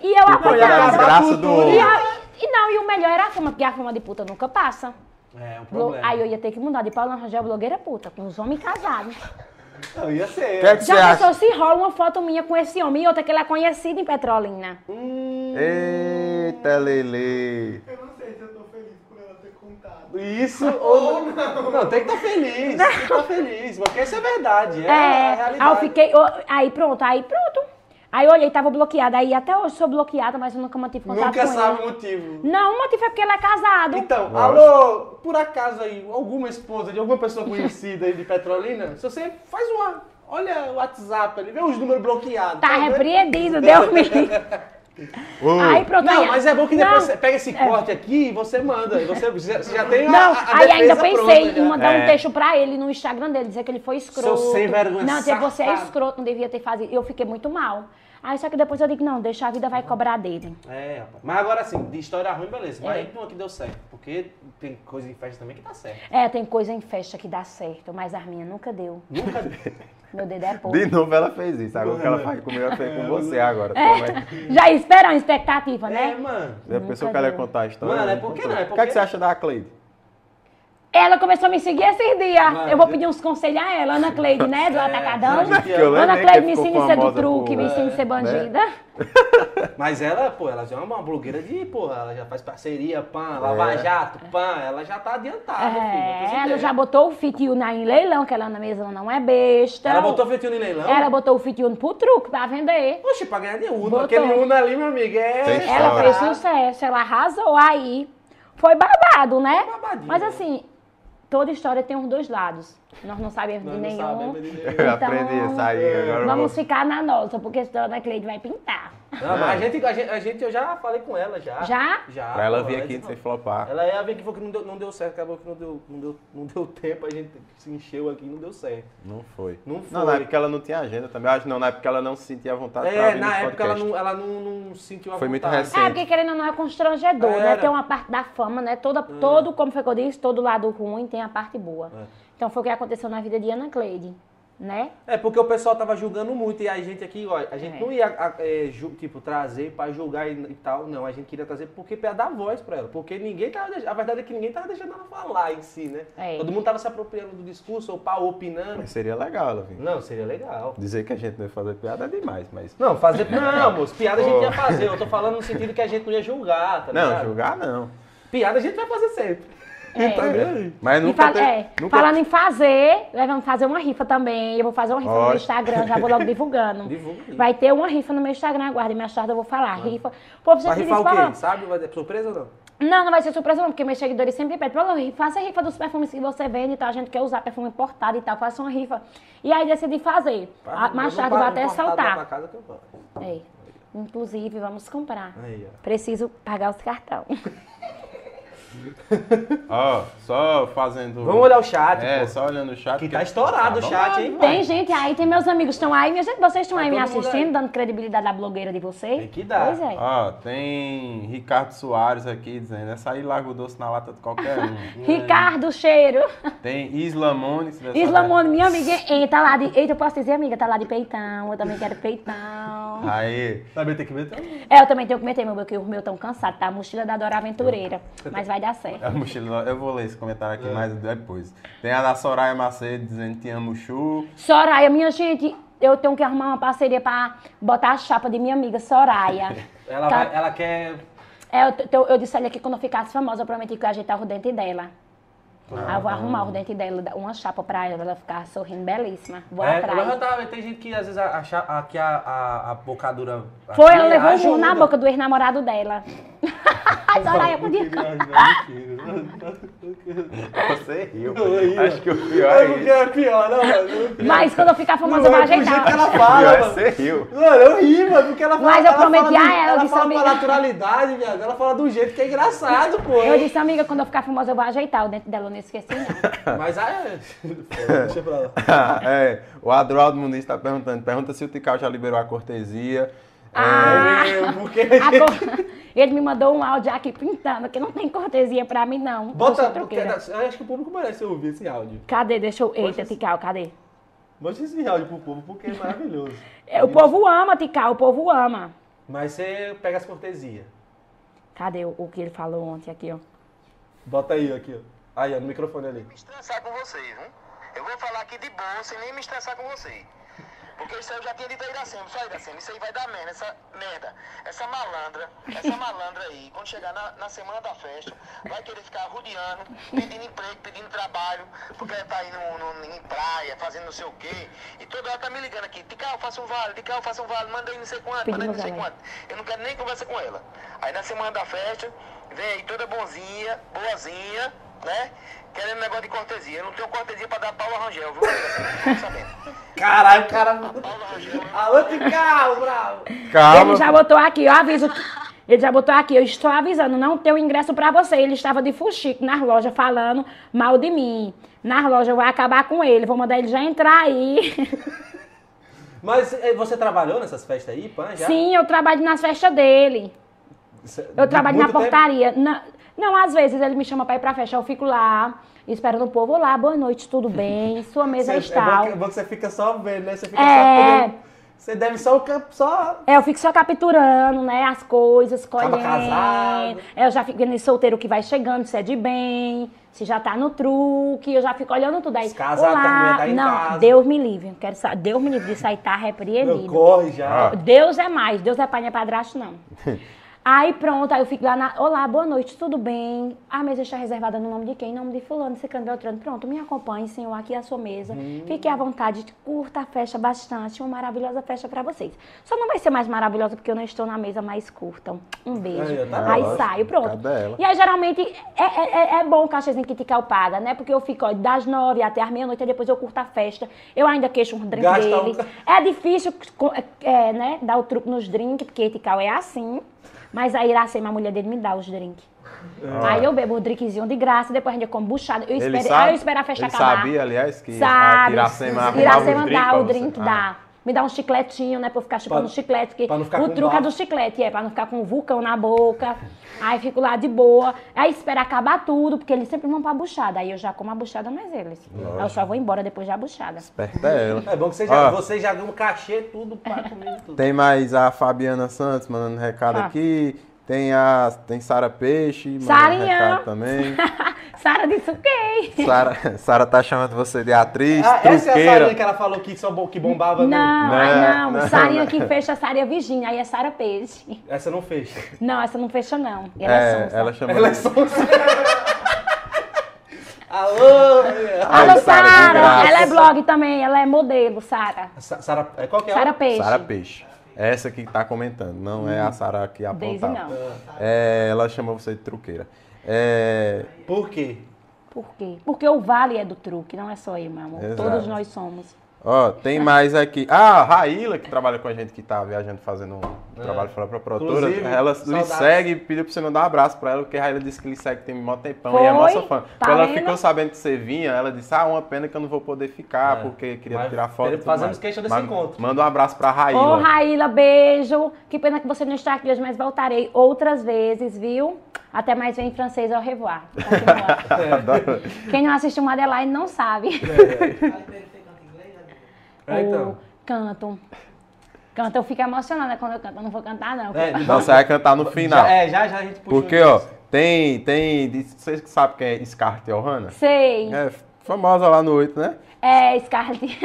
e eu com do. E, a- e não, e o melhor era a fama, porque a fama de puta nunca passa. É, um problema. Aí eu ia ter que mudar de Paula Rangel blogueira puta, com os homens casados. Não, ia ser. Que é que você Já pensou acha? se rola uma foto minha com esse homem e outra que ele é conhecido em Petrolina? Eita, Lele. Eu não sei se eu tô feliz por ela ter contado. Isso ou não. Não, tem que estar feliz. Tem que estar feliz. Porque isso é verdade. É, a É, realidade. aí eu fiquei. aí pronto, aí pronto. Aí eu olhei, tava bloqueada. Aí até hoje sou bloqueada, mas eu nunca mantive contato Nunca com sabe o ele. motivo. Não, o motivo é porque ele é casado. Então, Lógico. alô, por acaso aí, alguma esposa de alguma pessoa conhecida aí de Petrolina, se você faz uma. Olha o WhatsApp ali, vê os números bloqueados. tá vendo? repreendido, Deus me livre. <laughs> Ô, Aí pronto, Não, aí- mas é bom que Não, depois você pega esse é. corte aqui e você manda. e Você já, você já tem a, Não, a aí ainda pensei pronta em já. mandar É. um texto pra ele no Instagram dele, dizer que ele foi escroto. Seu sem vergonha, Não, dizer que você é escroto, não devia ter fazido. Eu fiquei muito mal. Aí só que depois eu digo, não, deixa a vida vai cobrar dele. É, rapaz. Mas agora assim, de história ruim, beleza. Mas É. aí uma que deu certo. Porque tem coisa em festa também que tá certo. É, tem coisa em festa que dá certo, mas a minha nunca deu. Nunca <laughs> Meu dedo é podre. De novo ela fez isso. Agora o que ela faz comigo, ela fez com você agora. É, já espera uma expectativa, É, né? mano. Já pensou Nunca que ela ia contar a história? Mano, é porque não, é O que, é porque- que você acha da Cleide? Ela começou a me seguir esses dias. Mas, eu vou pedir uns conselhos a ela, Ana Cleide, né? Do é, Atacadão. Ana Cleide me ensina a ser do truque, me ensina a ser bandida. Né? <laughs> Mas ela, pô, ela já é uma blogueira de, pô, ela já faz parceria, pã, lava é. jato, pã, ela já tá adiantada, é, filho, Ela já botou o Fitiuna em leilão, que ela na mesa não é besta. Ela botou o Fitiuna em leilão? Ela botou o Fitiuna pro truque pra vender. Oxe, pra ganhar de Uno. Botou. Aquele Uno ali, meu amigo, é... Ela fez sucesso, ela arrasou aí. Foi babado, né? Foi Mas assim, toda história tem os dois lados. Nós não sabemos Nós de nenhum. Sabemos de nenhum. Então, aprendi a sair. Agora vamos ficar na nossa, porque a história da Cleide vai pintar. Não, mas a gente, a, gente, a gente, eu já falei com ela já. Já? Já. Pra ela vir aqui sem flopar. Ela ia vir aqui falou que não deu, não deu certo, acabou que não deu, não, deu, não deu tempo, a gente se encheu aqui e não deu certo. Não foi. Não foi. Não, na época ela não tinha agenda também. Acho não, na época ela não se sentia à vontade É, na época ela não, ela não, não sentiu a foi vontade. Foi muito recente. É, porque querendo ou não é constrangedor, né? Tem uma parte da fama, né? Toda, é. Todo, como foi que eu disse, todo lado ruim tem a parte boa. É. Então foi o que aconteceu na vida de Ana Cleide né? É, porque o pessoal tava julgando muito e a gente aqui, ó, a gente é. não ia, é, ju, tipo, trazer para julgar e, e, tal, não. A gente queria trazer porque para dar voz para ela. Porque ninguém tava A verdade é que ninguém tava deixando ela falar em si, né? É. Todo mundo tava se apropriando do discurso ou pá, opinando. Mas seria legal, ela Não, seria legal. Dizer que a gente não ia fazer piada é demais, mas. Não, fazer. <laughs> Não, moço, piada a gente ia fazer. Eu tô falando no sentido que a gente não ia julgar, tá Não, julgar não. Piada a gente vai fazer sempre. É. Tá Mas nunca, fala, tem, é, nunca... Falando em fazer, nós vamos fazer uma rifa também. Eu vou fazer uma rifa no meu Instagram, já vou logo <laughs> divulgando. Divulga Vai ter uma rifa no meu Instagram, aguarde minha tarde eu vou falar. Rifa. Pô, você vai rifar o quê? Sabe? Vai ter surpresa ou não? Não, não vai ser surpresa não, porque meus seguidores sempre pedem, faça a rifa dos perfumes que você vende e tal, a gente quer usar perfume importado e tal, faça uma rifa. E aí decidi fazer. Pra, mais tarde eu vou até saltar. É. Inclusive, vamos comprar. Aí, Preciso pagar os cartões. <laughs> Ó, só fazendo. Vamos olhar o chat. É, pô. só olhando o chat. Que tá estourado tá o chat, hein? Tem gente aí, tem meus amigos estão aí. Minha gente, vocês estão tá aí me assistindo, aí. dando credibilidade à blogueira de vocês? Tem que dar. Pois é. Ó, tem Ricardo Soares aqui dizendo: essa aí larga o doce na lata de qualquer um. <laughs> Ricardo Cheiro. Tem Islamone. Islamone, minha amiga. Eita, tá lá de. Eita, eu posso dizer, amiga, tá lá de peitão. Eu também quero peitão. Aí. Também tem que meter? É, eu também tenho que meter, meu, porque o meu tão cansado, tá? A mochila da Dora Aventureira. Mas vai dar certo. A mochila, eu vou ler esse comentário aqui é. mais depois. Tem a da Soraya Macedo dizendo te amo, Chu. Soraya, minha gente, eu tenho que arrumar uma parceria pra botar a chapa de minha amiga Soraya. <laughs> ela, vai, ela quer. É, eu, eu, eu disse ali que quando eu ficasse famosa, eu prometi que eu ia ajeitar o dente dela. Ah, eu vou arrumar o dente dela, uma chapa pra ela, ela ficar sorrindo belíssima. Vou é, atrás. Eu tava, tem gente que às vezes a, a, a, a, a bocadura. Foi, ela levou ajuda. um na boca do ex-namorado dela. <laughs> Ai, Soraya, podia. Você riu. Acho que o pior é isso. é pior, não, mano. Mas quando eu ficar famosa, eu vou ajeitar. que ela fala, mano. Você riu. Mano, eu ri, mano, porque ela fala. Mas eu prometi a ela, ela, fala com naturalidade, viado. Ela fala do jeito que é engraçado, pô. Eu disse, amiga, quando eu ficar famosa, eu vou ajeitar o dente dela, esqueci, não. <laughs> Mas ah, <laughs> é. Deixa pra lá. <laughs> é, o Adroaldo Muniz tá perguntando. Pergunta se o Tical já liberou a cortesia. Ah, é, porque... Ele me mandou um áudio aqui pintando, que não tem cortesia pra mim, não. Bota, porque, eu acho que o público merece ouvir esse áudio. Cadê? Deixa eu... Eita, Tical, cadê? Mostra esse áudio pro povo, porque é maravilhoso. É, o povo ama, Tical, o povo ama. Mas você pega as cortesias. Cadê o, o, que ele falou ontem aqui, ó? Bota aí, aqui, ó. Aí, ó, no microfone ali. Me estressar com vocês, viu? Eu vou falar aqui de boa, sem nem me estressar com vocês. Porque isso aí eu já tinha dito a Iracema, só Iracema, isso aí vai dar merda, essa merda, essa malandra, essa malandra aí, quando chegar na, na semana da festa, vai querer ficar rodeando, pedindo emprego, pedindo trabalho, porque ela tá aí no, no, em praia, fazendo não sei o quê, e toda hora tá me ligando aqui, Ticau, faça um vale, Ticau, faça um vale, manda aí não sei quanto, manda aí não sei quanto. Eu não quero nem conversar com ela. Aí na semana da festa, vem aí toda bonzinha, boazinha, né? Querendo negócio de cortesia. Eu não tenho cortesia pra dar Paulo Rangel, viu? Caralho, cara. Paulo Rangel. Alô, Ticau, bravo. Calma. Ele já botou aqui, eu aviso. Ele já botou aqui, eu estou avisando, não tenho ingresso pra você. Ele estava de fuxico nas lojas falando mal de mim. Nas lojas eu vou acabar com ele, vou mandar ele já entrar aí. Mas eh, você trabalhou nessas festas aí, Pan? Já? Sim, eu trabalho nas festas dele. Eu trabalho na portaria. Na, não, às vezes ele me chama pra ir pra festa, eu fico lá, esperando o povo lá, boa noite, tudo <laughs> bem, sua mesa você, está. É bom, que, é bom que você fica só vendo, né? Você fica é... só podendo Você deve só, só. É, eu fico só capturando, né? As coisas, colhendo. Tava casado. É, eu já fico vendo solteiro que vai chegando, se é de bem, se já tá no truque, eu já fico olhando tudo aí. Casado, Olá. a mulher tá Não, casa. Deus me livre. Quero sa- Deus me livre de sair tá Não, repreendido. corre já. Deus é mais, Deus é pai, não é padrasto, não. <laughs> Aí pronto, aí eu fico lá na. Olá, boa noite, tudo bem? A mesa está reservada no nome de quem? Em nome de fulano, secando Beltrano. Pronto, me acompanhe, senhor, aqui é a sua mesa. Hum. Fique à vontade, curta a festa bastante. Uma maravilhosa festa para vocês. Só não vai ser mais maravilhosa porque eu não estou na mesa mais curta. Um beijo. Aí, tá Aí saio, pronto. E aí, geralmente, é, é, é- é bom o cachezinho que Tical paga, né? Porque eu fico ó, das nove até as meia-noite, aí depois eu curto a festa. Eu ainda queixo um drink Gasta um dele. ca- É difícil é, né, dar o truque nos drinks, porque Tical é assim. Mas a Iracema, a mulher dele, me dá os drinks. Aí eu bebo o drinkzinho de graça, depois a gente come buchada. Eu esperei, aí eu espero a festa ele acabar. sabia, aliás, que a Sabe. Iracema arrumava Iracema drinks dá o drink, Ah. Me dá um chicletinho, né? Pra eu ficar chupando Pra- chiclete. Porque pra não ficar o com truque é do chiclete, é, pra não ficar com um vulcão na boca. Aí fico lá de boa. Aí espero acabar tudo, porque eles sempre vão pra buchada. Aí eu já como a buchada mais eles. Aí eu só vou embora depois da buchada. Esperta é ela. É bom que você já, Ó. você já ganhou um cachê, tudo pra comer tudo. Tem mais a Fabiana Santos mandando recado Ah. aqui. Tem a tem Sara Peixe mandando Sarinha. recado também. <laughs> Sara disse o quê? Sara, Sara tá chamando você de atriz, Ah, essa é a truqueira. sarinha que ela falou que, só, que bombava no... Não, Não, ai, não. não, Sarinha que fecha, Sarinha Virgínia. Aí é Sara Peixe. Essa não fecha. Não, essa não fecha, não. E ela é, É, sonsa. ela chamou. Ela é sonsa. <laughs> Alô! Ai, Alô, Sara. Ela é blog também, ela é modelo, Sara. Sa- Sara, é, qual que é? Sara? Peixe. Sara Peixe. Essa que tá comentando, não é a Sara que Daisy apontava. não. É, ela chamou você de truqueira. É, Por quê? Por quê? Porque o vale é do truque, não é só eu, meu amor. Exato. Todos nós somos. Ó, tem mais aqui. Ah, a Raíla, que trabalha com a gente, que tá viajando fazendo um trabalho fora pra produtora. Inclusive, Ela lhe segue e pediu pra você mandar um abraço pra ela, porque a Raíla disse que lhe segue tem mó tempão e é Foi? nossa fã. Tá Quando ela vendo? ficou sabendo que você vinha, ela disse, ah, uma pena que eu não vou poder ficar, É. porque queria Mas tirar foto. fazemos questão desse Mas encontro. Manda um abraço pra Ô, Raíla. Raíla, beijo. Que pena que você não está aqui hoje, mas voltarei outras vezes, viu? Até mais vem em francês ao revoir. Continua. <laughs> Adoro. Quem não assistiu Madeline não sabe. Fale <laughs> pra ele que você canta inglês, amigo. É, então. O- Canto. Canto, eu fico emocionada quando eu canto. Eu não vou cantar, não. É, Não, você vai cantar no final. Já, é, já, já a gente puxa Porque, ó, tem, tem, vocês que sabem quem é Scarlett Johansson? Sei. É famosa lá no 8, né? É, Scarlett.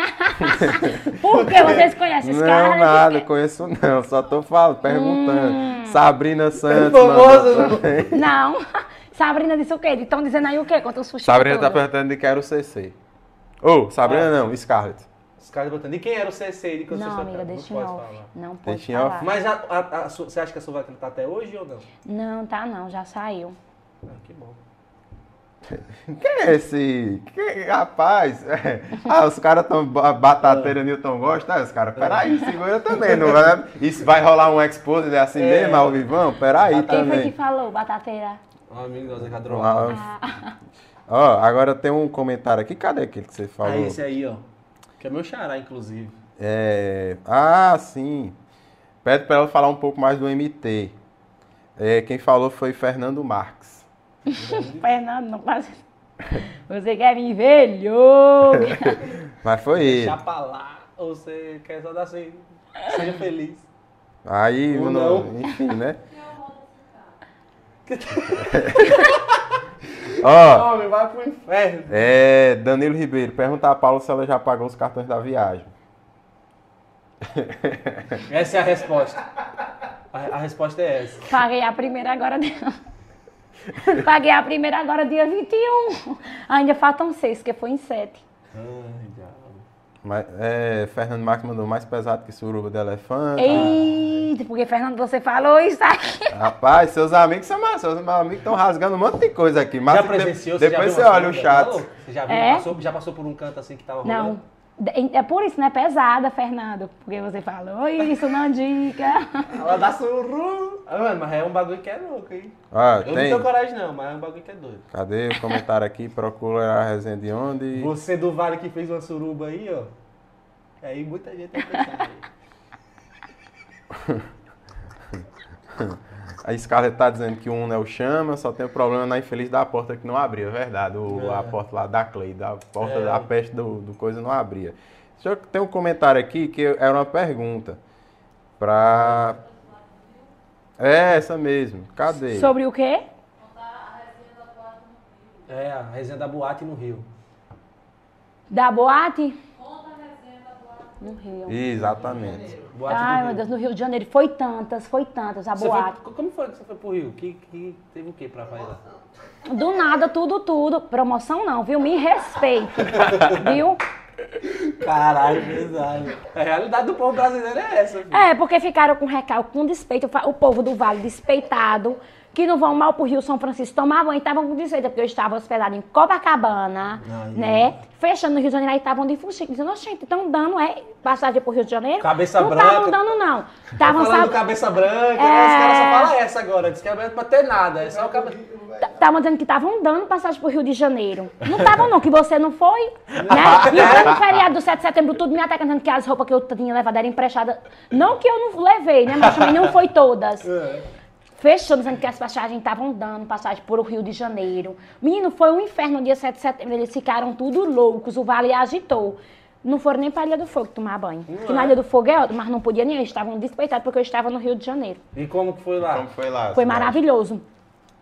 <laughs> Por que vocês conhecem Não, Scarlett? nada, conheço não, só tô falando, perguntando. Hum. Sabrina Santos. famosa, mandou também. Não. <laughs> Sabrina disse o quê? Estão dizendo aí o quê? Quanto fuxicos Sabrina tá todos? perguntando de que era o CC. Ô, Sabrina Ah. não, Scarlett. Os caras botando. E quem era o CC de quando Não, amiga, deixa Não em pode off. falar. Não pode Deixa falar. off. Mas a, a- a você acha que a sua vai cantar até hoje ou não? Não, tá não, já saiu. Ah, que bom. <laughs> Quem é esse? Que, rapaz, é. Ah, os caras tão ba- batateira Newton gosta. Ah, os caras, peraí, segura também, não vai? Isso vai rolar um expose é assim É. mesmo, ao vivão? Peraí Batata- Quem foi que também. falou, batateira? Um amigo nosso adorava. Ah, Ó, agora tem um comentário aqui, cadê aquele que você falou? Ah, esse aí, ó. Que é meu xará, inclusive. É, Ah, sim. Pede para ela falar um pouco mais do MT. É, quem falou foi Fernando Marques. <laughs> Fernando, não faz isso. Você quer me ver, louco? <laughs> Mas foi ele. Deixa pra lá. Ou você quer só dar assim. Seja feliz. Aí, Ou mano, não. enfim, né? <laughs> Ó, Homem, vai pro inferno. é, Danilo Ribeiro, pergunta a Paula se ela já pagou os cartões da viagem. <laughs> Essa é a resposta. A, a resposta é essa. Paguei a primeira agora. <laughs> Paguei a primeira agora, dia 21. Ainda faltam seis, que foi em sete. Ai. Mas, é, Fernando Marques mandou mais pesado que suruba de elefante. Eita, porque, Fernando, você falou isso aqui. Rapaz, seus amigos são mais, seus amigos estão rasgando um monte de coisa aqui. Mas já de- presenciou? depois já você viu uma olha o chat. Você já viu? É? Passou, já passou por um canto assim que tava rolando? Não. É por isso, não é pesada, Fernando. Porque você falou isso, não dica. <laughs> Ela dá surru. Ah, mano, mas é um bagulho que é louco, hein? Ah, Eu não tem. tenho coragem não, mas é um bagulho que é doido. Cadê o comentário aqui? Procura a resenha de onde. Você do Vale que fez uma suruba aí, ó. Aí muita gente vai pensar. aí. <laughs> A Scarlett tá dizendo que o Uno é o chama, só tem o problema na infeliz da porta que não abria, é verdade. O, É. A porta lá da Clay, da porta É. da peste do, do coisa não abria. Tem um comentário aqui que era uma pergunta. Pra. É, essa mesmo. Cadê? Sobre o quê? É, a resenha da boate no Rio. Da boate? No Rio. Exatamente. Boate Ai, meu Rio. Deus, no Rio de Janeiro. Foi tantas, foi tantas, a você boate. Foi, como foi que você foi pro Rio? Que, que teve o que pra fazer lá? Do nada, tudo, tudo. Promoção não, viu? Me respeito. <laughs> viu? Caralho, verdade. A realidade do povo brasileiro é essa. Filho. É, porque ficaram com recalque, com despeito. O povo do Vale despeitado que não vão mal pro Rio São Francisco tomar banho, estavam com desfeita, porque eu estava hospedado em Copacabana, Ai, né? Fechando no Rio de Janeiro, estavam de fuxico, dizendo, gente, estão dando, é, passagem pro Rio de Janeiro? Cabeça não branca. Não estavam dando, não. Estavam falando sabe... cabeça branca, é... os caras só falam essa agora, diz que é pra ter nada, é só o cabeça... Estavam dizendo que estavam dando passagem pro Rio de Janeiro. Não estavam, não, que você não foi, né? E no feriado do 7 de setembro, tudo me atacando que as roupas que eu tinha levado eram emprestadas. Não que eu não levei, né? Mas também não foi todas. É fechando, dizendo que as passagens estavam dando passagem por o Rio de Janeiro. Menino, foi um inferno no dia 7 de setembro. Eles ficaram tudo loucos, o vale agitou. Não foram nem para a Ilha do Fogo tomar banho. Não porque é. na Ilha do Fogo é outro, mas não podia nem, eles estavam despeitados porque eu estava no Rio de Janeiro. E como que foi lá? Como foi lá? Foi maravilhoso.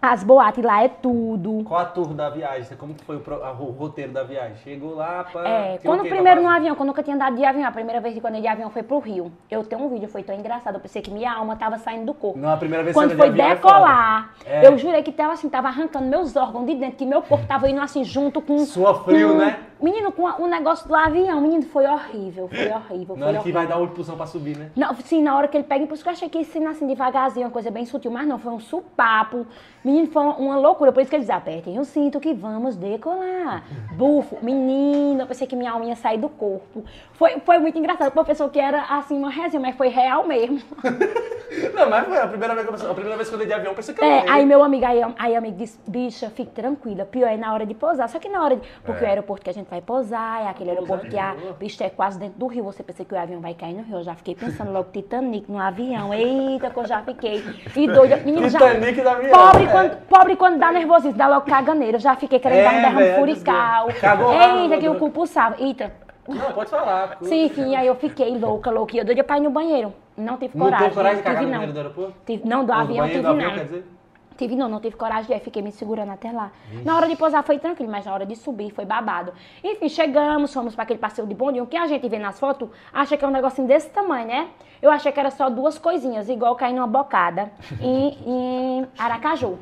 As boates lá é tudo. Qual a tour da viagem? Como que foi o, o roteiro da viagem? Chegou lá para... É, quando primeiro no avião, quando eu nunca tinha andado de avião, a primeira vez que eu de avião foi pro Rio. Eu tenho um vídeo, foi tão engraçado, eu pensei que minha alma tava saindo do corpo. Não, a primeira vez Quando foi de decolar, é eu jurei que tava assim, tava arrancando meus órgãos de dentro, que meu corpo tava indo assim junto com... Sua frio, com, né? Menino, com o negócio do avião, menino, foi horrível, foi horrível. Na hora que vai dar uma impulsão pra subir, né? Não, sim, na hora que ele pega, por isso que eu achei que ia assim devagarzinho, uma coisa bem sutil, mas não, foi um supapo. Menino, foi uma loucura, por isso que eles apertem o cinto que vamos decolar. <laughs> Bufo, menino, eu pensei que minha alma ia sair do corpo. Foi, foi muito engraçado, o professor que era assim uma resenha, mas foi real mesmo. <laughs> não, mas foi a primeira vez que eu, a primeira vez que eu dei de avião, eu pensei que eu É, aí meu amigo, aí, aí amigo disse, bicha, fique tranquila, pior é na hora de pousar, só que na hora de, porque é. o aeroporto que a gente vai pousar, é aquele aeroporto que a bicha é quase dentro do rio, você pensa que o avião vai cair no rio, eu já fiquei pensando logo Titanic no avião, eita que eu já fiquei, e doida, menino, Titanic já, avião, pobre, é. quando, pobre quando dá nervosismo, dá logo caganeiro, eu já fiquei querendo é, dar um derrame furical, eita que o cu pulsava, eita. Não, pode falar. Sim, enfim, aí eu fiquei louca, louca, e eu doida pra ir no banheiro, não tive coragem. Não teve coragem de cagar no banheiro do aeroporto? Tive, não, do avião tive não. Tive não, não tive coragem de ir, fiquei me segurando até lá. Ixi. Na hora de pousar foi tranquilo, mas na hora de subir foi babado. Enfim, chegamos, fomos para aquele passeio de bondinho, que a gente vê nas fotos, acha que é um negocinho desse tamanho, né? Eu achei que era só duas coisinhas, igual cair numa bocada em, em Aracaju.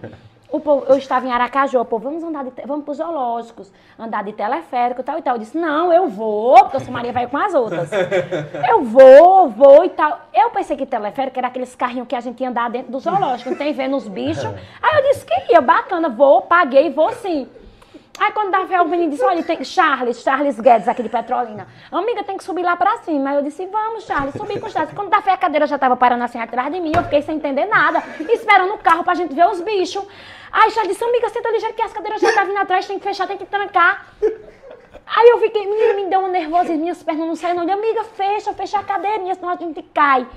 O povo, eu estava em Aracaju, o povo, vamos andar de, vamos para os zoológicos, andar de teleférico e tal e tal. Eu disse, não, eu vou, porque a Maria vai com as outras. <laughs> Eu vou, vou e tal. Eu pensei que teleférico era aqueles carrinhos que a gente ia andar dentro do zoológico, não tem vendo os bichos. <laughs> Aí eu disse que ia, bacana, vou, paguei, vou sim. Aí quando da fé, o menino disse, olha, tem Charles, Charles Guedes, aqui de Petrolina. Amiga, tem que subir lá pra cima. Aí eu disse, vamos, Charles, subir com o Charles. Quando da fé, a cadeira já tava parando assim atrás de mim, eu fiquei sem entender nada, esperando o carro pra gente ver os bichos. Aí Charles disse, amiga, senta ligeiro que as cadeiras já tá vindo atrás, tem que fechar, tem que trancar. Aí eu fiquei, menina, me deu um nervoso, minhas pernas não saíram. Eu, amiga, fecha, fecha a cadeirinha, senão a gente cai.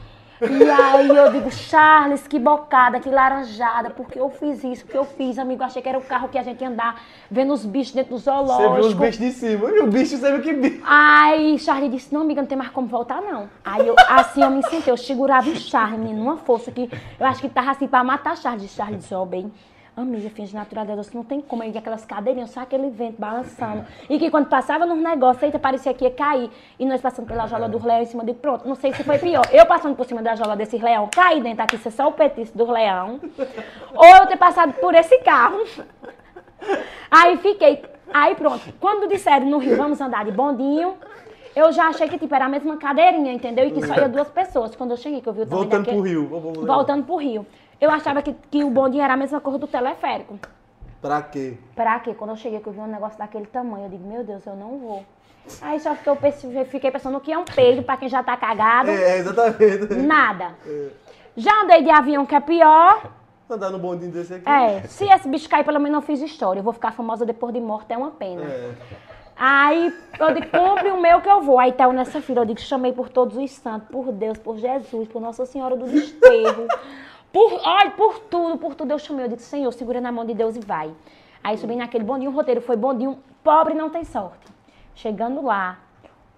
E aí eu digo, Charles, que bocada, que laranjada, porque eu fiz isso, que eu fiz, amigo. Achei que era o carro que a gente ia andar vendo os bichos dentro do zoológico. Você viu os bichos de cima, e o bicho você viu que bicho. Aí Charles disse, não, amiga, não tem mais como voltar, não. Aí eu, assim eu me sentei, eu segurava o Charles, menino, numa força que eu acho que tava assim pra matar Charles. Charles disse, ó, oh, bem Amiga, finge natureza, Deus, não tem como. Aí aquelas cadeirinhas, só aquele vento balançando. E que quando passava nos negócios, eita, parecia que ia cair. E nós passando pela jola do leão em cima de pronto. Não sei se foi pior. Eu passando por cima da jola desses leão, cair dentro aqui, ser só o petisco do leão. ou eu ter passado por esse carro. Aí fiquei. Aí pronto. Quando disseram no Rio, vamos andar de bondinho. Eu já achei que tipo, era a mesma cadeirinha, entendeu? E que só ia duas pessoas. Quando eu cheguei, que eu vi o tamanho Voltando daquele... pro Rio. Voltando pro Rio. Eu achava que, que o bondinho era a mesma cor do teleférico. Pra quê? Pra quê? Quando eu cheguei, que eu vi um negócio daquele tamanho, eu digo, meu Deus, eu não vou. Aí só que eu fiquei pensando que é um peido pra quem já tá cagado. É, exatamente. Nada. É. Já andei de avião, que é pior. Andar no bondinho desse aqui. É, se esse bicho cair, pelo menos eu fiz história. Eu vou ficar famosa depois de morte, é uma pena. É. Aí eu digo, compre o meu que eu vou. Aí tá eu nessa fila, eu digo, chamei por todos os santos, por Deus, por Jesus, por Nossa Senhora do Desterro. Por, olha, por tudo, por tudo eu chamei. Eu disse, Senhor, segura na mão de Deus e vai. Aí subi naquele bondinho, o roteiro foi bondinho, pobre não tem sorte. Chegando lá,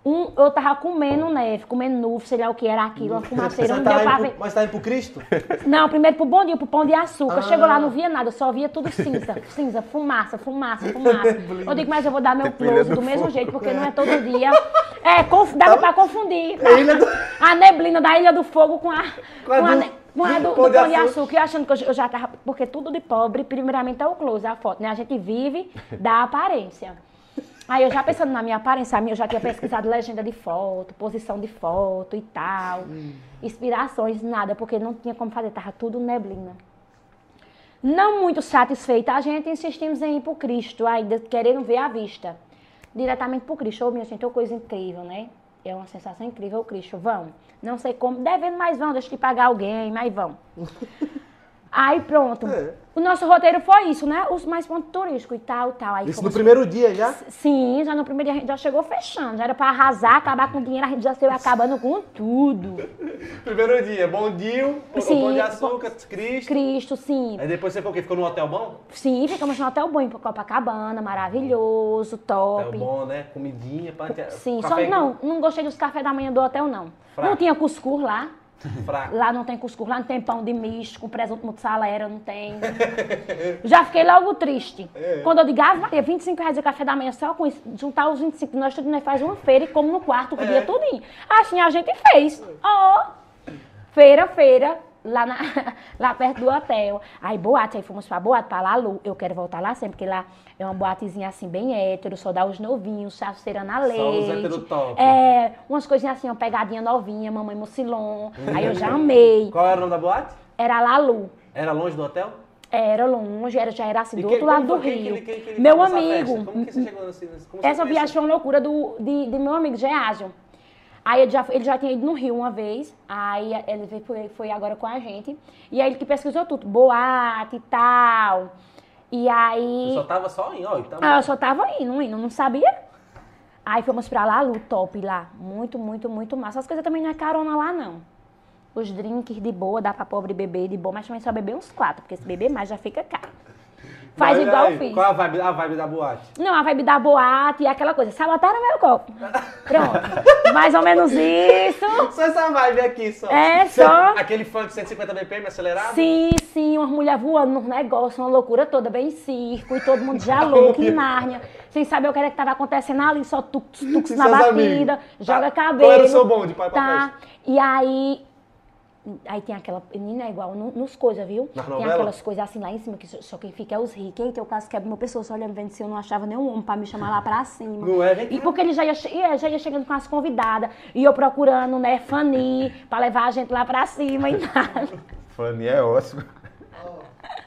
Um, eu tava comendo neve, comendo nuvem, sei lá o que era aquilo, uma fumaceira. Não deu pra ver. Mas tá indo pro Cristo? Não, primeiro pro bondinho, pro pão de açúcar. Ah. Chegou lá, não via nada, só via tudo cinza. cinza, fumaça, fumaça, fumaça. <laughs> eu digo, mas eu vou dar meu close do, do mesmo jeito, porque não é todo dia. É, conf, dava pra confundir. A, a neblina da Ilha do Fogo com a. Com a, com a, com a do, do, pão de açúcar. açúcar. achando que eu, eu já tava. Porque tudo de pobre, primeiramente é o close, a foto, né? A gente vive da <laughs> aparência. Aí eu já pensando na minha aparência, eu já tinha pesquisado legenda de foto, posição de foto e tal, inspirações, nada, porque não tinha como fazer, tava tudo neblina. Não muito satisfeita, a gente insistimos em ir pro Cristo, ainda querendo ver a vista. Diretamente pro Cristo. Ô, minha gente, é uma coisa incrível, né? É uma sensação incrível, Cristo. Vão. Não sei como, devendo, mas vão, deixa de pagar alguém, mas vão. <laughs> Aí pronto. É. O nosso roteiro foi isso, né? Os mais pontos turísticos e tal, tal. Aí isso no primeiro dia já? Sim, já no primeiro dia a gente já chegou fechando. Já era pra arrasar, acabar com o dinheiro, a gente já saiu <laughs> acabando com tudo. primeiro dia, bondinho, sim, pão de açúcar, Cristo. Cristo, sim. Aí depois você ficou, ficou no hotel bom? Sim, ficamos no hotel bom, em Copacabana, maravilhoso, top. Hotel bom, né? Comidinha, pra... Sim, só não, não gostei dos cafés da manhã do hotel, não. Fraco. Não tinha cuscuz lá. <laughs> Fraco. Lá não tem cuscuz, lá não tem pão de misto, com presunto mussarela, não tem. <laughs> Já fiquei logo triste. É. Quando eu digo, ah, Maria, 25 reais de café da manhã só com isso, juntar os 25, nós tudo, nós faz uma feira e como no quarto o é. dia tudinho. Assim a gente fez. Ó, oh, feira, feira, lá, na, <laughs> lá perto do hotel. Aí boate, aí fomos pra boate, pra Lalu. Eu quero voltar lá sempre, porque lá é uma boatezinha assim, bem hétero, só dá os novinhos, chaceira na leite. Só os hétero top. É, umas coisinhas assim, uma pegadinha novinha, mamãe Mucilon. Aí eu já amei. Qual era o nome da boate? Era Lalu. Era longe do hotel? Era longe, era, já era assim, do outro lado do Rio. Meu amigo. Como que você chegou assim? Essa viagem foi uma loucura do, de, de meu amigo Geásio. Aí ele já, ele já tinha ido no Rio uma vez, aí ele foi, foi agora com a gente. E aí ele que pesquisou tudo, boate e tal. E aí. Você só tava só indo, ó. Tava... Ah, eu só tava indo, indo, não sabia. Aí fomos pra lá, Lu, top lá. Muito, muito, muito massa. As coisas também não é carona lá, não. Os drinks de boa, dá pra pobre beber de boa, mas também só beber uns quatro, porque se beber mais já fica caro. Faz Mas, igual aí, eu fiz. Qual a vibe, a vibe da boate? Não, a vibe da boate é aquela coisa. Sabotaram meu copo. Pronto. Mais ou menos isso. <laughs> Só essa vibe aqui, só. É, só. <laughs> Aquele funk 150 BPM acelerado? Sim, sim. Uma mulher voando no negócio, uma loucura toda, bem circo. E todo mundo já <laughs> louco, em Nárnia. Sem saber o que era que estava acontecendo ali. Só tux, tux na batida. Amigos. Joga tá. cabelo. Qual era o seu bonde, pai, tá. E aí Aí tem aquela. Menina é igual no, nos coisas, viu? Na tem novela? aquelas coisas assim lá em cima, que só quem fica é os ricos. Eita, o caso quebra uma pessoa só olhando, vendo se eu não achava nenhum homem pra me chamar lá pra cima. Não é, E porque ele já ia, já ia chegando com as convidadas. E eu procurando, né, Fanny, pra levar a gente lá pra cima e nada. <laughs> Fanny é ótimo. Ó,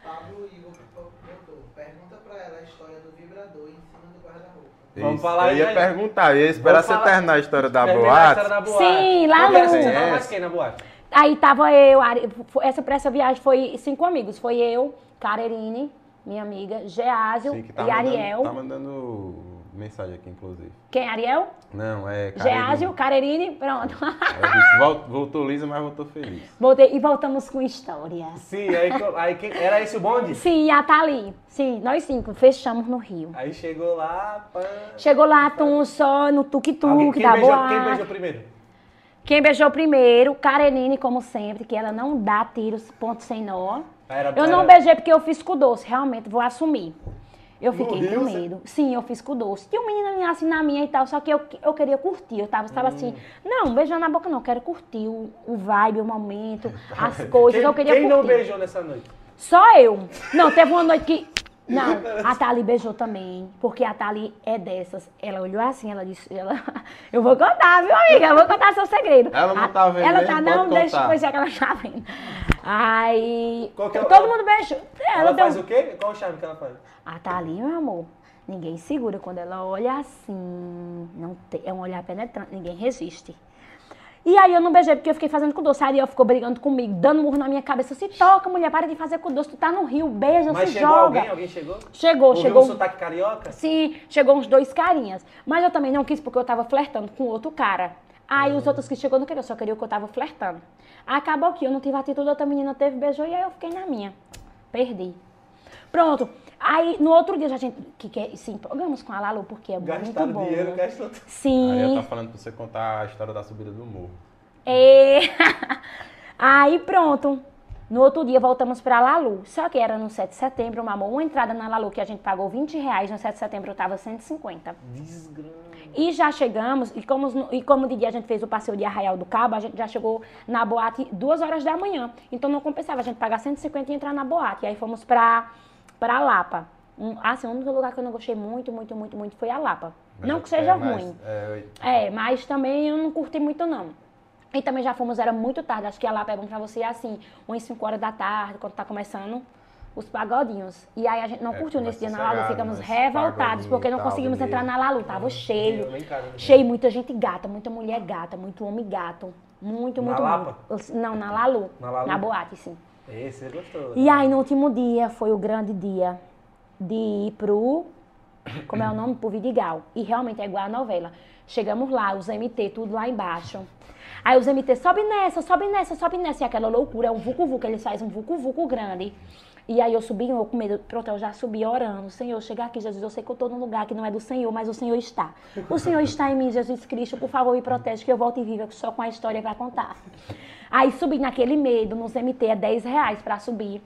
Pablo Igor botou. Pergunta pra ela a história do vibrador em cima do guarda-roupa. Vamos falar Eu ia aí. perguntar, eu ia esperar você terminar a história da boate. Sim, lá no. Você tava mais quem na boate? Aí tava eu, essa, pra essa viagem foi cinco amigos. Foi eu, Carerine, minha amiga, Geásio Sim, tá e mandando, Ariel. Tá mandando mensagem aqui, inclusive. Quem, Ariel? Não, é Carerine. Geásio, Carerine, pronto. Disse, voltou lisa, mas voltou feliz. Voltei, e voltamos com história. Sim, aí, aí quem, era esse o bonde? Sim, a Thali. Sim, nós cinco, fechamos no Rio. Aí chegou lá... Pã, chegou lá, tum, só no tuk-tuk da beijou, Quem beijou primeiro? Quem beijou primeiro, Karenine, como sempre, que ela não dá tiros, ponto sem nó. Era, eu não beijei porque eu fiz com doce, realmente, vou assumir. Eu fiquei com medo. Sim, eu fiz com doce. Tinha um menino assim na minha e tal, só que eu, eu queria curtir. Eu tava, tava assim, hum. não, beijando na boca não, eu quero curtir o, o vibe, o momento, <laughs> as coisas. Quem, eu queria quem curtir. não beijou nessa noite? Só eu. Não, teve uma noite que não, a Thali beijou também, porque a Thali é dessas. Ela olhou assim, ela disse, ela, <laughs> eu vou contar, viu, amiga? Eu vou contar seu segredo. Ela não tá vendo. Ela tá, não, deixa eu já que ela tá vendo. Aí. É todo ela, mundo beijou. Ela, ela faz o quê? Qual o charme que ela faz? A Thali, meu amor. Ninguém segura. Quando ela olha assim, não tem, é um olhar penetrante, ninguém resiste. E aí eu não beijei porque eu fiquei fazendo com doce. Aí Ariel ficou brigando comigo, dando murro na minha cabeça. Se toca, mulher, para de fazer com doce. Tu tá no Rio, beija, Mas se chegou joga. alguém? Alguém chegou? Chegou, Ouviu chegou. um sotaque carioca? Sim, chegou uns dois carinhas. Mas eu também não quis porque eu tava flertando com outro cara. Aí os outros que chegou não queriam, só queriam que eu tava flertando. Acabou que eu não tive atitude, outra menina teve, beijou e aí eu fiquei na minha. Perdi. Pronto. Aí, no outro dia, a gente que, que, se empolgamos com a Lalu, porque é Gastaram muito bom. dinheiro, gastou Sim. Aí eu tô falando pra você contar a história da subida do morro. É. <laughs> Aí, pronto. No outro dia voltamos para Lalu. Só que era no 7 de setembro, uma, uma entrada na Lalu que a gente pagou 20 reais, no 7 de setembro estava 150. Desgrama. E já chegamos, e como, e como de dia a gente fez o passeio de Arraial do Cabo, a gente já chegou na boate duas horas da manhã. Então não compensava a gente pagar 150 e entrar na boate. E aí fomos para para Lapa. Um, assim, o único lugar que eu não gostei muito, muito, muito, muito foi a Lapa. Mas não que seja é, ruim. é, é, mas também eu não curti muito não. E também já fomos, era muito tarde. Acho que a Lapa é bom pra você assim, umas 5 horas da tarde, quando tá começando os pagodinhos. E aí a gente não é, curtiu nesse dia na Lalu, ficamos revoltados porque não conseguimos entrar na Lalu, tava uhum. cheio. Cheio, muita gente gata, muita mulher gata, muito homem gato. Muito, muito, na muito. Lapa? Não, na Lalu, na Lalu. Na boate, sim. Esse é gostoso. E aí no último dia foi o grande dia de ir pro. Como é o nome? Pro Vidigal. E realmente é igual a novela. Chegamos lá, os MT, tudo lá embaixo. Aí os MT, sobe nessa, sobe nessa, sobe nessa. E aquela loucura, é um vucu-vucu, eles fazem um vucu-vucu grande. E aí eu subi, eu com medo, pronto, eu já subi orando. Senhor, chegar aqui, Jesus, eu sei que eu estou num lugar que não é do Senhor, mas o Senhor está. O Senhor está em mim, Jesus Cristo, por favor, me protege, que eu volte viva, só com a história vai contar. Aí subi naquele medo, nos MT, é 10 reais para subir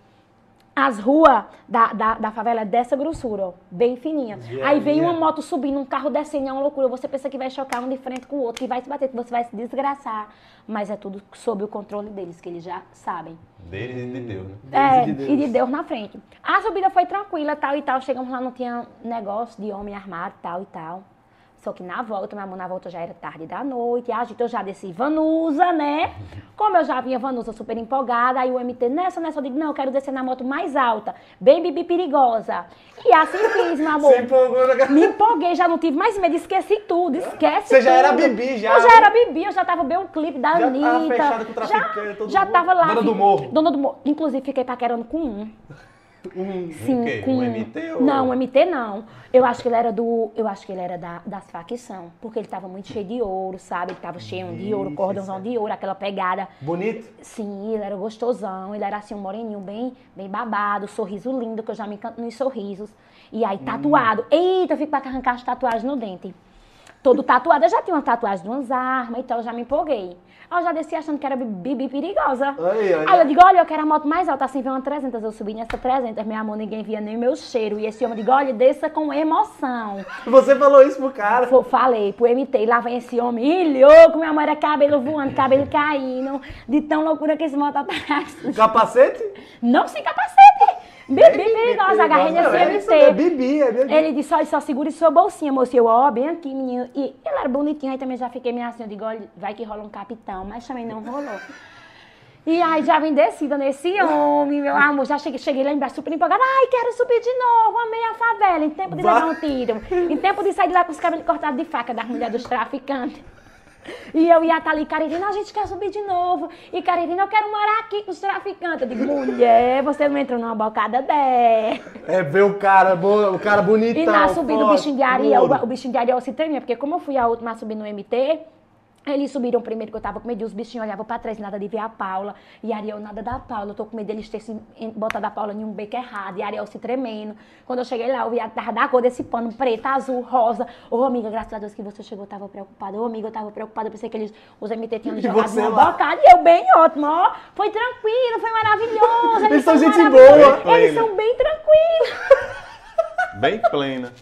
as ruas da, da, da, favela é dessa grossura, ó, bem fininha. Yeah, Aí vem yeah. uma moto subindo, um carro descendo, é uma loucura. Você pensa que vai chocar um de frente com o outro, que vai se bater, que você vai se desgraçar. Mas é tudo sob o controle deles, que eles já sabem. Deles e de Deus, né? É, de Deus. e de Deus na frente. A subida foi tranquila, tal e tal. Chegamos lá, não tinha negócio de homem armado, tal e tal. Só que na volta, meu amor, na volta já era tarde da noite. A gente, eu já desci Vanusa, né? Como eu já vinha Vanusa super empolgada, aí o MT, nessa, nessa, eu digo, não, eu quero descer na moto mais alta, bem bibi perigosa. E assim fiz, meu amor. Se empolgou, né? Me empolguei, já não tive mais medo, esqueci tudo, esquece Você tudo. já era bibi, já? Eu já era bibi, eu já tava bem um clipe da já Anitta. Tava fechado com o traficante, já, já tava lá. Dona do morro. Dona do morro. Inclusive, fiquei paquerando com um. Um, Sim, um, com... um MT ou... Não, um MT não. Eu acho que ele era do. Eu acho que ele era da, das facção. Porque ele tava muito cheio de ouro, sabe? Ele tava cheio de ouro, cordãozão de ouro, aquela pegada. Bonito? Sim, ele era gostosão. Ele era assim, um moreninho bem, bem babado, sorriso lindo, que eu já me encanto nos sorrisos. E aí, tatuado. Hum. Eita, eu fico pra arrancar as tatuagens no dente. Todo tatuado. Eu já tinha uma tatuagem de umas armas, então eu já me empolguei. Eu já desci achando que era bibi perigosa. Aí, aí. aí eu digo, olha, eu quero a moto mais alta, assim, vem uma 300. Eu subi nessa 300, meu amor, ninguém via nem o meu cheiro. E esse homem, digo, olha, desça com emoção. Você falou isso pro cara? F falei, pro MT, lá vem esse homem, ih, louco, minha mãe era cabelo voando, cabelo caindo, de tão loucura que esse moto atrás. Capacete? Não sem capacete. Bibi perigosa, agarrei nesse MT. É bibi, é bibi. Ele disse, olha, só segure sua bolsinha, moço. Eu, ó, bem aqui, menino. E ele era bonitinho, aí também já fiquei meio assim, eu digo, olha, vai que rola um capitão, mas também não rolou. E aí já vim descida nesse homem, meu amor. Já cheguei, cheguei lá embaixo super empolgada. Ai, quero subir de novo, amei a favela. Em tempo de levar um tiro. Em tempo de sair de lá com os cabelos cortados de faca das mulheres dos traficantes. E eu ia estar ali, Caririna, a gente quer subir de novo. E Caririna, eu quero morar aqui com os traficantes. Eu digo, mulher, você não entrou numa bocada dessa. É ver o cara, o cara bonitão. E na subida, o bichinho de areia, o, o bichinho de areia se tremia, porque como eu fui a última a subir no MT, eles subiram primeiro que eu tava com medo, os bichinhos olhavam pra trás, nada de ver a Paula. E Ariel, nada da Paula. Eu tô com medo deles terem botado a Paula em um beco errado. E Ariel se tremendo. Quando eu cheguei lá, eu vi a tava da cor desse pano, preto, azul, rosa. Ô, oh, amiga, graças a Deus que você chegou, eu tava preocupada. Ô, oh, amiga, eu tava preocupada. Eu pensei que eles, os MT tinham <laughs> me jogado uma bocada. E eu bem ótimo, ó. Foi tranquilo, foi maravilhoso. Eles, eles são gente boa. Eles são bem tranquilos. Bem plena.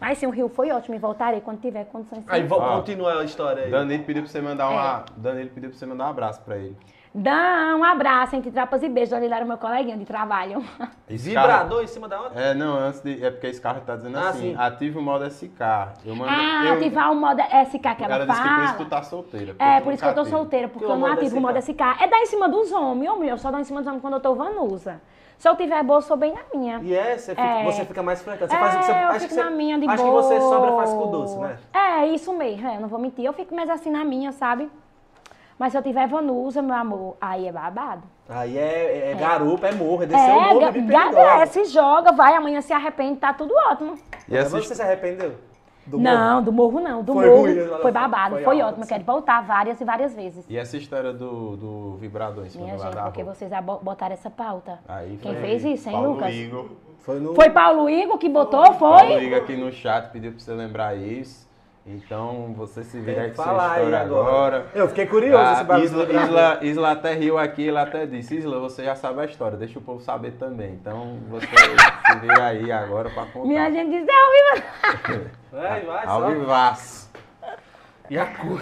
Mas sim, o Rio foi ótimo e voltarei quando tiver condições. Aí ah, continua a história aí. Danilo pediu pra você mandar uma. É. Danilo pediu pra você mandar um abraço pra ele. Dá um abraço entre trapas e beijos. Danilo era meu coleguinha de trabalho. Vibrador em cima da outra? É, não, antes de. É porque esse carro tá dizendo ah, assim: sim. ative o modo SK. Eu mando, ah, eu, ativar o modo SK que ela, ela. Disse que por isso que tu tá solteira. É, por isso que eu tô solteira, porque eu não ativo o modo SK. É dar em cima dos homens, homem. Eu só dou em cima dos homens quando eu tô vanusa. Se eu tiver boa, eu sou bem na minha. E é, você fica, é. Você fica mais flertando. Você é, faz o que você eu acho fico na você, minha de acho boa. Acho que você sobra faz com doce, né? É, isso mesmo. É, não vou mentir. Eu fico mais assim na minha, sabe? Mas se eu tiver vanusa, meu amor, aí é babado. Aí é, é, é. garupa, é morro, é descer é, o morro e se joga, vai, amanhã se arrepende, tá tudo ótimo. E essa... Você se arrependeu? Do não, morro. do morro não. Do foi morro ruim, foi babado, foi, foi ótimo. Eu quero voltar várias e várias vezes. E essa história do, do vibrador em cima Minha do gente, porque vocês botaram essa pauta. Aí Quem fez isso, hein, Paulo Lucas? Igor. Foi, no... foi Paulo Igor que botou, foi? Paulo Igor aqui no chat pediu pra você lembrar isso. Então você se vira aí com sua história agora. agora. Eu fiquei curioso. Ah, Isla, Isla, Isla até riu aqui, ele até disse, Isla, você já sabe a história, deixa o povo saber também. Então você <laughs> se vira aí agora pra contar. Minha gente disse, é ao vivo. Vai, <laughs> vai, Ao vivaço. E a cor.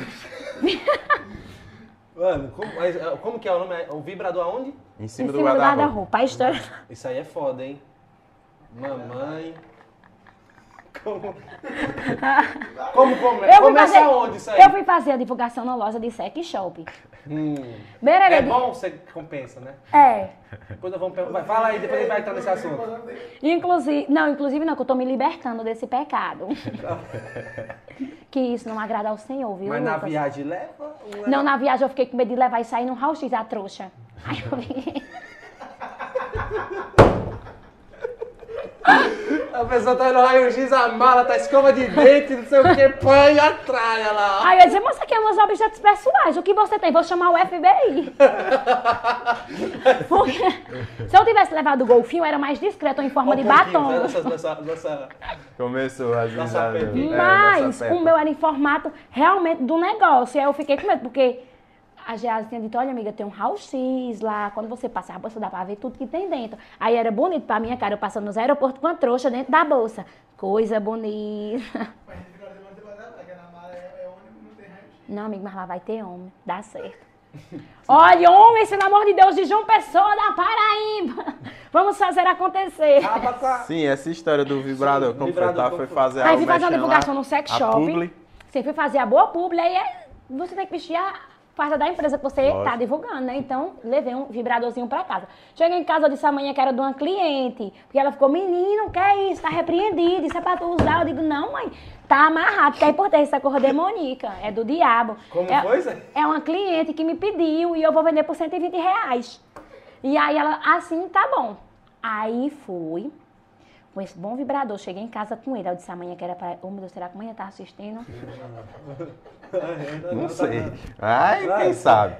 Mano, como, eh, como que é o nome? O vibrador aonde? Em cima, em do cima guarda-roupa. guarda-roupa. A história... Isso aí é foda, hein? Mamãe... Como, <laughs> como come... eu começa fazer, onde isso aí? Eu fui fazer a divulgação na loja de sex shop. Hum. Bererê É bom, você compensa, né? É. Depois nós vamos. Vai, Fala aí, depois a gente vai entrar nesse assunto. Inclusive, não, inclusive não, que eu tô me libertando desse pecado. <laughs> que isso não agrada ao Senhor, viu, Mas na Lucas? viagem leva? leva? Não, na viagem eu fiquei com medo de levar isso aí no raio-x, a trouxa. Aí eu fiquei... <laughs> A pessoa tá no raio-x, a mala, tá escova de dente, não sei o que, põe e atrai lá. Aí eu disse, moça, aqui é meus objetos pessoais, o que você tem? Vou chamar o FBI. <laughs> Porque se eu tivesse levado o golfinho, era mais discreto, em forma Um de batom. né, Nessa, nessa, nessa... Começou as Nossa risadas. Pepe. É, Mas nossa Pepe. o meu era em formato realmente do negócio. E aí eu fiquei com medo, porque a Geasa tinha dito, olha amiga, tem um raio-x lá, quando você passa a bolsa dá pra ver tudo que tem dentro. Aí era bonito pra minha cara, eu passando nos aeroportos com a trouxa dentro da bolsa. Coisa bonita. Não tem raio Não, amigo, mas lá vai ter homem, dá certo. <laughs> Olha, homens, pelo amor de Deus, de João Pessoa da Paraíba. Vamos fazer acontecer. Acaba com a... Sim, essa história do vibrador, Sim, foi, tá, foi fazer Aí a fui fazer uma divulgação lá, no sex shop. publi. Você foi fazer a boa publi, aí é- você tem que vestir a farda da empresa que você Lógico. tá divulgando, né? Então, levei um vibradorzinho pra casa. Cheguei em casa, eu disse amanhã que era de uma cliente. Porque ela ficou, menino, que é isso? Tá repreendido, isso é pra tu usar. Eu digo, não, mãe, tá amarrado, porque aí por ter essa cor demoníaca, é do diabo. Como é, foi, Zé? É uma cliente que me pediu e eu vou vender por 120 reais. E aí ela, assim, tá bom. Aí fui, com esse bom vibrador, cheguei em casa com ele. Eu disse amanhã que era pra. Ô meu Deus, será que amanhã tá assistindo? <laughs> Não sei. Ai, quem sabe?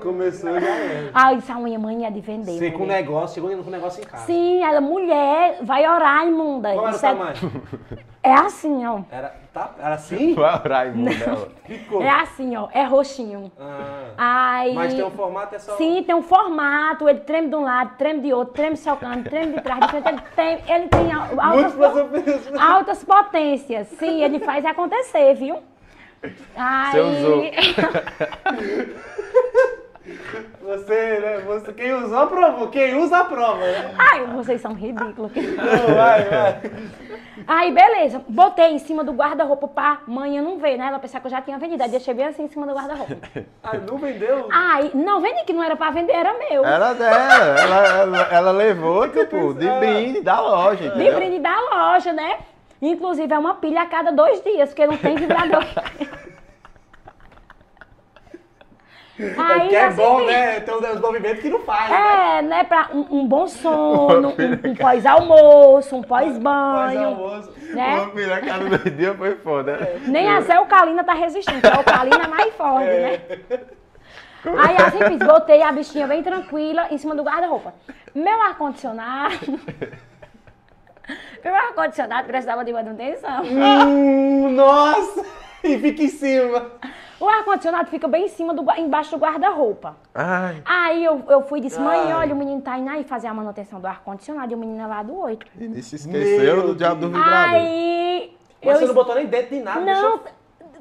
Começou já é. Aí eu disse amanhã, mãe é de vender. Você com mulher. negócio, chegou com negócio em casa. Sim, ela, mulher, vai orar, imunda. Qual era o é, tamanho? <laughs> é assim, ó. Era, tá, era assim? <laughs> Dela. Ficou. É assim, ó. É roxinho. Ah. Aí. Mas tem um formato, é só... Sim, tem um formato, ele treme de um lado, treme de outro, treme socando, treme de trás, de frente, ele tem, ele tem al- altas, ofensas. altas potências. Sim, ele faz acontecer, viu? Aí... Você usou. <laughs> Você, né? Você, quem usou, aprovou. Quem usa, aprova, né? Ai, vocês são ridículos. Não, vai, vai. Aí, beleza, botei em cima do guarda-roupa pra mãe não ver, né? Ela pensava que eu já tinha vendido. Aí deixei bem assim em cima do guarda-roupa. Ah, não vendeu? Aí, não vendi que não era pra vender, era meu. Era dela, ela, ela, ela levou, <laughs> tipo, de brinde da loja, De entendeu? brinde da loja, né? Inclusive, é uma pilha a cada dois dias, porque não tem vibrador. <laughs> É que é assim, bom, né? Tem uns movimentos que não faz, né? É, né? Pra um, um bom sono, <laughs> um, um pós-almoço, um pós-banho. almoço. né? Uma filha a cada dois dias foi foda. né? Nem a Zé Alcalina tá resistindo, a Alcalina é mais <laughs> forte, né? Aí assim fiz, botei a bichinha bem tranquila em cima do guarda-roupa. Meu ar-condicionado. <laughs> Meu ar-condicionado precisava de manutenção. Hum, nossa! E fica em cima. O ar-condicionado fica bem em cima do, embaixo do guarda-roupa. Aí eu, eu fui e disse, mãe, Ai. olha, o menino tá indo aí fazer a manutenção do ar-condicionado e o menino é lá do 8. ele se esqueceu Meu do diabo do vibrador. Aí. Mas você eu não botou nem dentro de nada, Não, deixou-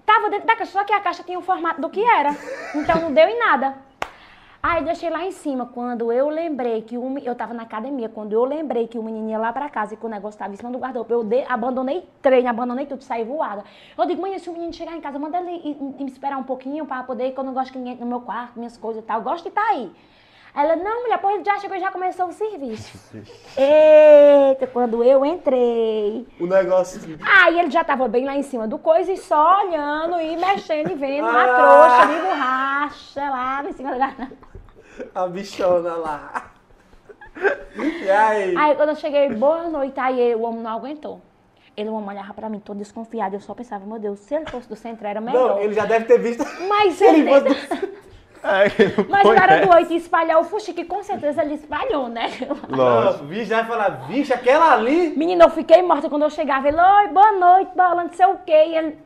tava dentro da caixa, só que a caixa tinha o formato do que era. Então não deu em nada. Aí deixei lá em cima, quando eu lembrei que eu tava na academia, quando eu lembrei que o menino ia lá pra casa e que o negócio tava em cima do guarda-roupa, eu de- abandonei treino, abandonei tudo, saí voada. Eu digo, mãe, se o menino chegar em casa, manda ele me esperar um pouquinho pra poder, que eu não gosto que ninguém no meu quarto, minhas coisas e tal, eu gosto de estar aí. Aí Ela, não, mulher, pois ele já chegou e já começou o serviço. <laughs> Eita, quando eu entrei. O negócio. Aí ele já tava bem lá em cima do coisa e só olhando e mexendo e vendo uma Ah. trouxa de borracha lá em cima da. A bichona lá. E aí? Aí quando eu cheguei, boa noite, aí o homem não aguentou. Ele não olhava pra mim todo desconfiado. Eu só pensava, meu Deus, se ele fosse do centro era melhor. Não, ele já deve ter visto. Mas <laughs> ele. <laughs> É, Mas na hora do oito espalhar o fuxique, com certeza ele espalhou, né? <laughs> Lógico. Vixe, vai falar, vixe, aquela ali. Menina, eu fiquei morta quando eu chegava. Ele, oi, boa noite, balando, não sei o quê. E ele,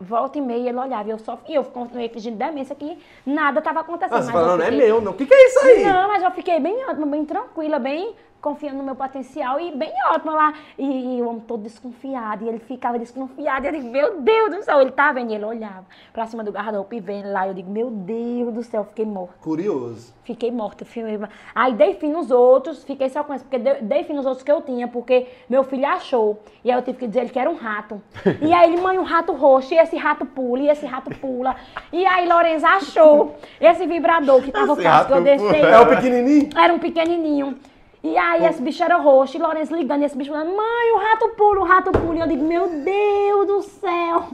volta e meia, ele olhava. E eu só e eu continuei fingindo demência que nada estava acontecendo. Ah, mas falando, não é meu, não. O que, que é isso aí? Não, mas eu fiquei bem bem tranquila, bem confiando no meu potencial e bem ótima lá. E, e, o homem todo desconfiado, e ele ficava desconfiado. E eu digo, meu Deus do céu, ele tá vendo, e ele olhava pra cima do guarda-roupa e vendo lá. Eu digo, meu Deus do céu, fiquei morta. Curioso. Fiquei morta. Aí dei fim nos outros, fiquei só com isso, porque dei fim nos outros que eu tinha, porque meu filho achou. E aí eu tive que dizer ele que era um rato. <laughs> E aí ele, mãe, um rato roxo, e esse rato pula, e esse rato pula. E aí Lorenza achou esse vibrador que tava o que eu deixei. É o pequenininho? Era um pequenininho. E aí esse bicho era roxo, e Lourenço ligando, e esse bicho falando, mãe, o rato pula, o rato pula. E eu digo, meu Deus do céu.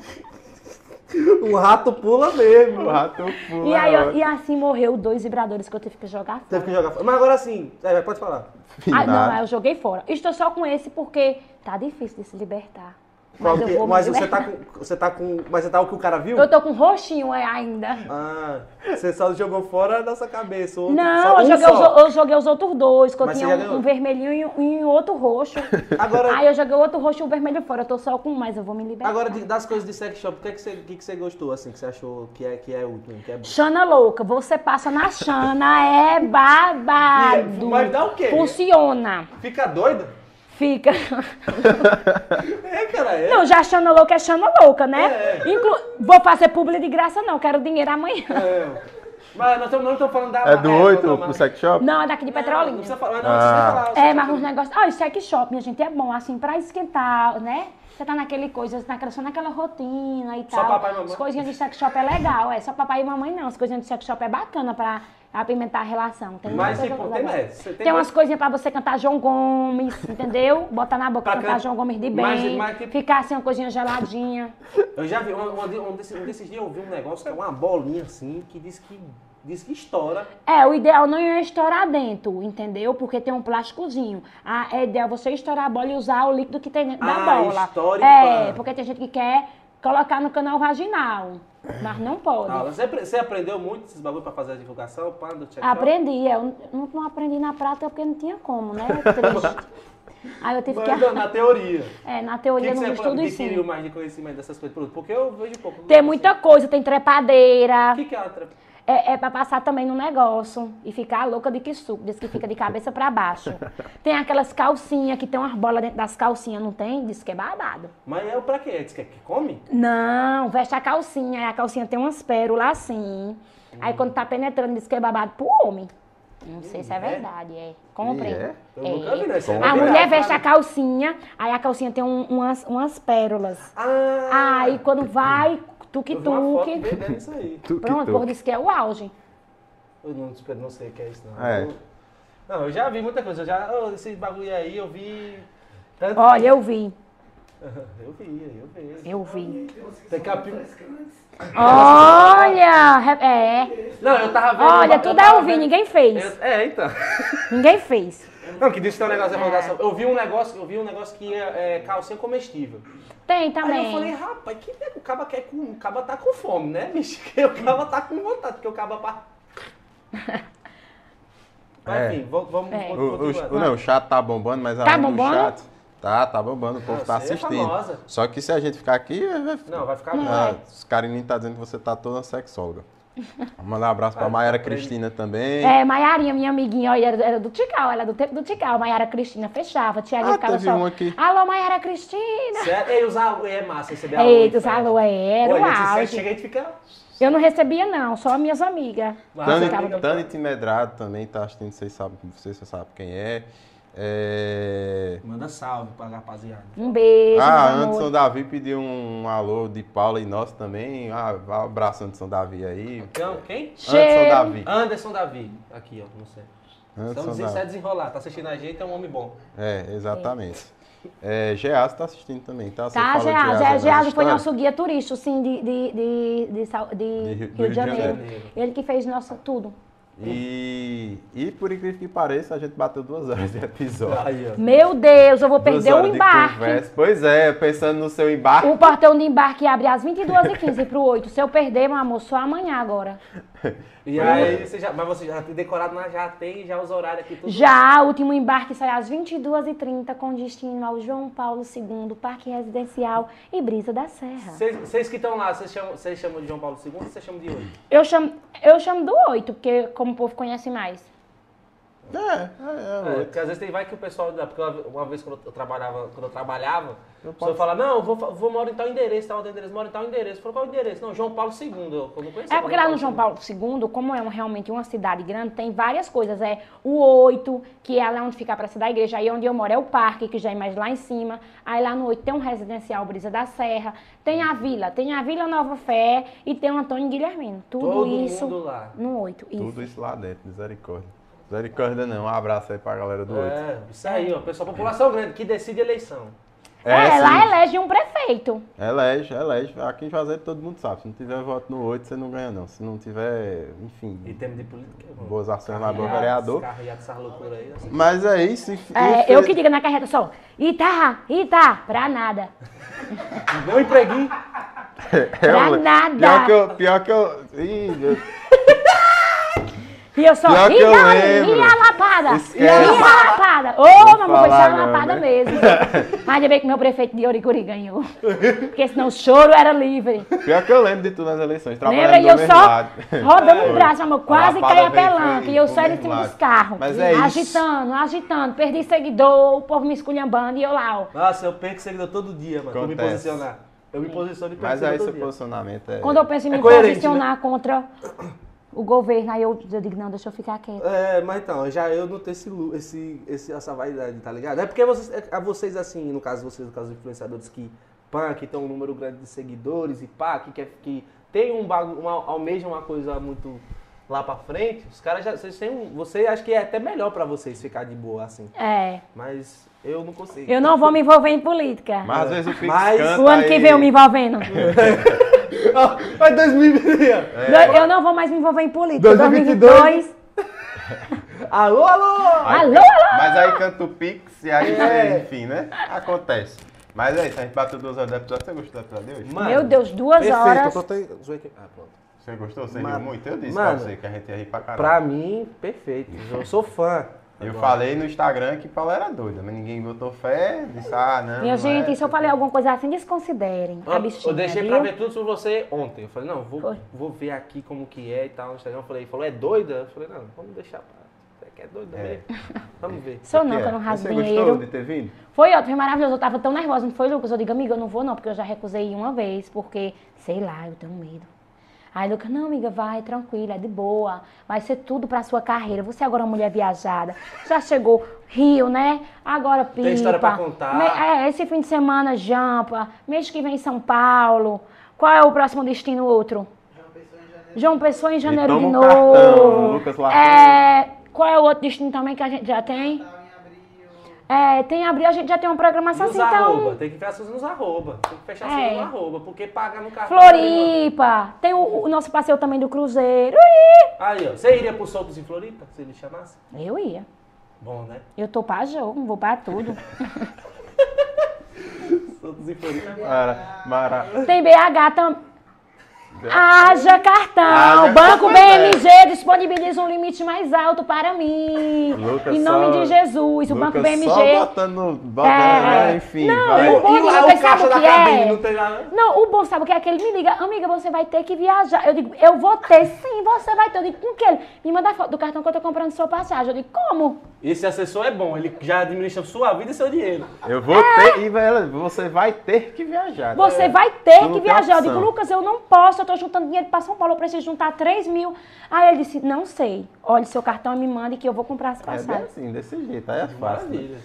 O rato pula mesmo. O rato pula. E, aí, eu, e assim morreu dois vibradores que eu tive que jogar fora. Teve que jogar fora. Mas agora sim, é, pode falar. Ah, não, eu joguei fora. Estou só com esse porque tá difícil de se libertar. Mas, mas você tá com. Você tá com. Mas você tá o que o cara viu? Eu tô com roxinho ainda. Ah, você só jogou fora da sua cabeça. Outro, não, eu, joguei os, eu, joguei os, outros dois, que eu tinha um, um, vermelhinho e um, outro roxo. <laughs> Agora, Aí eu joguei outro roxo e um vermelho fora. Eu tô só com um, mas eu vou me libertar. Agora, das coisas de sex shop, o que, é que, você, que, que você gostou, assim, que você achou que é, que é útil? Que é Xana louca. Você passa na Xana, é <laughs> babado. E, mas dá o quê? Funciona. Fica doida? Fica. <laughs> é, cara, é. Não, já achando louca é achando louca, né? É. Inclu... Vou fazer publi de graça, não. Quero dinheiro amanhã. É. Mas nós não estamos falando da. É do 8 pro sex shop? Não, é daqui de Petrolina. Não, não, falar, não, ah. falar, É, mas uns negócios. Ah, o sex shop, minha gente, é bom, assim, pra esquentar, né? Você tá naquele coisa, naquela, só naquela rotina e tal. Só papai e mamãe? As coisinhas de sex shop é legal, é. Só papai e mamãe não. As coisinhas de sex shop é bacana pra apimentar a relação. Tem Mas tipo, tem, tem, tem umas coisinhas pra você cantar João Gomes, <laughs> entendeu? Botar na boca, cantar can... João Gomes de bem. Mas, mas, tipo... Ficar assim, uma coisinha geladinha. Eu já vi, um, um, um, desses, um desses dias eu vi um negócio que é uma bolinha assim, que diz que diz que estoura. É, o ideal não é estourar dentro, entendeu? Porque tem um plásticozinho. Ah, é ideal você estourar a bola e usar o líquido que tem dentro ah, da bola. Estoure, é, pá. porque tem gente que quer colocar no canal vaginal. Mas não pode. Ah, você, você, aprendeu muito esses bagulho para fazer a divulgação? Pá, do aprendi. Eu não, não aprendi na prática porque não tinha como, né? <laughs> Triste. Aí eu tive Mas, que... Na teoria. É, na teoria, que no estudo e sim. mais de conhecimento dessas coisas? Porque eu vejo pouco. Tem muita coisa, tem trepadeira. O que, que é a trepadeira? É, é para passar também no negócio e ficar louca de que suco, diz que fica de cabeça para baixo. <laughs> Tem aquelas calcinhas que tem umas bolas dentro das calcinhas, não tem? Diz que é babado. Mas é pra quê? Diz que, é que come? Não, veste a calcinha, aí a calcinha tem umas pérolas assim. Hum. Aí quando tá penetrando, diz que é babado pro homem. Não sei se é, é verdade, é. Comprei. É? É. né? A mulher veste a calcinha, aí a calcinha tem um, umas, umas pérolas. Ah. Aí quando vai <laughs> Tuk-tuk. Pronto, por isso que é o auge. Eu não, não sei o que é isso, não. É. Eu, não, eu já vi muita coisa. Eu já, oh, esse bagulho aí, eu vi. Tanto Olha, eu vi. <laughs> eu vi, eu vi. Eu vi. Tem capi... Olha, é. Não, eu tava vendo. Olha, tudo é eu vi, ninguém fez. Eu, é, então. Ninguém fez. Não, que disse que tem um negócio de é. Eu vi um negócio, eu vi um negócio que é, é calcinha comestível. Tem também. Aí eu falei, rapaz, que o caba quer com. O caba tá com fome, né, bicho? <laughs> O caba tá com vontade, porque o caba pá. Mas <laughs> é. enfim, vamos. É. O, o, não, o chat tá bombando, mas tá bombando? chat. Tá, tá bombando, o povo tá é assistindo. É Só que se a gente ficar aqui. Não, vai ficar. Ah, os carinhos tá dizendo que você tá toda sexóloga. Vamos mandar um abraço pra Maiara Cristina também. É, Maiarinha, minha amiguinha, olha, era, era do Tical, ela é do tempo do Tical. Maiara Cristina fechava, tia ah, ficava só. Um aqui. Alô, Maiara Cristina. Certo? Ei, os alô, é massa receber alô. Eita, os alô, é, era o auge. Chega e fica... Eu não recebia, não, só minhas amigas. Tânia, Timedrado também tá assistindo, vocês sabem, vocês sabem quem é. É... Manda salve pra rapaziada. Um beijo. Ah, Anderson Davi pediu um alô de Paula e nós também. Ah, um abraço, Anderson Davi aí. Então, quem? Anderson Davi. Anderson Davi. Aqui, ó, não sei. Anderson Então, Davi. desenrolar. Tá assistindo a gente, é um homem bom. É, exatamente. É, Geazi tá assistindo também, tá? Você tá, Geazi. Geazi foi nosso guia turístico, sim, de, de, de, de, de, de Rio, Rio, de Janeiro. Janeiro. Ele que fez nosso tudo. E, e por incrível que pareça, a gente bateu duas horas de episódio. Meu Deus, eu vou perder o de embarque. Pois é, pensando no seu embarque. O portão de embarque abre às 22h15 pro 8. Se eu perder, meu amor, só amanhã agora. E aí, você já, mas você já tem decorado, mas já tem já os horários aqui tudo. Já, o último embarque sai às 22h30 com destino ao João Paulo II, Parque Residencial e Brisa da Serra. Vocês que estão lá, vocês chamam, chamam de João Paulo II ou vocês chamam de 8? Eu chamo, eu chamo do 8, porque como o povo conhece mais. É, é, É, é. porque às vezes tem, vai que o pessoal, porque uma- vez quando eu trabalhava, quando eu trabalhava, Eu o pessoal fala, não, vou, vou morar em tal endereço, tal endereço, moro em tal endereço. Falou, qual o endereço? Não, João Paulo II, eu eu não conhecia. É porque lá no João Paulo II, como é um- realmente uma cidade grande, tem várias coisas. É o 8, que é lá onde fica a praça da igreja. Aí onde eu moro é o parque, que já é mais lá em cima. Aí lá no 8 tem um residencial Brisa da Serra. Tem a vila, tem a Vila Nova Fé e tem o Antônio Guilhermino. Tudo Todo isso mundo lá. no 8. Isso. Tudo isso lá dentro, misericórdia. Misericórdia não, um abraço aí pra galera do 8. É, isso aí, ó, pessoal, população grande, que decide a eleição. É, lá sim. elege um prefeito. Elege, elege. Aqui em Juazeiro todo mundo sabe. Se não tiver voto no 8, você não ganha não. Se não tiver, enfim, E temos de política. boas ações lá do vereador. Aí. assim. Mas é isso. inf- É, eu que digo na carreta só, Ita, Ita, pra nada. <laughs> Deu um empreguinho. É, Pra nada. Pior que eu... Pior que eu... Ih, meu... <laughs> E eu só, Pior que eu lembro. e a lapada? Esquece. E a lapada? Ô, Vou mamãe, foi só falar a não, lapada né? mesmo. <laughs> Mas ainda bem que meu prefeito de Oricuri ganhou. Porque senão o choro era livre. Pior que eu lembro de tudo nas eleições. Lembra? trabalhando E do eu só lado. rodando o braço, amor, quase caí a pelanca. E eu saí em mesmo cima dos carros. Mas é isso. agitando, agitando. Perdi seguidor, o povo me esculhambando e eu lá, ó. Nossa, eu perco seguidor todo dia, mano. Pra me posicionar. Eu me posiciono e perco Mas aí seguidor seu dia. posicionamento é... Quando eu penso em É me posicionar contra o governo, aí eu, eu digo, não, deixa eu ficar quieta. É, mas então, já eu não tenho esse, esse, esse, essa vaidade, tá ligado? É porque vocês, é, a vocês, assim, no caso vocês, no caso dos influenciadores que, pá, que tem um número grande de seguidores e pá, que, quer, que tem um bagulho, uma, almejam uma coisa muito lá pra frente, os caras já, vocês têm um, você acha que é até melhor pra vocês ficar de boa, assim. É. Mas eu não consigo. Eu não vou me envolver em política. Mas às vezes o Pix Mas- canta O ano que aí- vem eu me envolvendo. <laughs> Mas 2020. Eu não vou mais me envolver em política. 2022. 2022. <laughs> Alô, alô! Aí Alô, alô! Mas aí canta o Pix e aí, É. enfim, né? Acontece. Mas é isso, a gente bateu duas horas do episódio. Você gostou do episódio de hoje? Mano, Meu Deus, duas perfeito, horas. eu tô te-. Ah, pronto. Você gostou? Você Mano, riu muito? Eu disse mano, pra você que a gente ia rir pra caralho. Pra mim, perfeito. Eu sou fã. Eu Agora. falei no Instagram que Paulo era doida, mas ninguém botou fé. Disse, ah, não. Minha gente, é. se eu falei alguma coisa assim, desconsiderem Ó, a bichinha, eu deixei viu? pra ver tudo sobre você ontem. Eu falei, não, vou, Foi. vou ver aqui como que é e tal no Instagram. Eu falei, falou, é doida? Eu falei, não, vamos deixar pra. Você que é doida É. mesmo? Vamos ver. Sou não, que que eu é? não rasgo Você gostou de ter vindo? Foi ótimo, foi maravilhoso. Eu tava tão nervosa, não foi, Lucas? Eu digo, amiga, eu não vou não, porque eu já recusei uma vez, porque, sei lá, eu tenho medo. Aí Lucas, não, amiga, vai, tranquila, é de boa. Vai ser tudo pra sua carreira. Você agora é uma mulher viajada. Já chegou Rio, né? Agora Pipa. Tem história pra contar. É, esse fim de semana, Jampa. Mês que vem São Paulo. Qual é o próximo destino outro? João Pessoa em janeiro toma de um cartão, novo. Lucas lá é, qual é o outro destino também que a gente já tem? É, tem abril, a gente já tem uma programação Nos assim, então. arroba, tem que fechar nos arroba. Tem que fechar É. é. no arroba, porque paga no cartão. Floripa, tem o, o nosso passeio também do Cruzeiro. Ih! Aí, ó, você iria pro Soltos em Floripa, se ele chamasse? Eu ia. Bom, né? Eu tô pra jogo, vou pra tudo. <laughs> Soltos em Floripa. Mara, Mara. Tem BH também. Haja cartão. Haja Banco cartão. BMG disponibiliza um limite mais alto para mim. Lucas em nome só- de Jesus. O Banco Lucas BMG. Só botando, botando É. né, enfim. Não, vai. o bom E sabe caixa o da que cabine, é? não tem nada. Não, o bom sabe o que é que ele me liga, amiga, você vai ter que viajar. Eu digo, eu vou ter sim, você vai ter. Eu digo, com que ele? Me manda foto do cartão que eu tô comprando sua passagem. Eu digo, como? Esse assessor é bom, ele já administra sua vida e seu dinheiro. Eu vou ter, e você vai ter que viajar. Você vai ter que viajar. Eu digo, Lucas, eu não posso, tô juntando dinheiro pra São Paulo, eu preciso juntar 3 mil. Aí ele disse, não sei. Olha seu cartão e me mande que eu vou comprar as É bem passagens. assim, desse jeito, aí é fácil. né? Maravilha.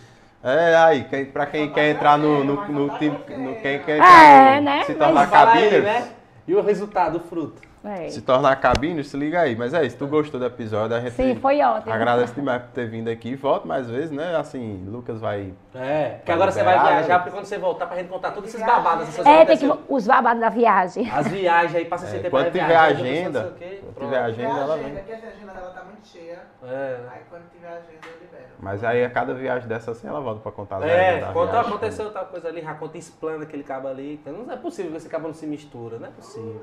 É, aí, quem, pra quem quer entrar no, no, no time, no quem quer É, entrar no, né? se Mas tornar Fala aí, né? E o resultado, o fruto? É. se tornar cabine, se liga aí. Mas é isso, tu gostou do episódio, a gente Sim, foi ótimo. agradece demais por ter vindo aqui. Volta mais vezes, né? Assim, Lucas vai... É, que agora você vai viajar, porque quando você voltar pra gente contar todos esses babados. Essas é, tem que os babados da viagem. As viagens aí, passa é, tempo Quando tiver agenda, quando tiver agenda, ela vem. Porque a agenda dela tá muito cheia. É. Aí quando tiver agenda, eu libero. Mas aí a cada viagem dessa assim, ela volta pra contar as É, conta, aconteceu tal coisa ali, já conta explana aquele cabo ali. Então não é possível que esse cabo não se mistura, não é possível.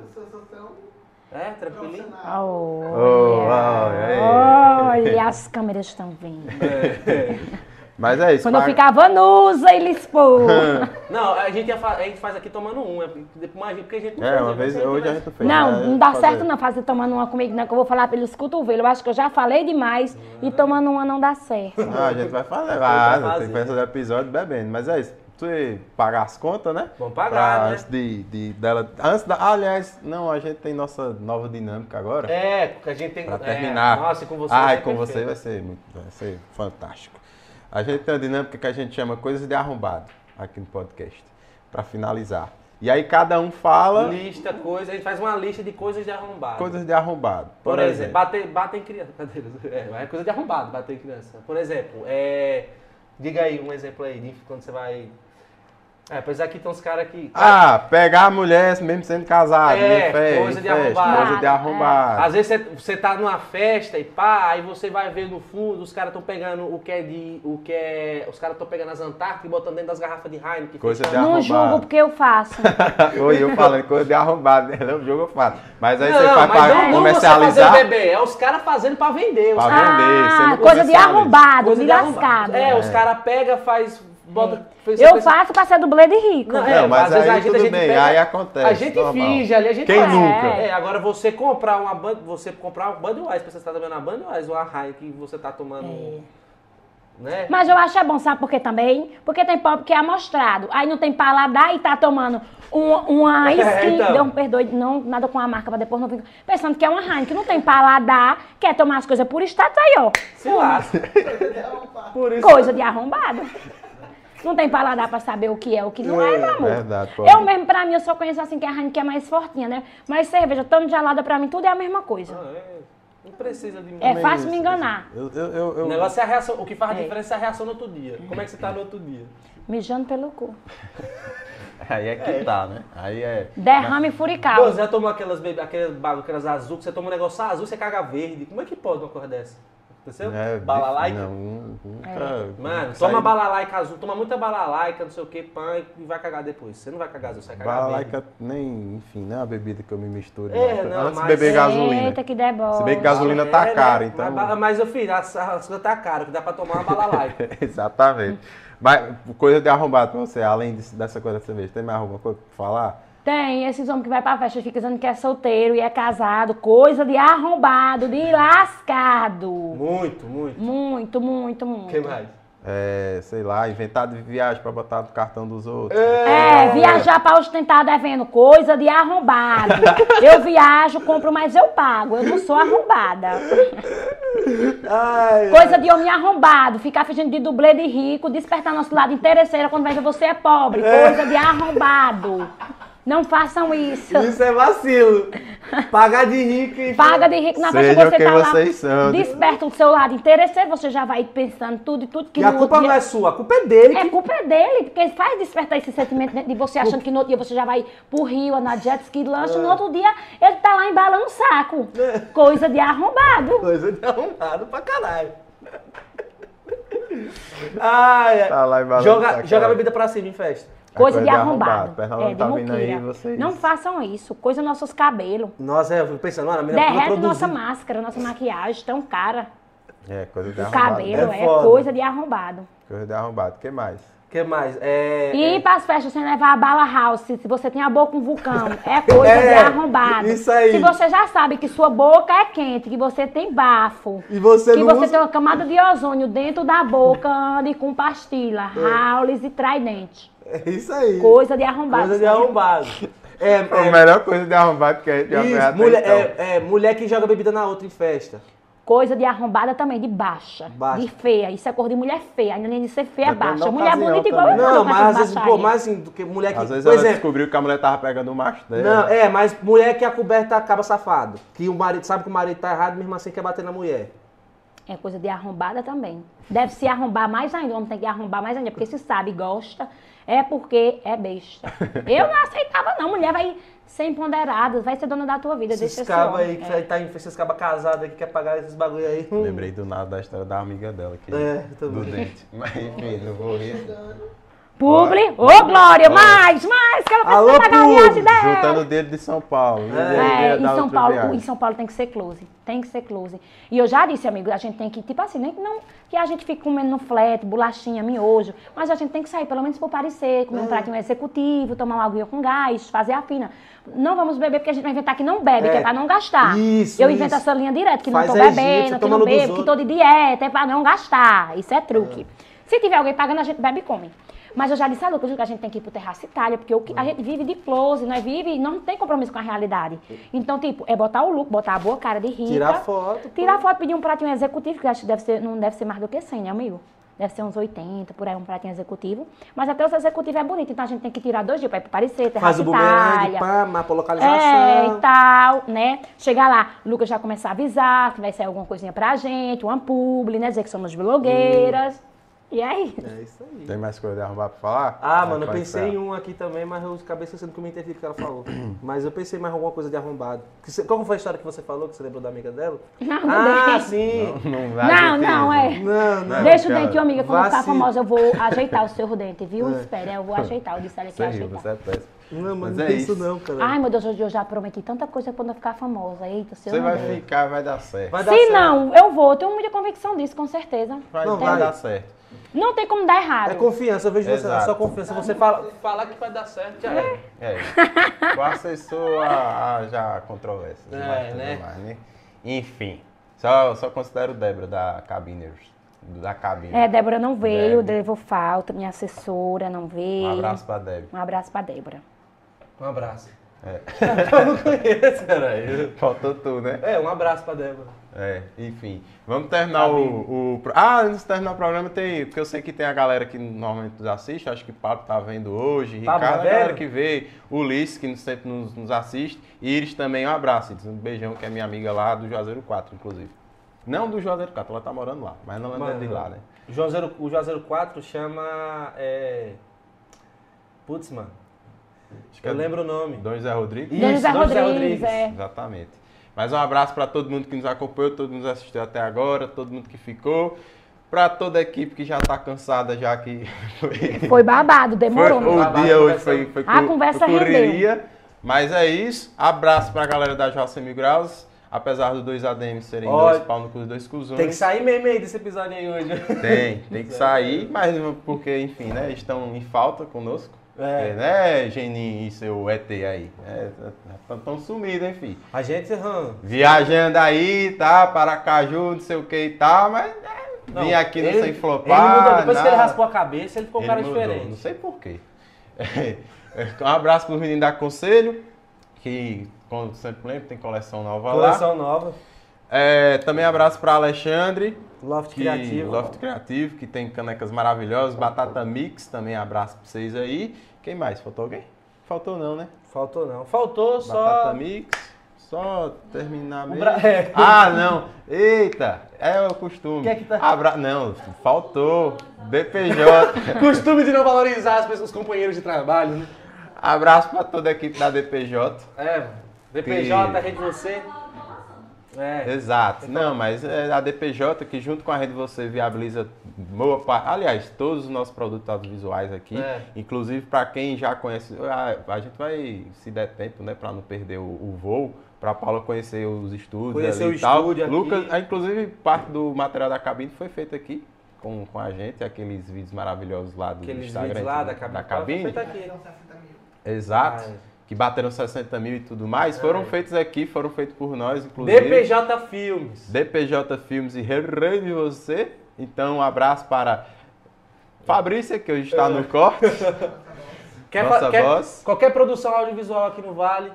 É, tranquilinho? Oh, oh, oh, olha, as câmeras estão vendo. <laughs> É. Mas é isso. Quando eu ficava nusa, ele expôs. <laughs> não, a gente, a gente faz aqui tomando um, é porque a gente não É, uma vez, hoje a gente fez. Não, né? não dá fazer. certo não fazer tomando uma comigo, não, que eu vou falar pelos cotovelos. Eu acho que eu já falei demais e tomando uma não dá certo. Não, a gente vai falar, vai, tem que fazer episódio bebendo, mas é isso você pagar as contas, né? Vamos pagar, pra, né? Antes de, de, dela. Antes da, aliás, não, a gente tem nossa nova dinâmica agora. É, porque a gente tem. Pra terminar. É, nossa, e com você. Ah, com perfeito. você vai ser, muito, vai ser fantástico. A gente tem uma dinâmica que a gente chama coisas de arrombado aqui no podcast. Para finalizar. E aí cada um fala. Lista, coisa, a gente faz uma lista de coisas de arrombado. Coisas de arrombado. Por, Por exemplo, exemplo, bater, bater em criança. <laughs> É, é coisa de arrombado, bater em criança. Por exemplo, é, diga aí um exemplo aí de quando você vai é, apesar que tem uns caras que. Ah, pegar a mulher mesmo sendo casado. É, festa, coisa de arrombar. Coisa de arrombar. É. Às vezes você, tá numa festa e pá, aí você vai ver no fundo, os caras estão pegando o que é de. O que é. Os caras estão pegando as Antárticas e botando dentro das garrafas de Heineken. Coisa de arrombado. Não julgo porque eu faço. <laughs> Oi, eu falando coisa de arrombado. Não jogo eu faço. Mas aí não, você faz pra não, comercializar. Não você bebê, é os caras fazendo pra vender. Pra vender. Ah, coisa de arrombado, coisa de lascado. É, é, os caras pegam, faz bota. É. Eu faço pra ser dublê de rico. Não, é, mas às vezes a gente, tudo a gente bem, pega, aí acontece. A gente normal. finge ali, a gente Quem nunca? É, agora você comprar uma band, você comprar uma Budweiser, você está tomando uma Budweiser ou a Heineken que você está tomando. É. Né? Mas eu acho é bom, sabe por quê também? Porque tem pobre que é amostrado. Aí não tem paladar e tá tomando uma, uma <laughs> é, skin. então. Não, perdoe, não, nada com a marca pra depois não vir. Pensando que é uma Heineken, não tem paladar, quer tomar as coisas por status aí, ó. Se lasca. Coisa de arrombado. <laughs> Não tem paladar pra saber o que é, o que não é, meu amor. Verdade, pode. Eu mesmo, pra mim, eu só conheço assim que a Heineken é mais fortinha, né? Mas cerveja, tanto gelada, pra mim, tudo é a mesma coisa. Ah, é. Não precisa de É fácil me enganar. Eu, eu, eu, eu... O negócio é a reação. O que faz a é. diferença é a reação no outro dia. Como é que você tá no outro dia? Mijando pelo cu. <laughs> Aí é que é. tá, né? Aí é. Derrame furical. Você já tomou aquelas, aquelas, aquelas azul, que você toma um negócio azul, você caga verde. Como é que pode uma coisa dessa? Aconteceu? É, balalaica? Não, nunca. É. Mano, toma balalaica azul, toma muita balalaica, não sei o que, pã, e vai cagar depois. Você não vai cagar azul, você vai cagar Balalaica nem, enfim, não é uma bebida que eu me misturo. É, não, Antes de beber gasolina. Eita, que deboche. Se bem que gasolina tá é, cara, né? então... Mas, mas eu fiz, as, as coisas tá caro, que dá pra tomar uma balalaica. <laughs> Exatamente. Mas coisa de arrombado pra você, além dessa coisa da cerveja, tem mais alguma coisa pra falar? Tem, esses homens que vai pra festa fica dizendo que é solteiro e é casado, coisa de arrombado, de lascado. Muito, muito. Muito, muito, muito. O que mais? É, sei lá, inventar de viagem pra botar no cartão dos outros. É, é viajar pra ostentar devendo, coisa de arrombado. <laughs> eu viajo, compro, mas eu pago. Eu não sou arrombada. Ai, coisa ai. de homem arrombado, ficar fingindo de dublê de rico, despertar nosso lado interesseiro quando ver você é pobre. Coisa de arrombado. Não façam isso. Isso é vacilo. Paga de rico e. Paga de rico na vez que você tá lá. São. Desperta o seu lado interesseiro, você já vai pensando tudo e tudo que E a culpa dia... não é sua, a culpa é dele. É, que... culpa é dele, porque faz despertar esse sentimento dentro de você, achando que no outro dia você já vai pro rio, na jet ski, lanche, é. no outro dia ele tá lá embalando o saco. É. Coisa de arrombado. Coisa de arrombado pra caralho. <laughs> Ai, tá lá embalando joga, joga a bebida pra cima em festa. Coisa, coisa de, de arrombado. arrombado. É, de tá aí, vocês... Não façam isso. Coisa nossos cabelos. Nossa, eu fico pensando, mano, a Derrete nossa máscara, nossa maquiagem, tão cara. É, coisa de o arrombado. cabelo é, é coisa de arrombado. Coisa de arrombado. O que mais? O que mais? É, e é... para as festas sem levar a bala house, se você tem a boca um vulcão, é <laughs> coisa é, de arrombado. Isso aí. Se você já sabe que sua boca é quente, que você tem bafo, e você que você usa... tem uma camada de ozônio dentro da boca, ande com pastilha, é. e tridente. É isso aí. Coisa de arrombado. Coisa de arrombado. <laughs> É, é, a melhor coisa de arrombado que a gente já mulher, então. é, é, mulher que joga bebida na outra em festa. Coisa de arrombada também, de baixa, baixa. de feia. Isso é cor de mulher feia. Ainda nem de ser feia, baixa. Mulher bonita igual eu. Não, mas às vezes, pô, mais assim, do que mulher que... Às vezes ela descobriu que a mulher tava pegando o macho dela. Não, é, mas mulher que a coberta acaba safado. Que o marido sabe que o marido tá errado, mesmo assim quer bater na mulher. É coisa de arrombada também. Deve se arrombar mais ainda. O homem tem que arrombar mais ainda, porque se sabe, gosta, é porque é besta. <laughs> Eu não aceitava, não. Mulher vai ser empoderada, vai ser dona da tua vida. Esses cabas aí, que é. tá em esses cabas casados aí, que quer pagar esses bagulho aí. Lembrei do nada da história da amiga dela aqui. É, do dente. Mas enfim, não vou rir. Publi. Ô, oh, Glória, mais, mais, que ela precisa Alô, pagar a viagem dela. Juntando o dedo de São Paulo. É, é em São Paulo, em São Paulo tem que ser close. Tem que ser close. E eu já disse, amigo, a gente tem que, tipo assim, nem que, não, que a gente fique comendo no flat, bolachinha, miojo, mas a gente tem que sair, pelo menos por parecer, comer é. um pratinho executivo, tomar uma aguinha com gás, fazer a fina. Não vamos beber porque a gente vai inventar que não bebe, é. que é pra não gastar. Isso, Eu invento isso. essa linha direto, que Faz não tô bebendo, que não bebo, que tô de dieta, é pra não gastar. Isso é truque. É. Se tiver alguém pagando, a gente bebe e come. Mas eu já disse a Lucas que a gente tem que ir pro Terraço Itália, porque o que, a gente vive de close, nós vive não tem compromisso com a realidade. Então, tipo, é botar o look, botar a boa cara de rica. Tirar foto. Tirar foto, pedir um pratinho executivo, que acho que deve ser, não deve ser mais do que 100, né, amigo? Deve ser uns 80, por aí, um pratinho executivo. Mas até os executivos é bonito, então a gente tem que tirar dois dias pra ir parecer, Terraço Faz o Itália. Pá, mapa, localização. É, e tal, né? Chegar lá, o Lucas já começar a avisar que vai sair alguma coisinha pra gente, uma publi, né? Dizer que somos blogueiras. Hum. E aí? É isso aí. Tem mais coisa de arrumar pra falar? Ah, mano, eu pensei em um aqui também, mas eu acabei esquecendo que eu me entendi o que ela falou. <clears throat> mas eu pensei mais alguma coisa de arrombado. Qual foi a história que você falou, que você lembrou da amiga dela? Não, ah, sim. Não, não, não, não, é. Não, não. Deixa o dente, amiga. Quando ficar famosa, eu vou ajeitar o seu dente, viu? É. Espera, eu vou ajeitar. Eu disse ela que ia ajeitar. Você é péssimo. Não, mas, mas não é isso não, cara. Ai, meu Deus, eu já prometi tanta coisa quando eu ficar famosa. Eita, se Você vai ficar, vai dar certo. Vai dar Se certo. não, eu vou. Eu tenho muita convicção disso, com certeza. Vai, não, vai dar certo. Não tem como dar errado. É confiança, eu vejo Exato. você, a sua confiança. Você fala, falar que vai dar certo, já é. É. O assessor a, a já controvérsia. É, né? Mais, né? Enfim, só, só considero Débora da Cabiners. Da cabine. É, Débora não veio, levou falta, minha assessora não veio. Um abraço pra Débora. Um abraço pra Débora. Um abraço. É. <laughs> eu não conheço, caralho. Faltou tu, né? É, um abraço pra Débora. É, enfim. Vamos terminar o, o, Ah, antes de terminar o programa tem. Porque eu sei que tem a galera que normalmente nos assiste, acho que o Pablo tá vendo hoje, Pablo Ricardo, a galera que vê, Ulisses, que sempre nos, nos assiste, e Iris também, um abraço, um beijão, que é minha amiga lá do Juazeiro 4, inclusive. Não do Juazeiro 4, ela tá morando lá, mas não é de lá, né? O Juazeiro, o Juazeiro 4 chama. É... Putz, mano. Acho que eu é lembro o nome. Dom José Rodrigues? Dom José Rodrigues, Rodrigues. É. Exatamente. Mais um abraço para todo mundo que nos acompanhou, todo mundo que assistiu até agora, todo mundo que ficou. Para toda a equipe que já está cansada, já que <laughs> foi, foi babado, demorou. Foi, o babado, dia hoje foi, foi, a conversa correria. Rendeu. Mas é isso. Abraço para a galera da Jossa Mil Graus. Apesar dos dois ADMs serem Olha, dois pau no cu, dois cuzões. Tem que sair mesmo aí desse episódio aí hoje. Tem, tem <laughs> que sair, mas porque, enfim, né? Estão em falta conosco. É. é né, Geninho e seu ET aí? Estão é, sumidos, hein, filho? A gente, hum, Viajando aí, tá? Paracaju, não sei o que e tal, mas é, não, vim aqui ele, não sei flopar. Ele mudou, depois que ele raspou a cabeça, ele ficou um cara mudou, diferente. Não sei porquê. <laughs> um abraço pro menino da Conselho, que, como sempre lembro, tem coleção nova coleção lá. Coleção nova. É, também abraço para Alexandre. Loft que, Criativo. Loft Criativo, que tem canecas maravilhosas. Batata Mix, também abraço para vocês aí. Quem mais? Faltou alguém? Faltou não, né? Faltou não. Faltou Batata só. Batata Mix. Só terminar mesmo. Bra... É. <laughs> Ah, não. Eita, é o costume. Quem é que tá? Abra... Não, faltou. BPJ. <laughs> costume de não valorizar as pessoas, os companheiros de trabalho, né? Abraço para toda a equipe da DPJ. É, DPJ, que... a rede você. É. Exato. Então, não, mas é a DPJ que junto com a Rede Você viabiliza boa parte. Aliás, todos os nossos produtos audiovisuais aqui, é. inclusive para quem já conhece, a, a, gente vai, se der tempo, né, para não perder o, o voo, para Paula conhecer os estúdios conhecer ali o e tal. Aqui. Lucas, inclusive parte do material da cabine foi feito aqui com, com a gente, aqueles vídeos maravilhosos lá do aqueles Instagram. Vídeos lá da cabine. Da cabine. Foi feito aqui. Exato. Ah, que bateram 60 mil e tudo mais, é. foram feitos aqui, foram feitos por nós, inclusive. DPJ Filmes. DPJ Filmes e Rei Você. Então, um abraço para Fabrícia, que hoje está no corte. <laughs> quer, Nossa quer, voz. Qualquer produção audiovisual aqui no Vale.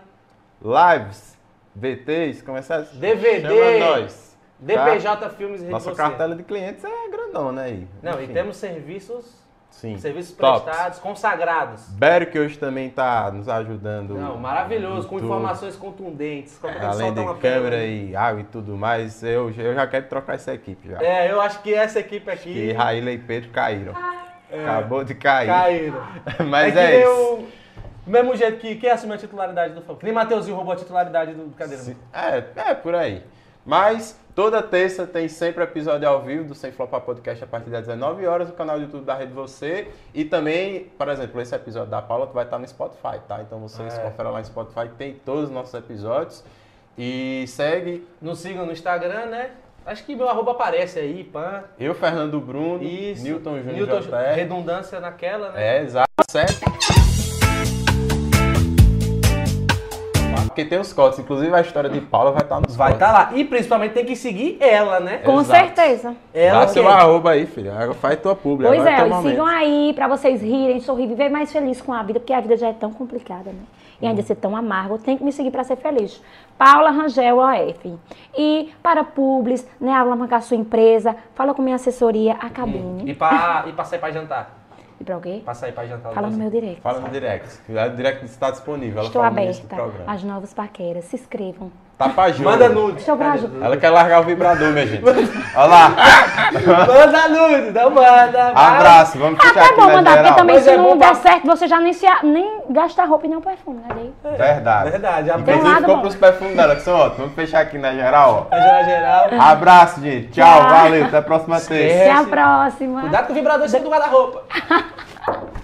Lives, VTs, começar DVD. Chama nós. DPJ tá? Filmes e Nossa cartela de clientes é grandão, né? Aí. Não, Enfim. e temos serviços Sim. Serviços Tops. prestados, consagrados. Bério que hoje também está nos ajudando. Não, maravilhoso, com informações contundentes. Além de câmera e água e tudo mais, eu, eu já quero trocar essa equipe já. É, eu acho que essa equipe aqui... E Raíla e Pedro caíram. É, Acabou de cair. Caíram. <laughs> Mas é, é isso. Do mesmo jeito que quem assumiu a titularidade do Flamengo. Que nem Mateuzinho roubou a titularidade do Cadeira. É, é, por aí. Mas toda terça tem sempre episódio ao vivo do Sem Flopar Podcast a partir das 19 horas no canal do YouTube da Rede Você. E também, por exemplo, esse episódio da Paula vai estar no Spotify, tá? Então vocês é. conferam lá no Spotify, tem todos os nossos episódios. E segue. Nos sigam no Instagram, né? Acho que meu arroba aparece aí, pã. Eu, Fernando Bruno, Isso. Newton Júnior Newton, Redundância naquela, né? É, exato. Certo. Porque tem os cortes. Inclusive a história de Paula vai estar tá nos Vai estar tá lá. E principalmente tem que seguir ela, né? Com Exato. certeza. Ela Dá seu arroba aí, filha. Faz tua pública. Pois Agora é, sigam aí pra vocês rirem, sorrir, viver mais feliz com a vida, porque a vida já é tão complicada, né? E ainda hum. ser tão amargo, tem que me seguir para ser feliz. Paula Rangel OF. E para Publis, né, alavancar sua empresa, fala com minha assessoria, a cabine. Hum. E para e sair para jantar? E pra o quê? Pra sair pra jantar. Fala no meu direct. Fala no direct. O direct está disponível. Estou aberta às novas paqueras. Se inscrevam. Tá pra jogo. Manda nude. Ela quer largar o vibrador, minha gente. Olha lá. manda nude, não manda. Abraço, vamos ficar ah, tá aqui bom, mandar, porque também Mas se é não der pra... certo, você já nem, se, nem gasta roupa e nem o perfume, né? Verdade. Verdade. Inclusive, um compra os perfumes dela, que são ótimos. Vamos fechar aqui na geral, ó. Na geral, geral. Abraço, gente. Tchau, valeu. Até a próxima terça. Até a próxima. Cuidado com o vibrador, sempre do guarda-roupa. <laughs>